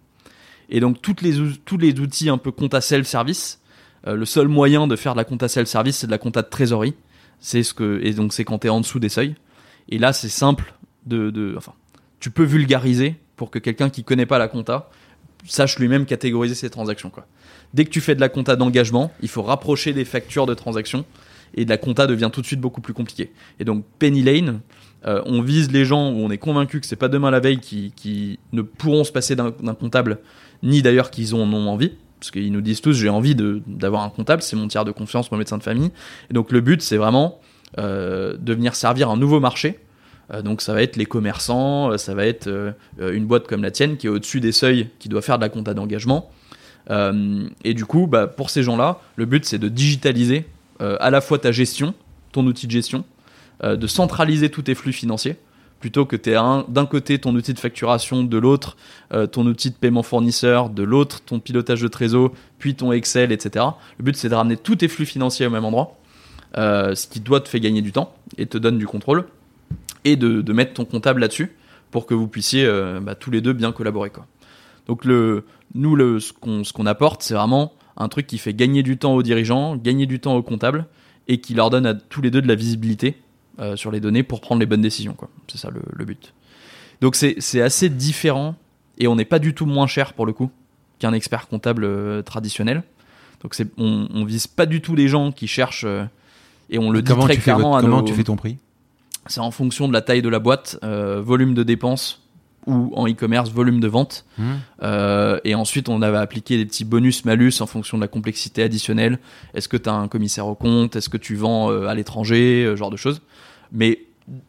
Et donc toutes les, ou- tous les outils un peu compta self-service, euh, le seul moyen de faire de la compta self-service, c'est de la compta de trésorerie. C'est ce que, et donc c'est quand tu es en dessous des seuils. Et là, c'est simple de, de, enfin, tu peux vulgariser pour que quelqu'un qui connaît pas la compta sache lui-même catégoriser ses transactions, quoi. Dès que tu fais de la compta d'engagement, il faut rapprocher des factures de transactions et de la compta devient tout de suite beaucoup plus compliqué. Et donc Penny Lane, euh, on vise les gens où on est convaincu que c'est pas demain la veille qui, ne pourront se passer d'un comptable, ni d'ailleurs qu'ils en ont envie, parce qu'ils nous disent tous j'ai envie d'avoir un comptable, c'est mon tiers de confiance, mon médecin de famille. Et donc le but c'est vraiment euh, de venir servir un nouveau marché. Euh, donc ça va être les commerçants, ça va être une boîte comme la tienne qui est au-dessus des seuils, qui doit faire de la compta d'engagement. Euh, et du coup, bah, pour ces gens-là, le but c'est de digitaliser euh, à la fois ta gestion, ton outil de gestion, euh, de centraliser tous tes flux financiers, plutôt que d'un côté ton outil de facturation, de l'autre ton outil de paiement fournisseur, de l'autre ton pilotage de trésor, puis ton Excel, etc. Le but c'est de ramener tous tes flux financiers au même endroit, ce qui doit te faire gagner du temps et te donne du contrôle, et de, mettre ton comptable là-dessus pour que vous puissiez bah, tous les deux bien collaborer. Donc le, nous, le, ce qu'on ce qu'on apporte, c'est vraiment un truc qui fait gagner du temps aux dirigeants, gagner du temps aux comptables, et qui leur donne à tous les deux de la visibilité euh, sur les données pour prendre les bonnes décisions. quoi. C'est ça le, le but. Donc c'est assez différent, et on n'est pas du tout moins cher pour le coup qu'un expert comptable euh, traditionnel. Donc on, on vise pas du tout les gens qui cherchent, euh, et on le dit comment très tu fais, clairement votre- à comment nos- tu fais ton prix? C'est en fonction de la taille de la boîte, volume de dépenses ou en e-commerce, volume de vente. Hmm. Euh, et ensuite, on avait appliqué des petits bonus-malus en fonction de la complexité additionnelle. Est-ce que tu as un commissaire au compte? Est-ce que tu vends euh, à l'étranger? Euh, Genre de choses. Mais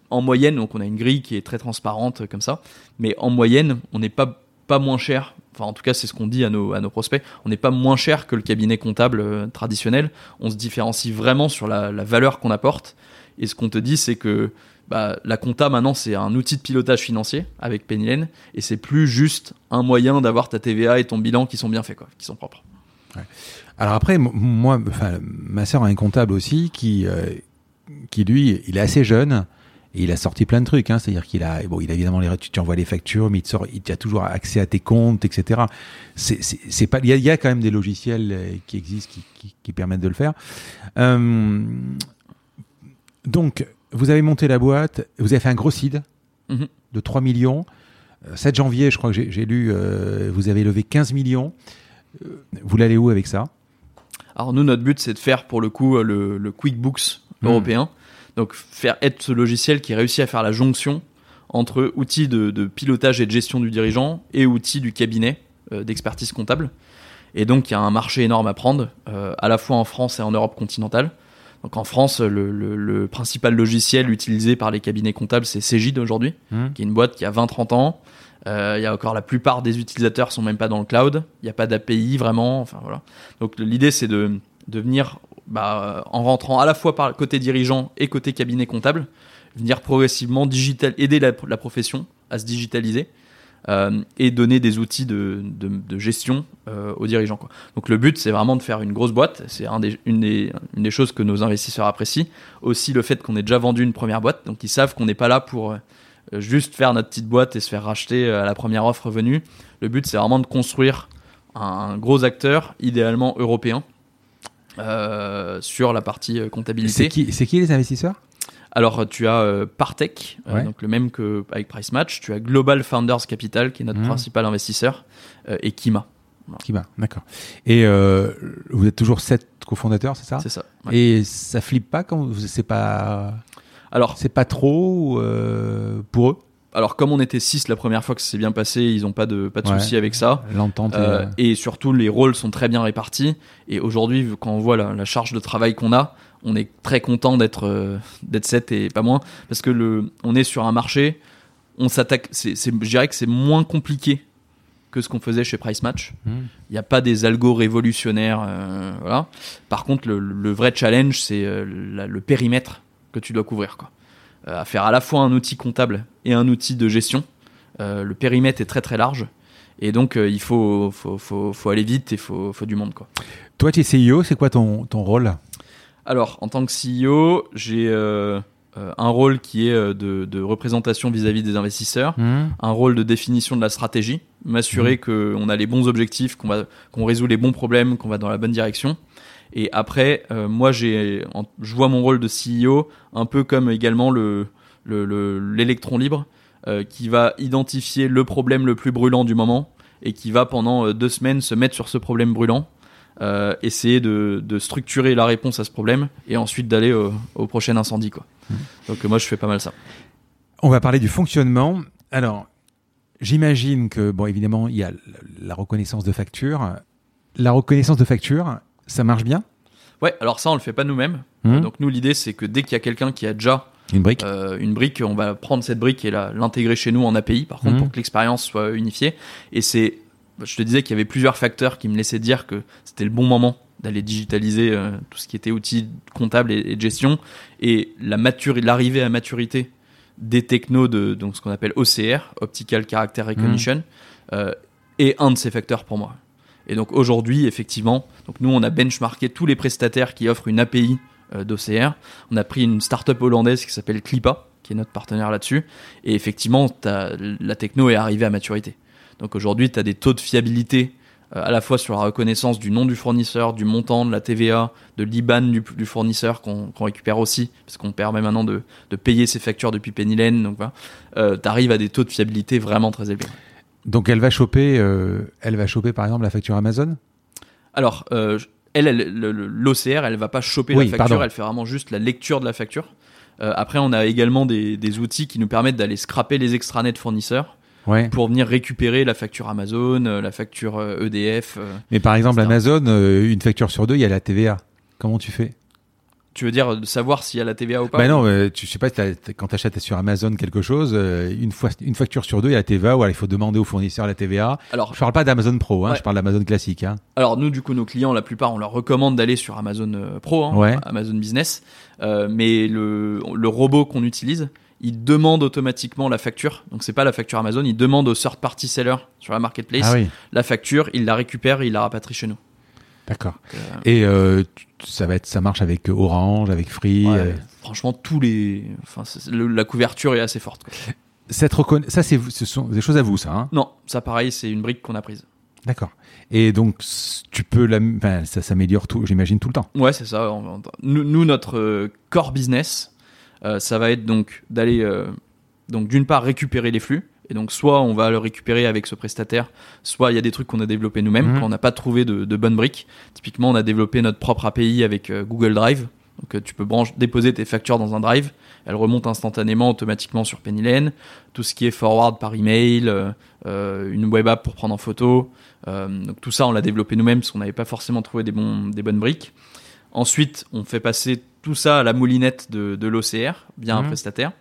en moyenne, donc on a une grille qui est très transparente euh, comme ça. Mais en moyenne, on n'est pas, pas moins cher. Enfin, en tout cas, c'est ce qu'on dit à nos, à nos prospects. On n'est pas moins cher que le cabinet comptable traditionnel. On se différencie vraiment sur la, la valeur qu'on apporte. Et ce qu'on te dit, c'est que bah, la compta maintenant, c'est un outil de pilotage financier avec Pennylen, et c'est plus juste un moyen d'avoir ta TVA et ton bilan qui sont bien faits, quoi, qui sont propres. Alors après, moi, ma sœur a un comptable aussi qui, euh, qui lui, il est assez jeune et il a sorti plein de trucs. Hein, C'est-à-dire qu'il a, bon, il a évidemment les, tu tu envoies les factures, mais il a toujours accès à tes comptes, etc. C'est, pas, il y, a, quand même des logiciels euh, qui existent qui, permettent de le faire. Euh, donc, vous avez monté la boîte, vous avez fait un gros seed Mhm. de 3 millions. Euh, 7 janvier, je crois que j'ai, lu, euh, vous avez levé 15 millions. Euh, Vous l'allez où avec ça? Alors nous, notre but, c'est de faire pour le coup euh, le, le QuickBooks Mhm. européen, donc faire être ce logiciel qui réussit à faire la jonction entre outils de, de pilotage et de gestion du dirigeant et outils du cabinet euh, d'expertise comptable. Et donc, il y a un marché énorme à prendre, euh, à la fois en France et en Europe continentale. Donc en France, le, le- le principal logiciel utilisé par les cabinets comptables, c'est Cegid aujourd'hui, Hmm. qui est une boîte qui a 20-30 ans. Euh, Il y a encore la plupart des utilisateurs sont même pas dans le cloud. Il n'y a pas d'API vraiment. Enfin voilà. Donc l'idée c'est de, de venir bah, en rentrant à la fois par le côté dirigeant et côté cabinet comptable, venir progressivement digital, aider la, la profession à se digitaliser euh, et donner des outils de, gestion euh, aux dirigeants. Donc le but c'est vraiment de faire une grosse boîte. C'est une, des, choses que nos investisseurs apprécient. Aussi le fait qu'on ait déjà vendu une première boîte, donc ils savent qu'on n'est pas là pour euh, juste faire notre petite boîte et se faire racheter à la première offre venue. Le but, c'est vraiment de construire un gros acteur, idéalement européen, sur la partie comptabilité. c'est qui les investisseurs? Alors, tu as euh, Partech, euh, donc le même qu'avec Price Match. Tu as Global Founders Capital, qui est notre Mhm. principal investisseur, euh, et Kima. Va, d'accord. Et vous êtes toujours sept cofondateurs, c'est ça? C'est ça. ouais. Et ça flippe pas quand vous, c'est pas. Alors, C'est pas trop pour eux? Alors comme on était 6 la première fois que ça s'est bien passé, ils ont pas de pas de Ouais. souci avec ça. L'entente. Euh, euh, et surtout, les rôles sont très bien répartis. Et aujourd'hui, quand on voit la, la charge de travail qu'on a, on est très content d'être euh, d'être 7 et pas moins, parce que le, on est sur un marché, on s'attaque. Je dirais que c'est moins compliqué que ce qu'on faisait chez Price Match. hmm. Il n'y a pas des algos révolutionnaires, euh, voilà. Par contre, le, le vrai challenge, c'est euh, le périmètre que tu dois couvrir, quoi. Euh, à faire à la fois un outil comptable et un outil de gestion. Euh, le périmètre est très très large. Et donc, euh, il faut, faut, faut, faut aller vite et il faut, faut du monde, quoi. Toi, tu es CEO, c'est quoi ton, ton rôle? Alors, en tant que CEO, j'ai euh, euh, un rôle qui est euh, de, de représentation vis-à-vis des investisseurs, Hmm. un rôle de définition de la stratégie, m'assurer qu'on a les bons objectifs, qu'on résout les bons problèmes, qu'on va dans la bonne direction. Et après, euh, moi, j'ai, je vois mon rôle de CEO un peu comme également le le- le- l'électron libre euh, qui va identifier le problème le plus brûlant du moment et qui va pendant deux semaines se mettre sur ce problème brûlant, euh, essayer de, de structurer la réponse à ce problème et ensuite d'aller au, au prochain incendie. Quoi. Donc euh, moi, je fais pas mal ça. On va parler du fonctionnement. Alors, j'imagine que, bon, évidemment, il y a la reconnaissance de facture. La reconnaissance de facture, ça marche bien? Ouais, alors ça, on le fait pas nous-mêmes. Hmm. Donc nous, l'idée, c'est que dès qu'il y a quelqu'un qui a déjà Une brique euh, une brique, on va prendre cette brique et l'intégrer chez nous en API, par contre, Mhm. pour que l'expérience soit unifiée. Et c'est, je te disais qu'il y avait plusieurs facteurs qui me laissaient dire que c'était le bon moment d'aller digitaliser euh, tout ce qui était outils comptables et, et de gestion. Et la l'arrivée à maturité des technos de donc ce qu'on appelle OCR, Optical Character Recognition, euh, est un de ces facteurs pour moi. Et donc aujourd'hui, effectivement, donc nous on a benchmarké tous les prestataires qui offrent une API euh, d'OCR. On a pris une startup hollandaise qui s'appelle Clipa, qui est notre partenaire là-dessus. Et effectivement, la techno est arrivée à maturité. Donc aujourd'hui, tu as des taux de fiabilité euh, à la fois sur la reconnaissance du nom du fournisseur, du montant de la TVA, de l'IBAN du, du fournisseur qu'on récupère aussi, parce qu'on permet maintenant de, de payer ses factures depuis Pennylen. Donc voilà, euh, tu arrives à des taux de fiabilité vraiment très élevés. Donc, elle va choper, euh, elle va choper, par exemple, la facture Amazon? Alors, euh, elle, elle- le- le- l'OCR, elle va pas choper Oui, la facture, pardon. elle fait vraiment juste la lecture de la facture. Après, on a également des, des outils qui nous permettent d'aller scraper les extranets de fournisseurs Ouais. pour venir récupérer la facture Amazon, euh, la facture euh, EDF. euh. Mais par exemple, etc. Amazon, une facture sur deux, il y a la TVA. Comment tu fais? Tu veux dire de savoir s'il y a la TVA ou pas Bah non, tu je sais pas, quand tu achètes sur Amazon quelque chose, une, fois, une facture sur deux, il y a la TVA, ou alors il faut demander au fournisseur la TVA. Alors, Je parle pas d'Amazon Pro, hein, Ouais. je parle d'Amazon classique. Hein. alors nous, du coup, nos clients, la plupart, on leur recommande d'aller sur Amazon Pro, hein, Ouais. Amazon Business. Euh, mais le, le robot qu'on utilise, il demande automatiquement la facture. Donc c'est pas la facture Amazon, il demande au third party seller sur la marketplace Ah oui, la facture, il la récupère, il la rapatrie chez nous. d'accord. Euh, Et euh, ça va être, ça marche avec Orange, avec Free. ouais, euh, Franchement, tous les, enfin, le- la couverture est assez forte. quoi. cette reconna- ça, c'est, ce sont des choses à vous, ça. Hein? Non, ça pareil, c'est une brique qu'on a prise. D'accord. Et donc, tu peux, la, enfin, ça s'améliore tout, j'imagine tout le temps? Ouais, c'est ça. Nous, notre euh, core business, euh, ça va être donc d'aller, euh, donc d'une part récupérer les flux. Et donc soit on va le récupérer avec ce prestataire, soit il y a des trucs qu'on a développés nous-mêmes Mhm. quand on n'a pas trouvé de, de bonnes briques. Typiquement, on a développé notre propre API avec euh, Google Drive. Donc euh, tu peux brancher, déposer tes factures dans un drive, elles remontent instantanément, automatiquement sur Pennylen. Tout ce qui est forward par email, euh, euh, une web app pour prendre en photo. Euh, donc tout ça, on l'a développé nous-mêmes parce qu'on n'avait pas forcément trouvé des, bons, des bonnes briques. Ensuite, on fait passer tout ça à la moulinette de, de l'OCR via un Mhm. prestataire.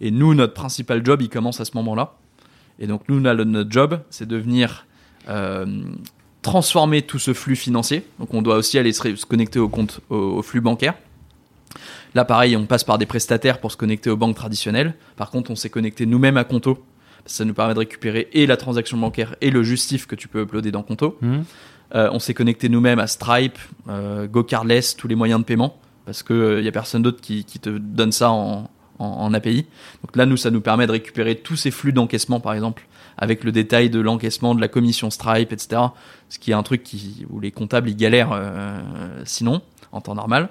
Et nous, notre principal job, il commence à ce moment-là. Et donc nous, notre job, c'est de venir euh, transformer tout ce flux financier. Donc on doit aussi aller se, connecter au compte, au, au flux bancaire. Là, pareil, on passe par des prestataires pour se connecter aux banques traditionnelles. Par contre, on s'est connecté nous-mêmes à Conto. Ça nous permet de récupérer et la transaction bancaire et le justif que tu peux uploader dans Conto. Euh, on s'est connecté nous-mêmes à Stripe, euh, GoCardless, tous les moyens de paiement, parce qu'il n'y a personne d'autre qui, te donne ça en, API. Donc là, nous, ça nous permet de récupérer tous ces flux d'encaissement, par exemple, avec le détail de l'encaissement, de la commission Stripe, etc. Ce qui est un truc où les comptables, ils galèrent euh, sinon, en temps normal.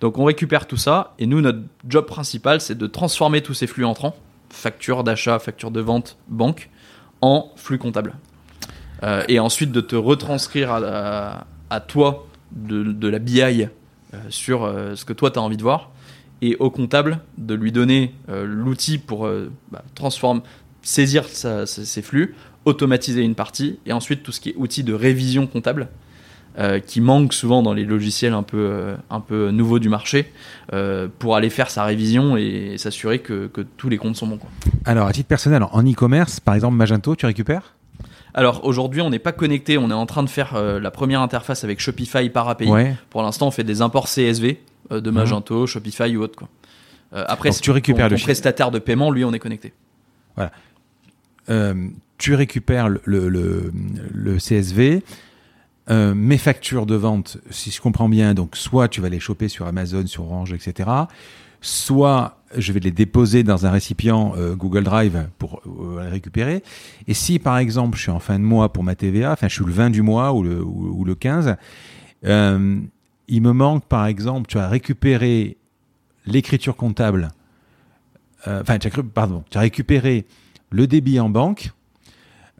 Donc on récupère tout ça, et nous, notre job principal, c'est de transformer tous ces flux entrants, facture d'achat, facture de vente, banque, en flux comptable. Euh, et ensuite de te retranscrire à, toi de, la BI euh, sur euh, ce que toi tu as envie de voir et au comptable de lui donner euh, l'outil pour euh, bah, saisir sa- sa- ses flux, automatiser une partie, et ensuite tout ce qui est outil de révision comptable, euh, qui manque souvent dans les logiciels un peu, euh, nouveaux du marché, euh, pour aller faire sa révision et s'assurer que, que tous les comptes sont bons. Alors, à titre personnel, en e-commerce, par exemple, Magento, tu récupères? Alors aujourd'hui, on n'est pas connecté, on est en train de faire euh, la première interface avec Shopify par API. Ouais. Pour l'instant, on fait des imports CSV euh, de Magento, Shopify ou autre. Quoi. Euh, après, Donc, tu récupères ton, le ton prestataire de paiement, lui, on est connecté. Euh, tu récupères le, le, le- le CSV. Euh, mes factures de vente, si je comprends bien, donc soit tu vas les choper sur Amazon, sur Orange, etc. Soit je vais les déposer dans un récipient euh, Google Drive pour euh, les récupérer. Et si par exemple je suis en fin de mois pour ma TVA, enfin je suis le 20 du mois ou le, ou, ou le 15, euh, il me manque par exemple, tu as récupéré l'écriture comptable, enfin tu as, cru- pardon, tu as récupéré le débit en banque.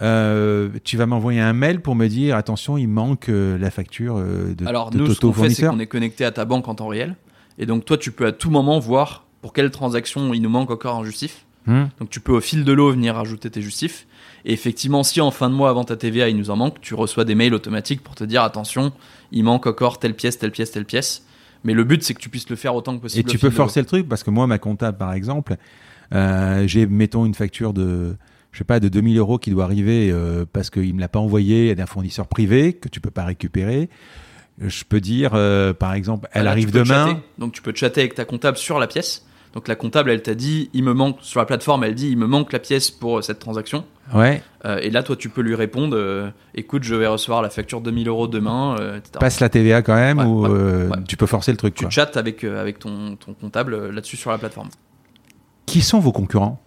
Euh, tu vas m'envoyer un mail pour me dire attention, il manque euh, la facture euh, de, Alors de nous, ce qu'on fait, c'est qu'on est connecté à ta banque en temps réel. Et donc toi, tu peux à tout moment voir pour quelle transaction il nous manque encore un justif. Hmm. Donc tu peux au fil de l'eau venir ajouter tes justifs. Et effectivement, si en fin de mois avant ta TVA il nous en manque, tu reçois des mails automatiques pour te dire attention, il manque encore telle pièce, telle pièce, telle pièce. Mais le but c'est que tu puisses le faire autant que Et possible. tu au peux forcer le truc parce que moi, ma comptable, par exemple, euh, j'ai, mettons, une facture de, je sais pas, de 2000 euros qui doit arriver euh, parce qu'il me l'a pas envoyé d'un fournisseur privé que tu peux pas récupérer. Je peux dire, euh, par exemple, elle Là, arrive demain. chatter. Donc tu peux chatter avec ta comptable sur la pièce. Donc la comptable, elle t'a dit, il me manque sur la plateforme, elle dit, il me manque la pièce pour euh, cette transaction. Ouais, Euh, et là, toi, tu peux lui répondre, euh, écoute, je vais recevoir la facture de 1000 euros demain, etc. passe la TVA quand même Ouais, ou ouais, ouais. tu peux forcer le truc. Tu quoi. chattes avec, avec ton, ton comptable là-dessus sur la plateforme. Qui sont vos concurrents?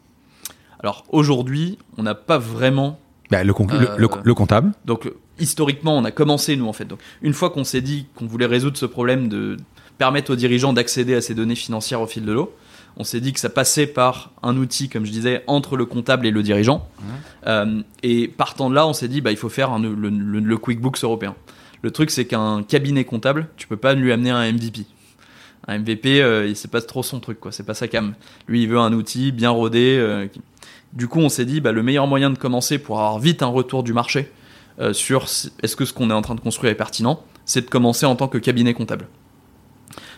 Alors aujourd'hui, on n'a pas vraiment. Bah, le, le- Euh, le- le comptable. Donc historiquement, on a commencé nous en fait. Donc une fois qu'on s'est dit qu'on voulait résoudre ce problème de permettre aux dirigeants d'accéder à ces données financières au fil de l'eau, on s'est dit que ça passait par un outil, comme je disais, entre le comptable et le dirigeant. Euh, et partant de là, on s'est dit bah il faut faire un- le, le- le QuickBooks européen. Le truc, c'est qu'un cabinet comptable, tu peux pas lui amener un MVP. Un MVP, euh, il c'est pas trop son truc, quoi. C'est pas sa cam. Lui, il veut un outil bien rodé. euh, qui- Du coup, on s'est dit, bah, le meilleur moyen de commencer pour avoir vite un retour du marché euh, sur est-ce que ce qu'on est en train de construire est pertinent, c'est de commencer en tant que cabinet comptable.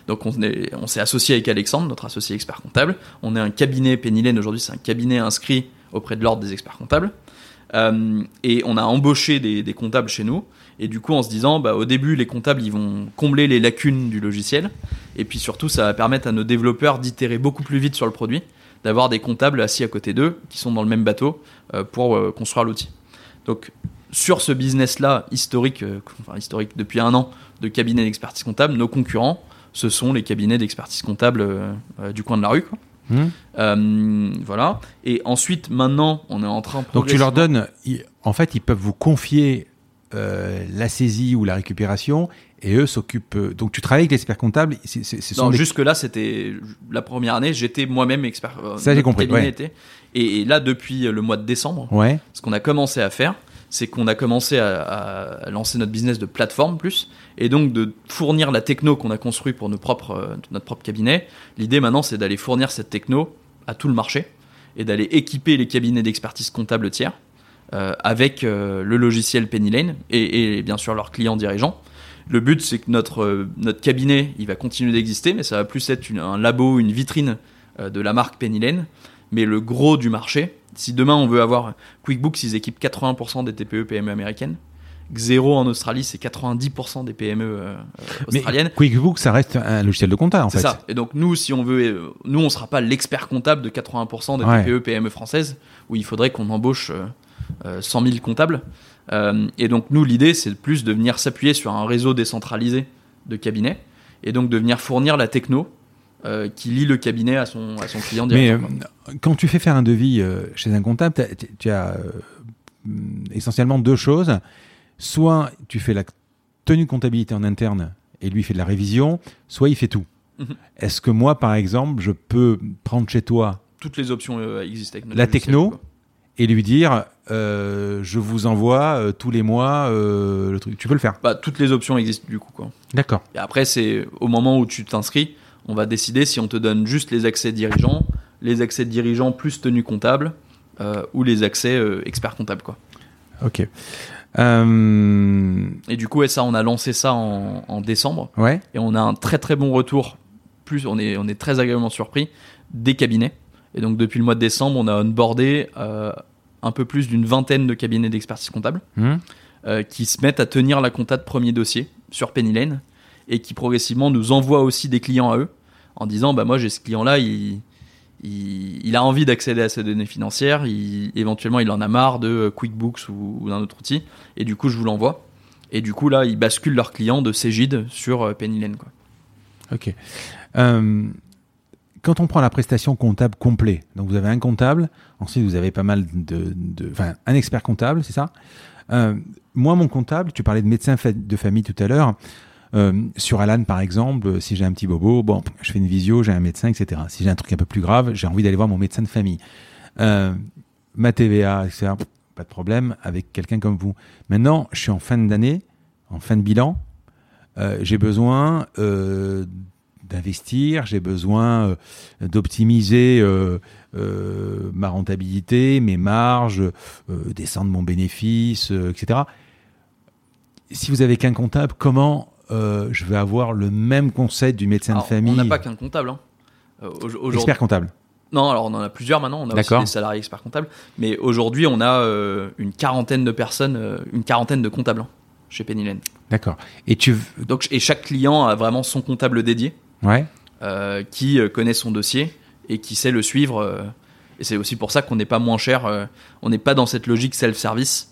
Donc, on est- on s'est associé avec Alexandre, notre associé expert comptable. On est un cabinet Pennylen aujourd'hui, c'est un cabinet inscrit auprès de l'ordre des experts comptables. Euh, et on a embauché des, des comptables chez nous. Et du coup, en se disant, bah, au début, les comptables, ils vont combler les lacunes du logiciel. Et puis surtout, ça va permettre à nos développeurs d'itérer beaucoup plus vite sur le produit, d'avoir des comptables assis à côté d'eux, qui sont dans le même bateau, euh, pour euh, construire l'outil. Donc, sur ce business-là, historique, euh, enfin historique depuis un an, de cabinet d'expertise comptable, nos concurrents, ce sont les cabinets d'expertise comptable du coin de la rue. quoi. Euh, voilà. Et ensuite, maintenant, on est en train. Donc tu leur donnes, en fait, ils peuvent vous confier euh, la saisie ou la récupération et eux s'occupent. euh, Donc tu travailles avec l'expert comptable. c'est- c'est- Ce sont Non, des- jusque là, c'était la première année. J'étais moi-même expert. euh, Ça, j'ai compris, cabinet ouais. était. Et, et là, depuis le mois de décembre, Ouais. ce qu'on a commencé à faire, c'est qu'on a commencé à, à lancer notre business de plateforme plus, et donc de fournir la techno qu'on a construit pour nos propres, euh, notre propre cabinet. L'idée maintenant, c'est d'aller fournir cette techno à tout le marché et d'aller équiper les cabinets d'expertise comptable tiers euh, avec euh, le logiciel Pennylane et, et bien sûr leurs clients dirigeants. Le but, c'est que notre, euh, notre cabinet, il va continuer d'exister, mais ça va plus être une- un labo, une vitrine euh, de la marque Pennylane. Mais le gros du marché, si demain on veut avoir QuickBooks, ils équipent 80% des TPE PME américaines. Xero en Australie, c'est 90% des PME euh, Mais australiennes. QuickBooks, ça reste un logiciel de compta en C'est fait. ça. Et donc nous, si on veut, nous, on sera pas l'expert comptable de 80% des Ouais. TPE PME françaises, où il faudrait qu'on embauche euh, euh, 100 000 comptables. Euh, et donc nous, l'idée, c'est plus de venir s'appuyer sur un réseau décentralisé de cabinets, et donc de venir fournir la techno euh, qui lie le cabinet à son, à son client Mais directement. euh, quand tu fais faire un devis euh, chez un comptable, tu as essentiellement deux choses. Soit tu fais la tenue de comptabilité en interne et lui fait de la révision, soit il fait tout. Mhm. Est-ce que moi, par exemple, je peux prendre chez toi Toutes les options existent avec La techno, quoi. et lui dire euh, je vous envoie euh, tous les mois euh, le truc Tu peux le faire Bah, toutes les options existent du coup. D'accord. Et après, c'est au moment où tu t'inscris, on va décider si on te donne juste les accès dirigeants, les accès dirigeants plus tenue comptable, ou les accès expert comptable, quoi. Ok. Et du coup, ouais, ça, on a lancé ça en, en décembre, Ouais. et on a un très très bon retour. Plus, on est, on est très agréablement surpris des cabinets. Et donc, depuis le mois de décembre, on a onboardé euh, un peu plus d'une vingtaine de cabinets d'expertise comptable. Hmm. euh, qui se mettent à tenir la compta de premier dossier sur Penny Lane et qui progressivement nous envoient aussi des clients à eux en disant bah moi j'ai ce client là il, il, il a envie d'accéder à ces données financières il, éventuellement il en a marre de QuickBooks ou, ou d'un autre outil et du coup je vous l'envoie et du coup là ils basculent leurs clients de Cégide sur euh, Penny Lane quoi. Ok. Euh, quand on prend la prestation comptable complet, donc vous avez un comptable, ensuite vous avez pas mal de, enfin un expert comptable, c'est ça. Euh, moi, mon comptable, tu parlais de médecin de famille tout à l'heure. Euh, sur Alan, par exemple, euh, si j'ai un petit bobo, bon, je fais une visio, j'ai un médecin, etc. Si j'ai un truc un peu plus grave, j'ai envie d'aller voir mon médecin de famille. Ma TVA, etc. Pas de problème avec quelqu'un comme vous. Maintenant, je suis en fin d'année, en fin de bilan. J'ai besoin d'investir, j'ai besoin euh, d'optimiser euh, euh, ma rentabilité, mes marges, descendre mon bénéfice, etc. Si vous avez qu'un comptable, comment je vais avoir le même conseil du médecin Alors, de famille on n'a pas qu'un comptable hein. Expert comptable. Non, alors on en a plusieurs maintenant, on a aussi des salariés experts comptables, mais aujourd'hui on a euh, une quarantaine de personnes, euh, une quarantaine de comptables hein, chez Penny Lane. D'accord. Et tu. Donc, et chaque client a vraiment son comptable dédié Ouais. euh, qui euh, connaît son dossier et qui sait le suivre. euh, et c'est aussi pour ça qu'on n'est pas moins cher. on n'est pas dans cette logique self-service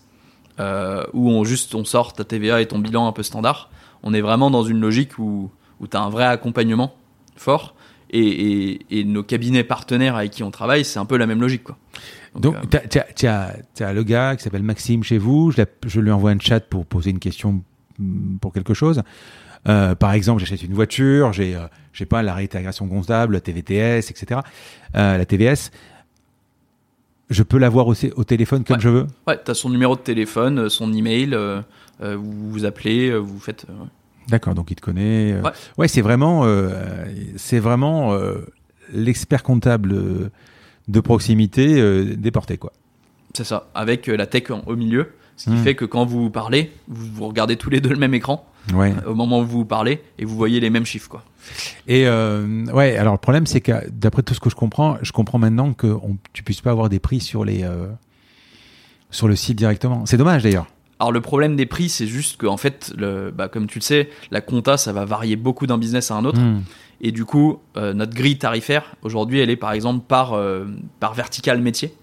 où on juste on sort ta TVA et ton bilan un peu standard. On est vraiment dans une logique où, où tu as un vrai accompagnement fort. Et, et- et nos cabinets partenaires avec qui on travaille, c'est un peu la même logique. Quoi. Donc, euh, t'as- t'as t'as le gars qui s'appelle Maxime chez vous, je lui envoie un chat pour poser une question mm, pour quelque chose. Euh, par exemple, j'achète une voiture, j'ai, euh, je sais pas, la réintégration comptable, la TVTS, etc., euh, la TVS. Je peux l'avoir au, au téléphone comme Ouais. je veux? Ouais, tu as son numéro de téléphone, son email, vous vous appelez, vous faites. ouais. D'accord, donc il te connaît. Ouais. Ouais, c'est vraiment, c'est vraiment l'expert comptable de proximité déporté, quoi. C'est ça, avec la tech en- au milieu, ce qui Hmm. fait que quand vous parlez, vous, vous regardez tous les deux le même écran Ouais. euh, au moment où vous parlez et vous voyez les mêmes chiffres. Quoi. Et euh, ouais, alors le problème, c'est que d'après tout ce que je comprends, je comprends maintenant que on, tu puisses pas avoir des prix sur les euh, sur le site directement. C'est dommage d'ailleurs. Alors le problème des prix, c'est juste que en fait, le, bah, comme tu le sais, la compta, ça va varier beaucoup d'un business à un autre. Hmm. Et du coup, euh, notre grille tarifaire, aujourd'hui, elle est par exemple par, euh, par vertical métier.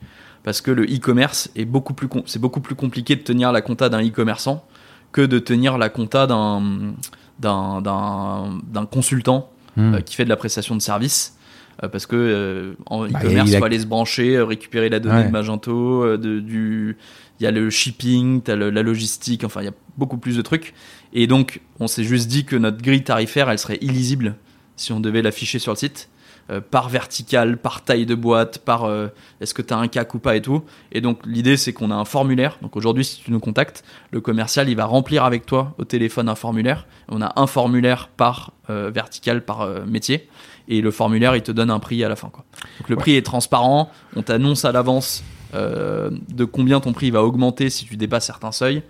Parce que le e-commerce est beaucoup plus, c'est beaucoup plus compliqué de tenir la compta d'un e-commerçant que de tenir la compta d'un, d'un, d'un, d'un consultant Hmm. euh, qui fait de la prestation de service. Euh, parce que euh, en Bah, e-commerce, il a- faut aller se brancher, euh, récupérer la donnée Ouais. de Magento, de, du, il y a le shipping, t'as le- la logistique, enfin il y a beaucoup plus de trucs. Et donc on s'est juste dit que notre grille tarifaire, elle serait illisible si on devait l'afficher sur le site, euh, par vertical, par taille de boîte, par euh, est-ce que tu as un CAC ou pas et tout. Et donc l'idée c'est qu'on a un formulaire. Donc aujourd'hui si tu nous contactes, le commercial il va remplir avec toi au téléphone un formulaire. On a un formulaire par euh, vertical, par euh, métier. Et le formulaire il te donne un prix à la fin. Quoi. Donc le prix est transparent, on t'annonce à l'avance de combien ton prix va augmenter si tu dépasses certains seuils.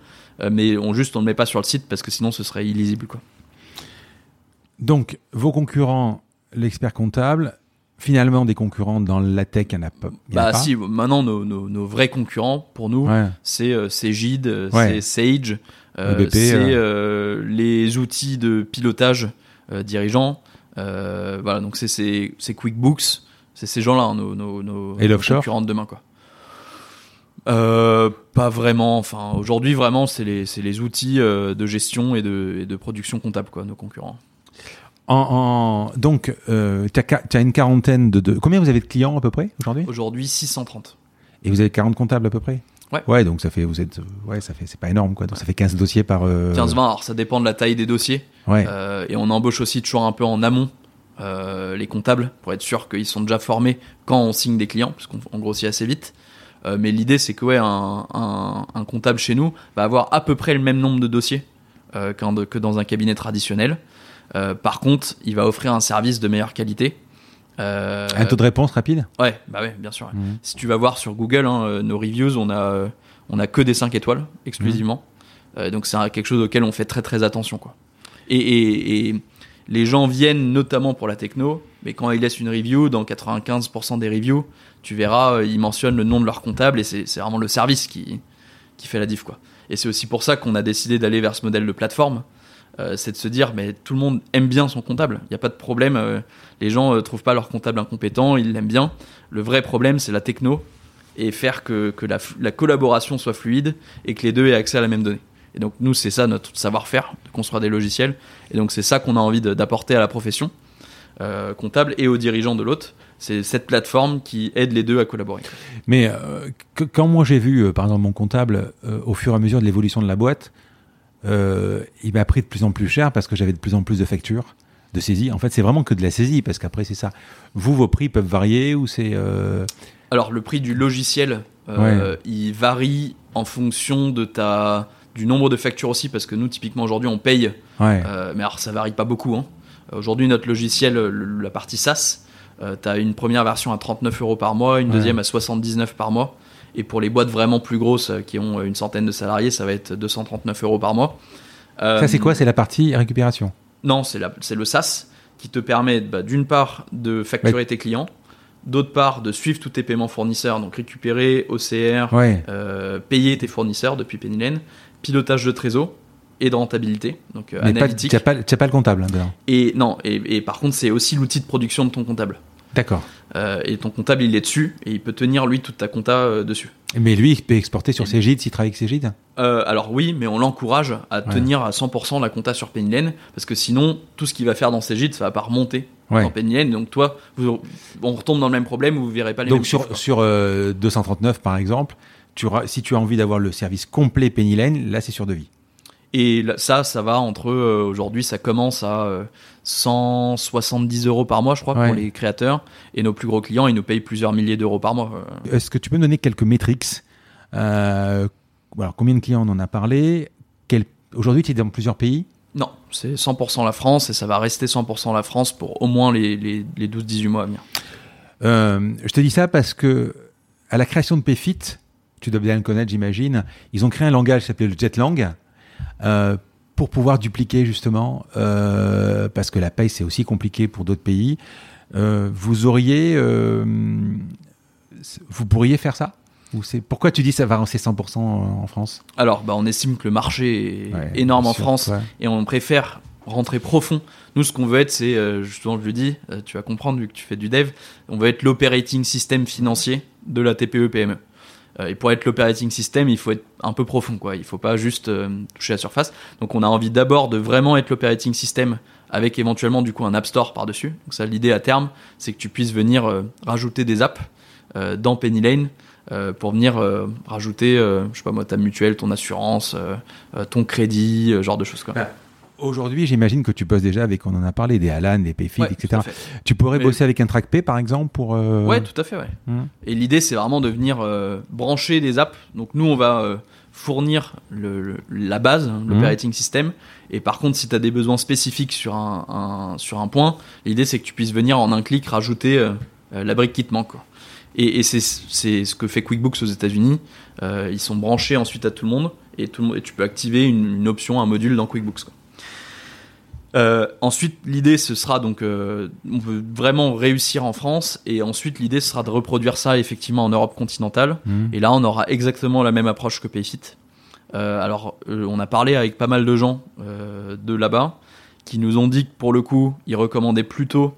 Mais on juste on ne le met pas sur le site parce que sinon ce serait illisible quoi. Donc vos concurrents, l'expert comptable, finalement des concurrents dans la tech, il n'y en a pas. Bah si, maintenant nos, nos, nos vrais concurrents pour nous, Ouais. c'est euh, c'est Gide, euh, Ouais. c'est Sage, euh, c'est euh. les outils de pilotage dirigeants. Euh, voilà, donc c'est QuickBooks, c'est ces gens-là, hein, nos, nos, Et concurrents de demain quoi. Euh, pas vraiment. Enfin, aujourd'hui vraiment, c'est les c'est les outils de gestion et de et de production comptable quoi, nos concurrents. En, en- donc, euh, tu as, une quarantaine de, de. Combien vous avez de clients à peu près aujourd'hui? Aujourd'hui 630. Et vous avez 40 comptables à peu près? Ouais. Ouais, donc ça fait, vous êtes, ouais, ça fait, c'est pas énorme quoi. Donc ça fait 15 dossiers par. euh, 15-20, alors ça dépend de la taille des dossiers. Ouais. Euh, et on embauche aussi toujours un peu en amont euh, les comptables pour être sûr qu'ils sont déjà formés quand on signe des clients, parce qu'on on grossit assez vite. Mais l'idée, c'est que ouais, un, un- un comptable chez nous va avoir à peu près le même nombre de dossiers de- que dans un cabinet traditionnel. Euh, par contre, il va offrir un service de meilleure qualité. Euh, un taux de réponse rapide Ouais, bah ouais, bien sûr. Mhm. Si tu vas voir sur Google, hein, euh, nos reviews, on a, on a que des 5 étoiles exclusivement. Mhm. donc c'est quelque chose auquel on fait très très attention. Quoi. Et, et, les gens viennent notamment pour la techno, mais quand ils laissent une review, dans 95% des reviews, tu verras, ils mentionnent le nom de leur comptable et c'est vraiment le service qui, qui fait la diff. Quoi. Et c'est aussi pour ça qu'on a décidé d'aller vers ce modèle de plateforme. Euh, c'est de se dire, mais tout le monde aime bien son comptable. Il n'y a pas de problème. Euh, les gens ne euh, trouvent pas leur comptable incompétent, ils l'aiment bien. Le vrai problème, c'est la techno et faire que, la, collaboration soit fluide et que les deux aient accès à la même donnée. Et donc nous, c'est ça notre savoir-faire, de construire des logiciels. Et donc c'est ça qu'on a envie d'apporter à la profession comptable et aux dirigeants de l'autre. C'est cette plateforme qui aide les deux à collaborer. Mais quand moi j'ai vu, par exemple, mon comptable, au fur et à mesure de l'évolution de la boîte, euh, il m'a pris de plus en plus cher parce que j'avais de plus en plus de factures de saisie. En fait, c'est vraiment que de la saisie parce qu'après, c'est ça. Vous, vos prix peuvent varier ou c'est. Euh, alors, le prix du logiciel, euh, il varie en fonction de ta du nombre de factures aussi parce que nous, typiquement aujourd'hui, on paye. mais alors, ça varie pas beaucoup. Hein. Aujourd'hui, notre logiciel, la partie SaaS, tu as une première version à 39 euros par mois, une deuxième à 79 par mois. Et pour les boîtes vraiment plus grosses euh, qui ont une centaine de salariés, ça va être 239 euros par mois. ça, c'est quoi? C'est la partie récupération? Non, c'est le SaaS qui te permet bah, d'une part de facturer tes clients, d'autre part de suivre tous tes paiements fournisseurs, donc récupérer OCR, euh, payer tes fournisseurs depuis Pennylen, pilotage de trésor et de rentabilité, donc euh, analytique. Tu n'as pas, pas, le comptable hein, Et non, et par contre c'est aussi l'outil de production de ton comptable. D'accord. Euh, et ton comptable, il est dessus et il peut tenir lui toute ta compta euh, dessus. Mais lui, il peut exporter sur Cegid s'il travaille avec Cegid? Euh, Alors oui, mais on l'encourage à tenir à 100% la compta sur Pennylen parce que sinon, tout ce qu'il va faire dans Cegid, ça va pas remonter dans Pennylen. Donc toi, on retombe dans le même problème où vous verrez pas les Donc sur, sur 239 par exemple, tu, si tu as envie d'avoir le service complet Pennylen, là c'est sur devis. Et ça, ça va entre aujourd'hui, ça commence à 170 euros par mois, je crois, pour les créateurs. Et nos plus gros clients, ils nous payent plusieurs milliers d'euros par mois. Est-ce que tu peux me donner quelques métriques euh, Combien de clients on en a parlé? Aujourd'hui, tu es dans plusieurs pays? Non, c'est 100% la France et ça va rester 100% la France pour au moins les, les, 12-18 mois à venir. Euh, je te dis ça parce que à la création de PayFit, tu dois bien le connaître, j'imagine, ils ont créé un langage qui s'appelait le Jetlang. Euh, pour pouvoir dupliquer justement, euh, parce que la paye c'est aussi compliqué pour d'autres pays, euh, vous auriez, euh, vous pourriez faire ça? Ou pourquoi tu dis ça va avancer 100% en France? Alors, bah, on estime que le marché est énorme en France et on préfère rentrer profond. Nous, ce qu'on veut être, c'est justement, je le dis, tu vas comprendre vu que tu fais du dev, on veut être l'operating system financier de la TPE PME. Euh, et pour être l'operating system, il faut être un peu profond, quoi. Il faut pas juste euh, toucher la surface. Donc, on a envie d'abord de vraiment être l'operating system avec éventuellement du coup un app store par dessus. Donc ça, l'idée à terme, c'est que tu puisses venir euh, rajouter des apps dans Penny Lane pour venir rajouter, je sais pas ta mutuelle, ton assurance, ton crédit, genre de choses quoi. Bah, Aujourd'hui, j'imagine que tu bosses déjà avec, on en a parlé, des Alan, des Payfit, etc. Tu pourrais bosser avec un TrackPay, par exemple, pour... Euh... Ouais, tout à fait, ouais. Hum. Et l'idée, c'est vraiment de venir euh, brancher des apps. Donc nous, on va euh, fournir le, la base, hein, l'operating hum. system. Et par contre, si tu as des besoins spécifiques sur un, sur un point, l'idée, c'est que tu puisses venir en un clic rajouter euh, la brique qui te manque. Quoi. Et, et c'est ce que fait QuickBooks aux États-Unis. ils sont branchés ensuite à tout le monde et, tout le monde, et tu peux activer une, une option, un module dans QuickBooks. Quoi. Euh, ensuite, l'idée, ce sera donc, euh, on veut vraiment réussir en France, et ensuite, l'idée, ce sera de reproduire ça effectivement en Europe continentale. Mmh. Et là, on aura exactement la même approche que Payfit. Euh, alors, on a parlé avec pas mal de gens de là-bas qui nous ont dit que pour le coup, ils recommandaient plutôt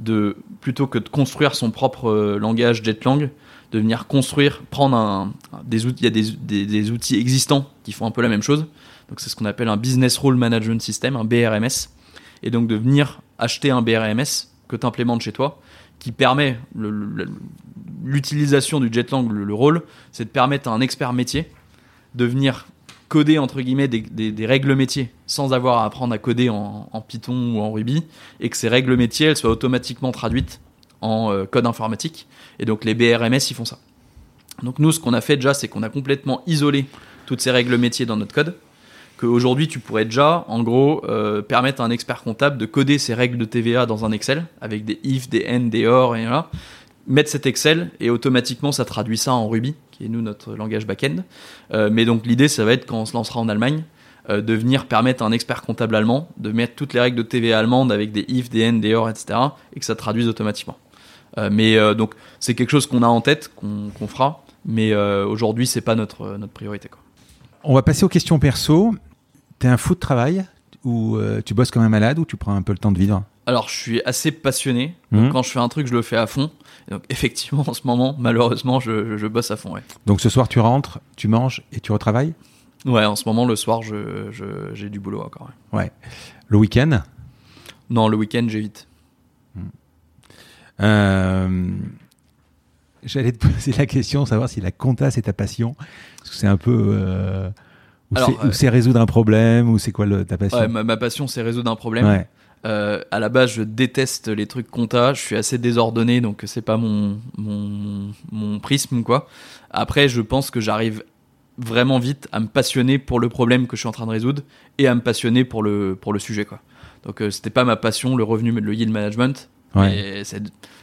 de, plutôt que de construire son propre langage Jetlang, de venir construire, prendre un, des outils, il y a des, des outils existants qui font un peu la même chose. C'est ce qu'on appelle un Business Role Management System, un BRMS. Et donc de venir acheter un BRMS que tu implémentes chez toi, qui permet l'utilisation du Jetlang, le, rôle, c'est de permettre à un expert métier de venir coder entre guillemets des, règles métiers sans avoir à apprendre à coder en, Python ou en Ruby et que ces règles métiers soient automatiquement traduites en euh, code informatique. Et donc les BRMS ils font ça. Donc nous ce qu'on a fait déjà c'est qu'on a complètement isolé toutes ces règles métiers dans notre code qu'aujourd'hui tu pourrais déjà, en gros, euh, permettre à un expert comptable de coder ses règles de TVA dans un Excel avec des if, des and, des or et là, mettre cet Excel et automatiquement ça traduit ça en Ruby, qui est nous notre langage back-end. Euh, mais donc l'idée, ça va être quand on se lancera en Allemagne, euh, de venir permettre à un expert comptable allemand de mettre toutes les règles de TVA allemandes avec des if, des and, des or, etc. et que ça traduise automatiquement. Mais donc c'est quelque chose qu'on a en tête, qu'on fera, mais aujourd'hui c'est pas notre notre priorité. On va passer aux questions perso. T'es un fou de travail ou euh, tu bosses comme un malade ou tu prends un peu le temps de vivre? Alors je suis assez passionné. Donc, Mhm. Quand je fais un truc, je le fais à fond. Et donc effectivement en ce moment, malheureusement, je, je bosse à fond. Ouais. Donc ce soir tu rentres, tu manges et tu retravailles? Ouais, en ce moment le soir, j'ai du boulot encore. ouais. Ouais. Le week-end? Non, le week-end j'évite. Euh, J'allais te poser la question, savoir si la compta c'est ta passion. Parce que c'est un peu. euh, ou c'est- euh, c'est résoudre un problème, ou c'est quoi le, ta passion Ouais, ma, ma passion c'est résoudre un problème. Ouais. Euh, à la base, je déteste les trucs compta. Je suis assez désordonné, donc c'est pas mon, mon, mon prisme, quoi. Après, je pense que j'arrive vraiment vite à me passionner pour le problème que je suis en train de résoudre et à me passionner pour le, pour le sujet, quoi. Donc, euh, c'était pas ma passion, le revenu, le yield management. Ouais.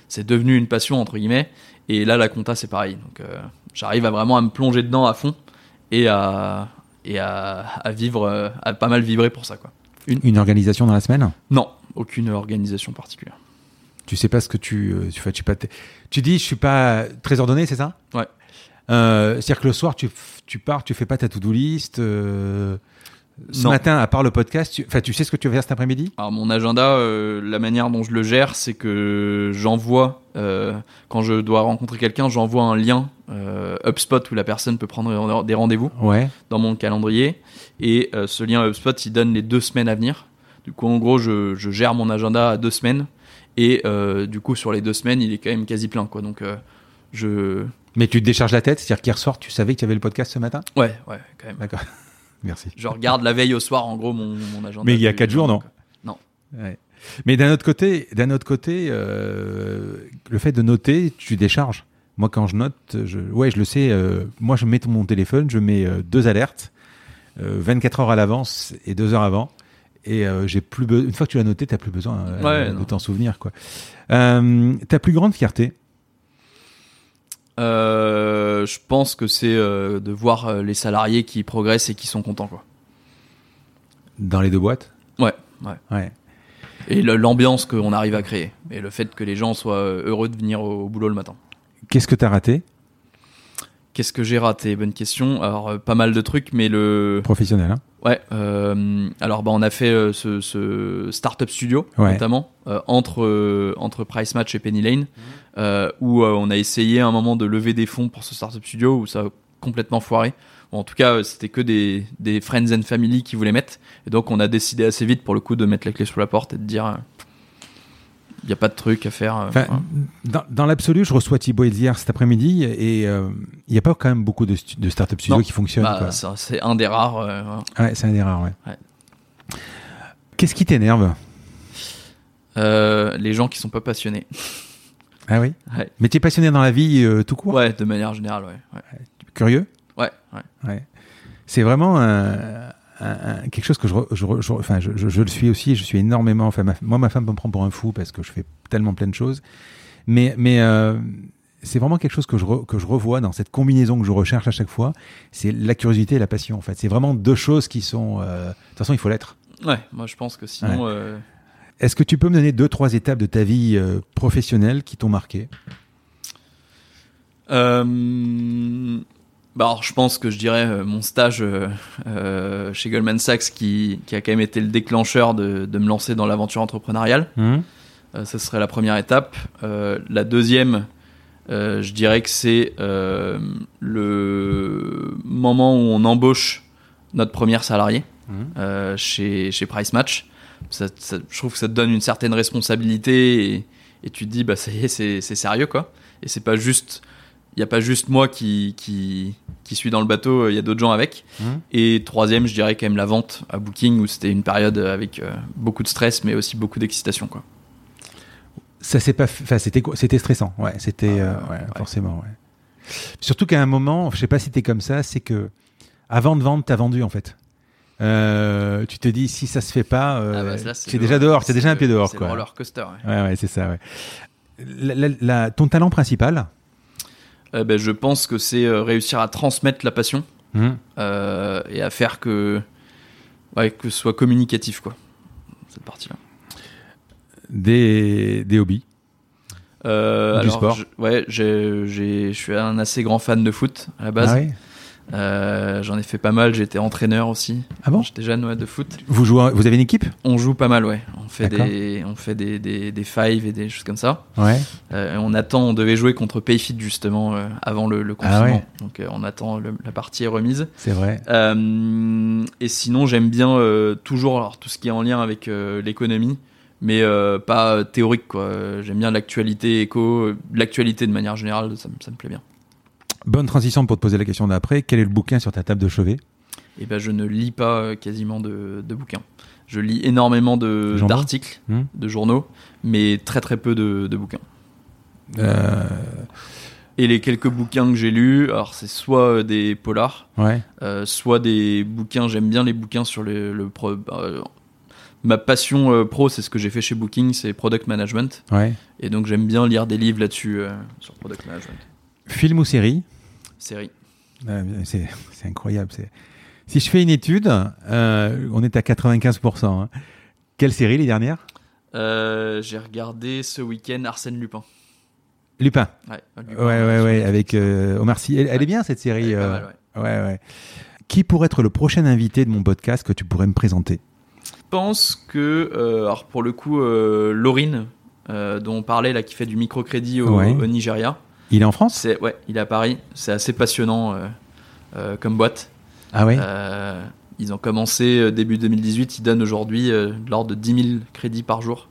C'est devenu une passion, entre guillemets. Et là, la compta, c'est pareil. Donc, euh, j'arrive à vraiment à me plonger dedans à fond et à, et à, à vivre, euh, à pas mal vibrer pour ça, quoi. Une organisation dans la semaine Non, aucune organisation particulière. Tu sais pas ce que tu, euh, tu fais. Tu, pas tu dis, je suis pas très ordonné, c'est ça? Ouais. Euh, C'est-à-dire que le soir, tu, pars, tu fais pas ta to-do list. euh, ce Non. matin, à part le podcast, tu, tu sais ce que tu vas faire cet après-midi? Alors mon agenda, euh, la manière dont je le gère, c'est que j'envoie, euh, quand je dois rencontrer quelqu'un, j'envoie un lien euh, HubSpot où la personne peut prendre des rendez-vous Ouais. dans mon calendrier. Et euh, ce lien HubSpot, il donne les deux semaines à venir. Du coup, en gros, je, je gère mon agenda à deux semaines. Et du coup, sur les deux semaines, il est quand même quasi plein. Quoi. Donc, je... Mais tu te décharges la tête, c'est-à-dire qu'hier soir, tu savais que tu avais le podcast ce matin? Ouais, ouais, quand même. D'accord. Merci. Je regarde la veille au soir, en gros, mon, mon agenda. Mais il y a du- quatre du jours, jour, non quoi. Ouais. Mais d'un autre côté, d'un autre côté, euh, le fait de noter, tu décharges. Moi, quand je note, je, ouais, je le sais. euh, moi, je mets mon téléphone, je mets euh, deux alertes, euh, 24 heures à l'avance et deux heures avant. Et euh, j'ai plus une fois que tu l'as noté, t'as plus besoin euh, Ouais, de non. t'en souvenir, quoi. Euh, ta plus grande fierté? Euh, je pense que c'est euh, de voir euh, les salariés qui progressent et qui sont contents quoi. dans les deux boîtes? Ouais, ouais. Ouais. Et l'ambiance qu'on arrive à créer et le fait que les gens soient heureux de venir au, au boulot le matin. Qu'est-ce que t'as raté? Qu'est-ce que j'ai raté? Bonne question. Alors euh, pas mal de trucs, mais le professionnel hein ouais. euh, alors bah on a fait euh, ce, ce startup studio Ouais. notamment euh, entre euh, entre Price Match et Penny Lane euh, où euh, on a essayé à un moment de lever des fonds pour ce startup studio où ça a complètement foiré. Bon, en tout cas, c'était que des, des friends and family qui voulaient mettre. Et donc, on a décidé assez vite, pour le coup, de mettre la clé sous la porte et de dire, il n'y a pas de truc à faire. euh, Enfin, dans, dans l'absolu, je reçois Thibaut Elzière cet après-midi et euh, il n'y a pas quand même beaucoup de, stu- de startup studios qui fonctionnent. Bah, c'est un des rares. euh. Ouais, c'est un des rares, ouais. Ouais. Qu'est-ce qui t'énerve? Euh, les gens qui sont pas passionnés. Ah oui? Ouais. Mais tu es passionné dans la vie euh, tout court? Ouais, de manière générale, ouais. Curieux? Ouais. Ouais. C'est vraiment un- un- quelque chose que je, je, je enfin, je, je- le suis aussi. Je suis énormément. Enfin, ma- moi, ma femme me prend pour un fou parce que je fais tellement plein de choses. Mais, mais euh, c'est vraiment quelque chose que je, re- que je revois dans cette combinaison que je recherche à chaque fois. C'est la curiosité et la passion. En fait, c'est vraiment deux choses qui sont. euh, de toute façon, il faut l'être. Ouais, moi, je pense que sinon. euh, Est-ce que tu peux me donner deux, trois étapes de ta vie professionnelle qui t'ont marqué? Bah alors, je pense que je dirais euh, mon stage euh, euh, chez Goldman Sachs qui, qui a quand même été le déclencheur de, de me lancer dans l'aventure entrepreneuriale. Euh, ça serait la première étape. La deuxième, je dirais que c'est le moment où on embauche notre première salarié Mhm. euh, chez, chez Price Match. Ça, ça- je trouve que ça te donne une certaine responsabilité et, et tu te dis, bah ça y est, c'est c'est sérieux quoi. Et c'est pas juste, il n'y a pas juste moi qui, qui, qui suis dans le bateau, il y a d'autres gens avec. Mhm. Et troisième, je dirais quand même la vente à Booking où c'était une période avec euh, beaucoup de stress mais aussi beaucoup d'excitation quoi. Ça c'est pas, c'était C'était stressant, ouais. C'était, Ah, euh, ouais, ouais. forcément, ouais. Surtout qu'à un moment, je sais pas si t'es comme ça, c'est que avant de vendre, t'as vendu en fait. Euh, tu te dis si ça se fait pas, euh, Ah bah, c'est déjà dehors, c'est déjà un pied dehors c'est le roller coaster. ouais. Ouais, ouais, c'est ça. Ouais. La- la- la- ton talent principal Euh, ben, je pense que c'est euh, réussir à transmettre la passion Hum. euh, et à faire que, ouais, que ce soit communicatif, quoi. Cette partie-là. des, des hobbies? Du alors, sport? je- Ouais, je suis un assez grand fan de foot à la base. Ah, ouais Euh, J'en ai fait pas mal. Été entraîneur aussi. Ah bon J'étais jeune ouais, de foot. vous, jouez, vous avez une équipe On joue pas mal, ouais. On fait des, on fait des, des, des fives et des choses comme ça. Ouais. Euh, on attend, on devait jouer contre Payfit justement euh, avant le, le Ah confinement. ouais. Donc on attend le- la partie est remise. C'est vrai. Et sinon, j'aime bien toujours alors, tout ce qui est en lien avec l'économie, mais euh, pas théorique. quoi. J'aime bien l'actualité éco, l'actualité de manière générale, ça me plaît bien. Bonne transition pour te poser la question d'après. Quel est le bouquin sur ta table de chevet? Et ben, je ne lis pas euh, quasiment de, de bouquins. Je lis énormément d'articles, Hmm? de journaux, mais très très peu de, de bouquins. Euh, Et les quelques bouquins que j'ai lus, alors c'est soit euh, des polars, Ouais. Euh, soit des bouquins, j'aime bien les bouquins sur le, le pro- euh, ma passion pro, c'est ce que j'ai fait chez Booking, c'est product management. Ouais. Et donc j'aime bien lire des livres là-dessus sur product management. Film ou série Série. Euh, C'est incroyable. Si je fais une étude, euh, on est à 95%. hein. Quelle série les dernières Euh, j'ai regardé ce week-end Arsène Lupin. Lupin. Ouais, Ouais, ouais, ouais, avec euh, Omar Sy. Elle, elle est bien cette série. mal, ouais. ouais. Qui pourrait être le prochain invité de mon podcast que tu pourrais me présenter? Je pense que, alors pour le coup, Laurine, dont on parlait là, qui fait du microcrédit au Nigeria, Il est en France? C'est ouais, il est à Paris. C'est assez passionnant euh, euh, comme boîte. Ah ouais? Euh, ils ont commencé début 2018, ils donnent aujourd'hui l'ordre de 10 000 crédits par jour.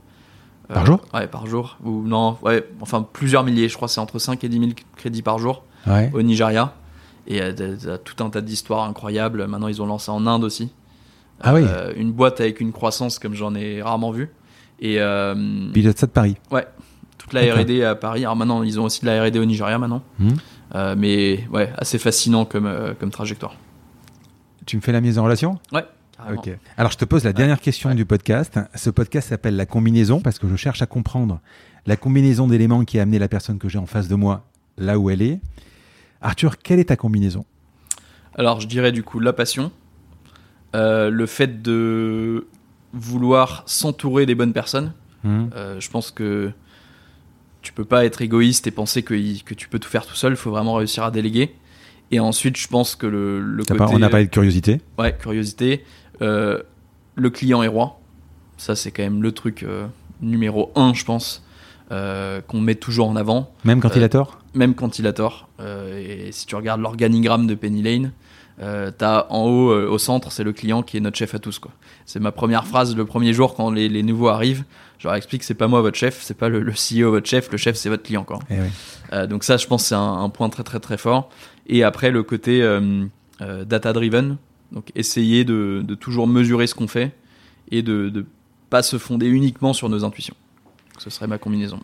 Par jour? Ouais, par jour. Ou non, ouais, enfin plusieurs milliers, je crois, c'est entre 5 et 10 000 crédits par jour Ouais. au Nigeria. Et tout un tas d'histoires incroyables. Maintenant, ils ont lancé en Inde aussi. Ah oui. Euh, Une boîte avec une croissance comme j'en ai rarement vu. Et euh, Pilote ça de Paris. Toute la. R&D à Paris. Alors maintenant, ils ont aussi de la R&D au Nigeria maintenant. Hmm. Euh, mais ouais, assez fascinant comme, euh, comme trajectoire. Tu me fais la mise en relation? Carrément. Ok. Alors je te pose la dernière question Ouais. du podcast. Ce podcast s'appelle la combinaison parce que je cherche à comprendre la combinaison d'éléments qui a amené la personne que j'ai en face de moi là où elle est. Arthur, quelle est ta combinaison? Alors, je dirais du coup la passion, euh, le fait de vouloir s'entourer des bonnes personnes. Hmm. Je pense que tu peux pas être égoïste et penser que, tu peux tout faire tout seul. Il faut vraiment réussir à déléguer. Et ensuite, je pense que le, le côté pas- on a parlé de curiosité. ouais, curiosité, euh, le client est roi. Ça, c'est quand même le truc euh, numéro un, je pense, euh, qu'on met toujours en avant Même quand Euh, il a tort même quand il a tort. Euh, et si tu regardes l'organigramme de Penny Lane, euh, t'as en haut, euh, au centre, c'est le client qui est notre chef à tous. C'est ma première phrase le premier jour quand les, les nouveaux arrivent. Je leur explique c'est pas moi votre chef, c'est pas le, le CEO votre chef, le chef c'est votre client. Quoi. Eh oui. Euh, donc ça, je pense, c'est un, un point très très très fort. Et après, le côté euh, euh, data-driven, donc essayer de, de toujours mesurer ce qu'on fait et de ne pas se fonder uniquement sur nos intuitions. Ce serait ma combinaison.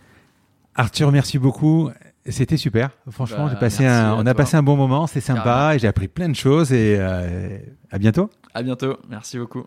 Arthur, merci beaucoup. C'était super. Franchement, Bah, j'ai passé merci un, à on a toi. passé un bon moment. C'est sympa et j'ai appris plein de choses. Et à bientôt. À bientôt, merci beaucoup.